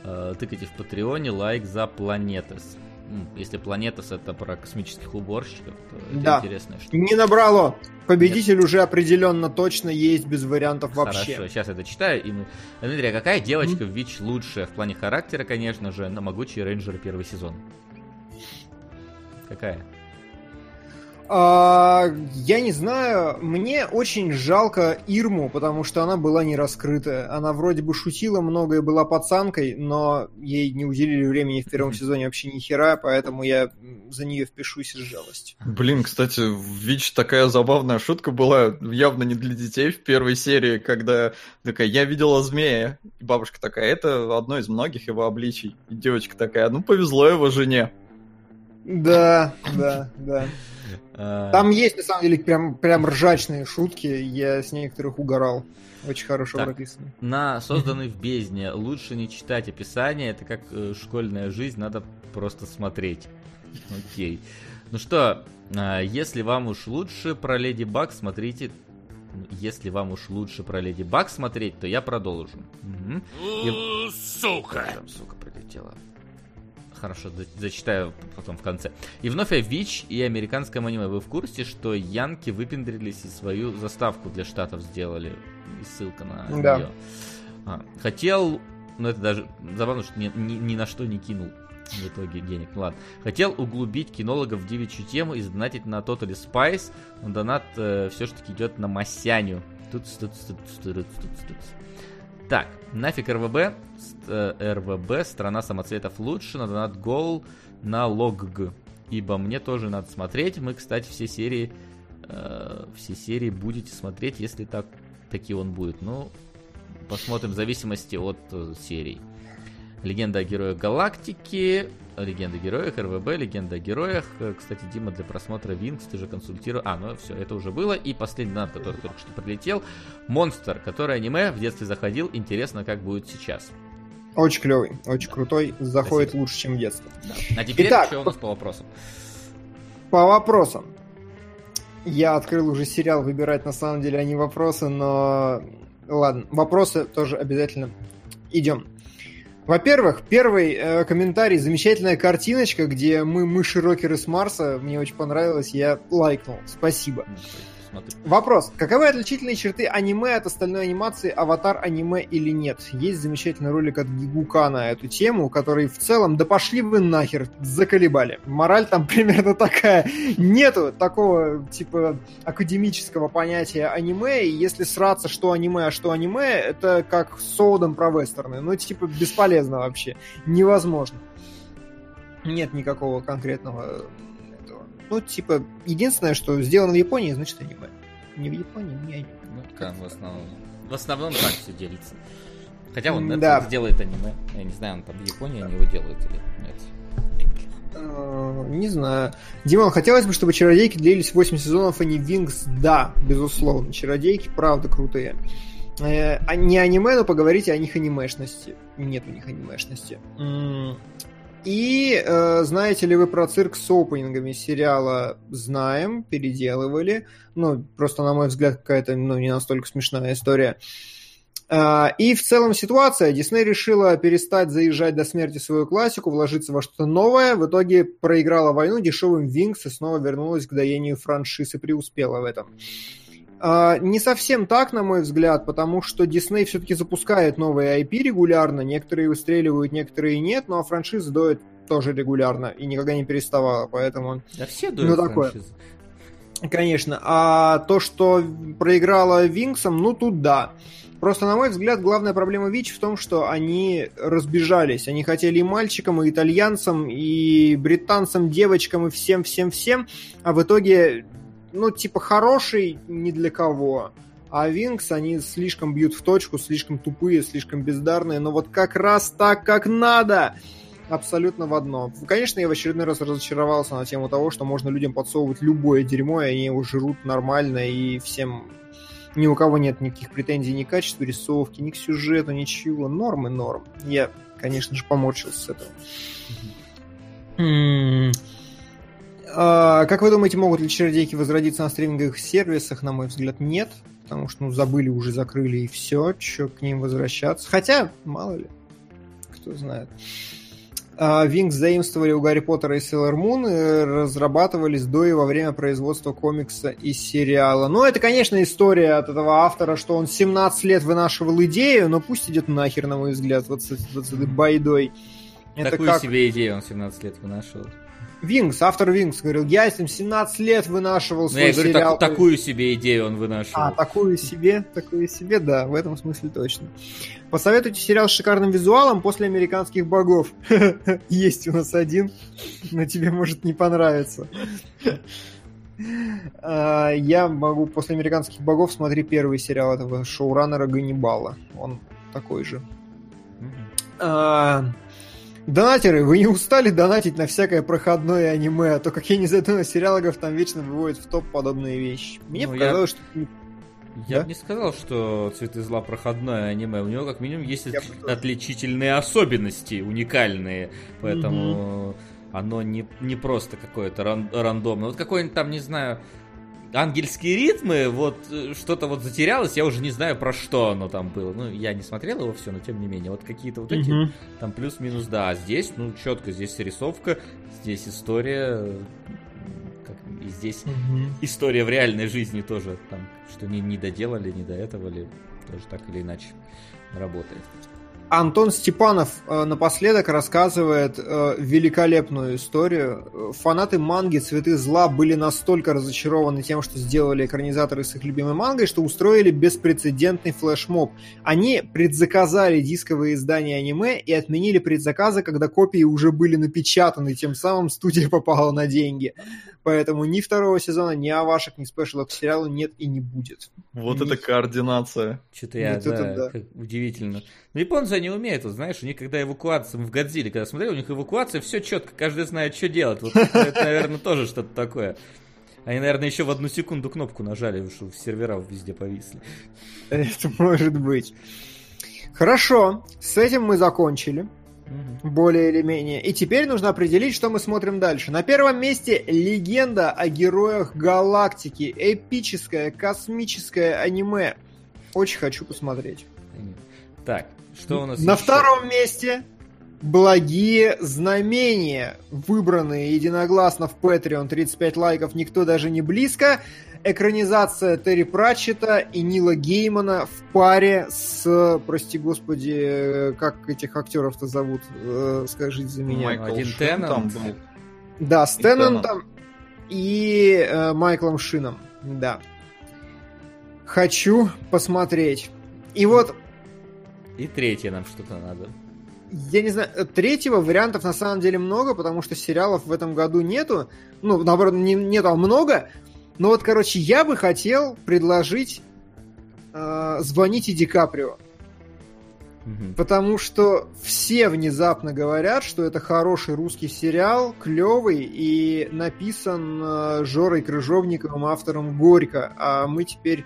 Э, Тыкайте в Патреоне лайк за Планетес. М, Если Планетес это про космических уборщиков, то это Да. интересная штука. Не набрало. Победитель уже определенно точно есть, без вариантов вообще. Хорошо, сейчас это читаю. И. Дмитрий, а какая девочка в ВИЧ лучшая? В плане характера, конечно же, на Могучий Рейнджер первый сезон. Какая? А, я не знаю, мне очень жалко Ирму, потому что она была не раскрытая. Она вроде бы шутила много и была пацанкой, но ей не уделили времени в первом [laughs] сезоне вообще ни хера, поэтому я за нее впишусь из жалости. Блин, кстати, в ВИЧ такая забавная шутка была, явно не для детей в первой серии, когда такая, я видела змея. И бабушка такая, это одно из многих его обличий. И девочка такая, ну повезло его жене. Да, да, да. А, Там есть, на самом деле, прям, прям ржачные шутки, я с некоторых угорал. Очень хорошо Так. прописано. На [laughs] созданный в бездне лучше не читать описание, это как э, школьная жизнь, надо просто смотреть. Окей. Ну что, а, если вам уж лучше про Леди Баг смотрите. Если вам уж лучше про Леди Баг смотреть, то я продолжу. Мгм. У, Сука! Там, сука, прилетела. Хорошо, за- зачитаю потом в конце. И вновь о ВИЧ и американском аниме. Вы в курсе, что янки выпендрились и свою заставку для штатов сделали? И ссылка на Да. нее. А, хотел, ну это даже забавно, что ни, ни- ни на что не кинул в итоге денег. Ну ладно. Хотел углубить кинологов в девичью тему и задонатить на Totally Spice, но донат все-таки идет на Масяню. Тут, тут, тут, тут, тут, тут. Так, нафиг РВБ, э, РВБ, страна самоцветов лучше, на донат гол на логг. Ибо мне тоже надо смотреть. Мы, кстати, все серии э, все серии будете смотреть, если так таки он будет. Ну, посмотрим в зависимости от э, серий. Легенда о героях галактики, Легенда о героях, РВБ, Легенда о героях. Э, Кстати, Дима, для просмотра Винкс ты же консультировал. А, ну все, это уже было. И последний донат, который только что прилетел. Монстр, который аниме в детстве заходил. Интересно, как будет сейчас. Очень клевый, очень крутой, заходит Спасибо. лучше, чем в детстве. А теперь Итак, что у нас по вопросам? По вопросам. Я открыл уже сериал выбирать, на самом деле, а не вопросы, но... Ладно, вопросы тоже обязательно. Идем. Во-первых, первый э, комментарий, замечательная картиночка, где мы мыши-рокеры с Марса, мне очень понравилось, я лайкнул, спасибо. Смотри. Вопрос. Каковы отличительные черты аниме от остальной анимации аватар аниме или нет? Есть замечательный ролик от Гигука на эту тему, который в целом, да пошли вы нахер, заколебали. Мораль там [laughs] примерно такая. Нету такого, типа, академического понятия аниме, и если сраться, что аниме, а что аниме, это как с Соудом про вестерны. Ну, типа, бесполезно вообще. Невозможно. Нет никакого конкретного. Ну, типа, единственное, что сделано в Японии, значит аниме. Не в Японии, не аниме. Ну, как в основном. В основном так все делится. Хотя он Netflix Да. делает аниме. Я не знаю, он там в Японии они его делают или нет. Э, Не знаю. Димон, хотелось бы, чтобы чародейки длились 8 сезонов, а не Винкс. Да, безусловно. Чародейки, правда, крутые. Э, а не аниме, но поговорите о них анимешности. Нет у них анимешности. И э, знаете ли вы про цирк с опенингами сериала? Знаем, переделывали. Ну, просто, на мой взгляд, какая-то ну, не настолько смешная история. А, И в целом ситуация. Дисней решила перестать заезжать до смерти свою классику, вложиться во что-то новое. В итоге проиграла войну дешевым Винкс и снова вернулась к доению франшиз и преуспела в этом. Не совсем так, на мой взгляд, потому что Disney все-таки запускает новые IP регулярно, некоторые выстреливают, некоторые нет, но франшиза доет тоже регулярно и никогда не переставала, поэтому... Да все ну, такое. Франшизы. Конечно. А то, что проиграла Винксом, ну тут да. Просто, на мой взгляд, главная проблема ВИЧ в том, что они разбежались. Они хотели и мальчикам, и итальянцам, и британцам, девочкам, и всем-всем-всем. А в итоге, ну, типа, хороший ни для кого. А Винкс, они слишком бьют в точку, слишком тупые, слишком бездарные. Но вот как раз так, как надо абсолютно в одно. Конечно, я в очередной раз разочаровался на тему того, что можно людям подсовывать любое дерьмо, и они его жрут нормально, и всем ни у кого нет никаких претензий ни к качеству рисовки, ни к сюжету, ничего. Нормы, норм. Я, конечно же, поморщился с этого. А, как вы думаете, могут ли чародейки возродиться на стриминговых сервисах? На мой взгляд, нет. Потому что, ну, забыли, уже закрыли и все. Че к ним возвращаться? Хотя, мало ли. Кто знает. Винкс заимствовали у Гарри Поттера и Sailor Мун и разрабатывались до и во время производства комикса и сериала. Ну, это, конечно, история от этого автора, что он 17 лет вынашивал идею, но пусть идет нахер, на мой взгляд, вот с, вот с этой байдой. Такую как... себе идею он 17 лет вынашивал. Винкс, автор Винкс говорил, я с ним 17 лет вынашивал ну, свой я говорю, сериал. Так, такую себе идею он вынашивал. А, такую себе, такую себе, да, в этом смысле точно. Посоветуйте сериал с шикарным визуалом после американских богов. [laughs] Есть у нас один, но тебе может не понравиться. А, я могу после американских богов смотреть первый сериал этого шоураннера Ганнибала. Он такой же. Донатеры, вы не устали донатить на всякое проходное аниме, а то, как я не на сериалогов, там вечно выводят в топ подобные вещи. Мне ну, показалось, я... что... Я да? бы не сказал, что «Цветы зла» проходное аниме. У него, как минимум, есть я отличительные особенности, уникальные. Поэтому угу. оно не, не просто какое-то ран- рандомное. Вот какой-нибудь там, не знаю, ангельские ритмы, вот э, что-то вот затерялось, я уже не знаю про что оно там было. Ну, я не смотрел его все, но тем не менее, вот какие-то вот эти mm-hmm. там плюс-минус, да. А здесь, ну, четко, здесь рисовка, здесь история, как, и здесь mm-hmm. история в реальной жизни тоже, там, что не, не доделали, не до этого ли, тоже так или иначе работает. Антон Степанов э, напоследок рассказывает э, великолепную историю. Фанаты манги «Цветы зла» были настолько разочарованы тем, что сделали экранизаторы с их любимой мангой, что устроили беспрецедентный флешмоб. Они предзаказали дисковые издания аниме и отменили предзаказы, когда копии уже были напечатаны, тем самым студия [laughs] попала на деньги. Поэтому ни второго сезона, ни авашек, ни спешалов к сериалу нет и не будет. Вот ни... это координация. Что-то я, да, это, да. удивительно. Но японцы, они умеют, вот, знаешь, у них, когда эвакуация, в Годзилле, когда смотрели, у них эвакуация, все четко, каждый знает, что делать. Вот это, наверное, тоже что-то такое. Они, наверное, еще в одну секунду кнопку нажали, что сервера везде повисли. Это может быть. Хорошо, с этим мы закончили. Угу. Более или менее. И теперь нужно определить, что мы смотрим дальше. На первом месте легенда о героях галактики. Эпическое, космическое аниме. Очень хочу посмотреть. Так, что у нас На еще? втором месте Благие знамения, выбранные единогласно в Patreon, 35 лайков, никто даже не близко экранизация Терри Пратчета и Нила Геймана в паре с, прости господи, как этих актеров-то зовут, э, скажите за меня. Майкл Один Теннант. был. Да, с Теннантом и э, Майклом Шином, да. Хочу посмотреть. И вот... И третье нам что-то надо. Я не знаю, третьего вариантов на самом деле много, потому что сериалов в этом году нету. Ну, наоборот, не, нету, а много. Ну вот, короче, я бы хотел предложить э, «Звоните Ди Каприо». Потому что все внезапно говорят, что это хороший русский сериал, клевый и написан э, Жорой Крыжовниковым, автором Горько. А мы теперь,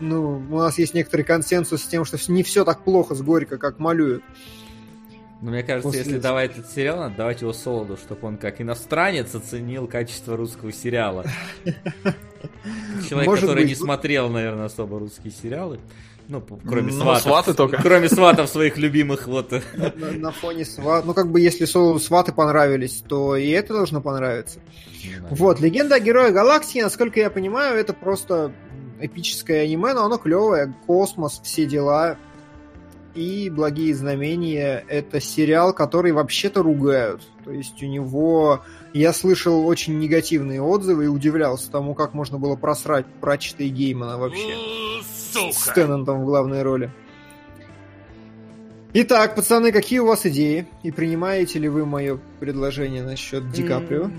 ну, у нас есть некоторый консенсус с тем, что не все так плохо с Горько, как малюют. Но мне кажется, После... если давать этот сериал, надо давать его Солоду, чтобы он как иностранец оценил качество русского сериала. [laughs] Человек, Может который быть. не смотрел, наверное, особо русские сериалы. Ну, кроме ну, сватов. сваты только. [laughs] Кроме сватов своих любимых, вот. На, на фоне сват. Ну, как бы, если Солоду сваты понравились, то и это должно понравиться. Ну, вот, легенда о герое галактики, насколько я понимаю, это просто эпическое аниме, но оно клевое, космос, все дела. И «Благие знамения» — это сериал, который вообще-то ругают. То есть у него... Я слышал очень негативные отзывы и удивлялся тому, как можно было просрать Пратчета и Геймана вообще. С Теннантом в главной роли. Итак, пацаны, какие у вас идеи? И принимаете ли вы мое предложение насчет Ди Каприо?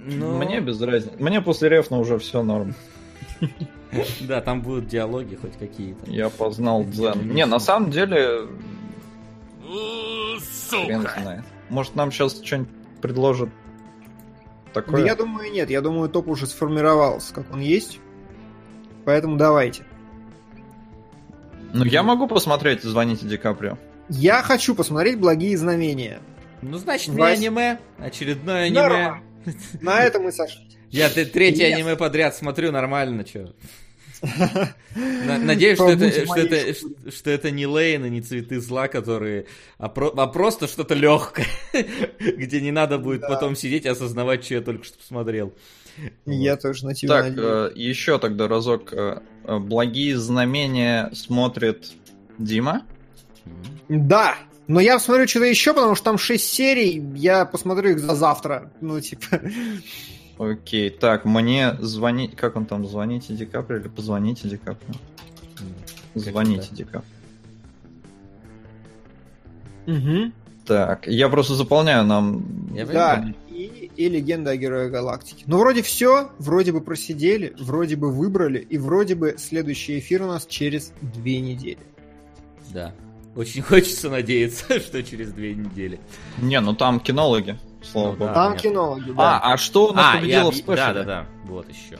Ну... Мне без разницы. Мне после Рефна уже все норм. Да, там будут диалоги хоть какие-то. Я познал дзен. Не, на самом деле... Сука! Может, нам сейчас что-нибудь предложат такое? Да я думаю, нет. Я думаю, топ уже сформировался, как он есть. Поэтому давайте. Ну, я могу посмотреть «Звоните Ди Каприо». Я хочу посмотреть «Благие знамения». Ну, значит, не аниме. Очередное аниме. На этом мы сошлись. Я третье аниме подряд смотрю, нормально, что. [laughs] Надеюсь, что это, что, это, что это не Лейн и не цветы зла, которые. А, про, а просто что-то легкое, [laughs] где не надо будет да. потом сидеть и осознавать, что я только что посмотрел. Я тоже на тебя Так, э, еще тогда разок. Э, э, благие знамения смотрит Дима? Да, но я посмотрю что-то еще, потому что там 6 серий, я посмотрю их за завтра. Ну, типа... Окей, так, мне звонить... Как он там, звоните Ди Каприо или позвоните Ди Каприо? Звоните Ди Каприо. Угу. Так, я просто заполняю нам... Я да, и, и легенда о Герое Галактики. Ну, вроде все, вроде бы просидели, вроде бы выбрали, и вроде бы следующий эфир у нас через две недели. Да. Очень хочется надеяться, [laughs] что через две недели. Не, ну там кинологи, слава ну, богу. Да, там нет. кинологи, да. А, а что у нас а, победило я... в спешле? Да, да, да, вот еще.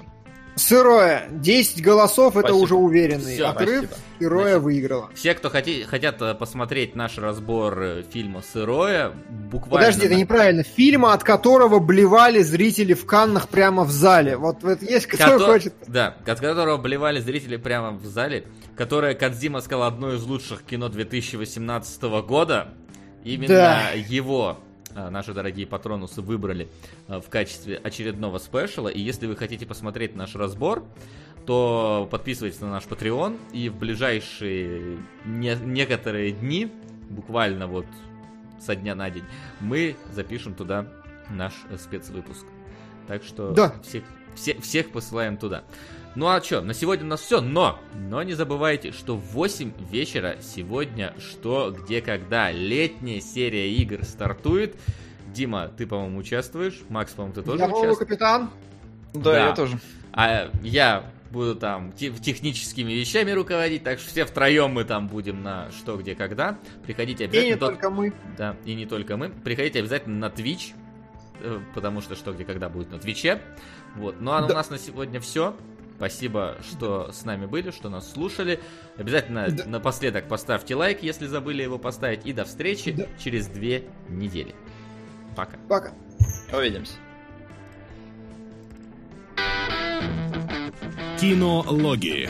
Сырое. 10 голосов, спасибо. это уже уверенный Все, отрыв. Спасибо. Сырое Значит, выиграло. Все, кто хоти, хотят э, посмотреть наш разбор э, фильма Сырое, буквально... Подожди, это неправильно. Фильма, от которого блевали зрители в Каннах прямо в зале. Вот, вот есть кто Кото... хочет... Да, от которого блевали зрители прямо в зале, которое Кадзима сказал одно из лучших кино 2018 года. Именно да. его наши дорогие патронусы выбрали а, в качестве очередного спешала. И если вы хотите посмотреть наш разбор, то подписывайтесь на наш Patreon, и в ближайшие не- некоторые дни, буквально вот со дня на день, мы запишем туда наш спецвыпуск. Так что да. всех, все, всех посылаем туда. Ну а что, на сегодня у нас все, но, но не забывайте, что в 8 вечера сегодня что, где, когда летняя серия игр стартует. Дима, ты, по-моему, участвуешь, Макс, по-моему, ты тоже я участвуешь. Я капитан. Да, да, я тоже. А я буду там техническими вещами руководить, так что все втроем мы там будем на что, где, когда. Приходите обязательно. И не только мы. Да, и не только мы. Приходите обязательно на Twitch, э, потому что что, где, когда будет на Твиче. Вот. Ну а да. у нас на сегодня все. Спасибо, что с нами были, что нас слушали. Обязательно да. напоследок поставьте лайк, если забыли его поставить. И до встречи да. через две недели. Пока. Пока. Увидимся. Кинологии.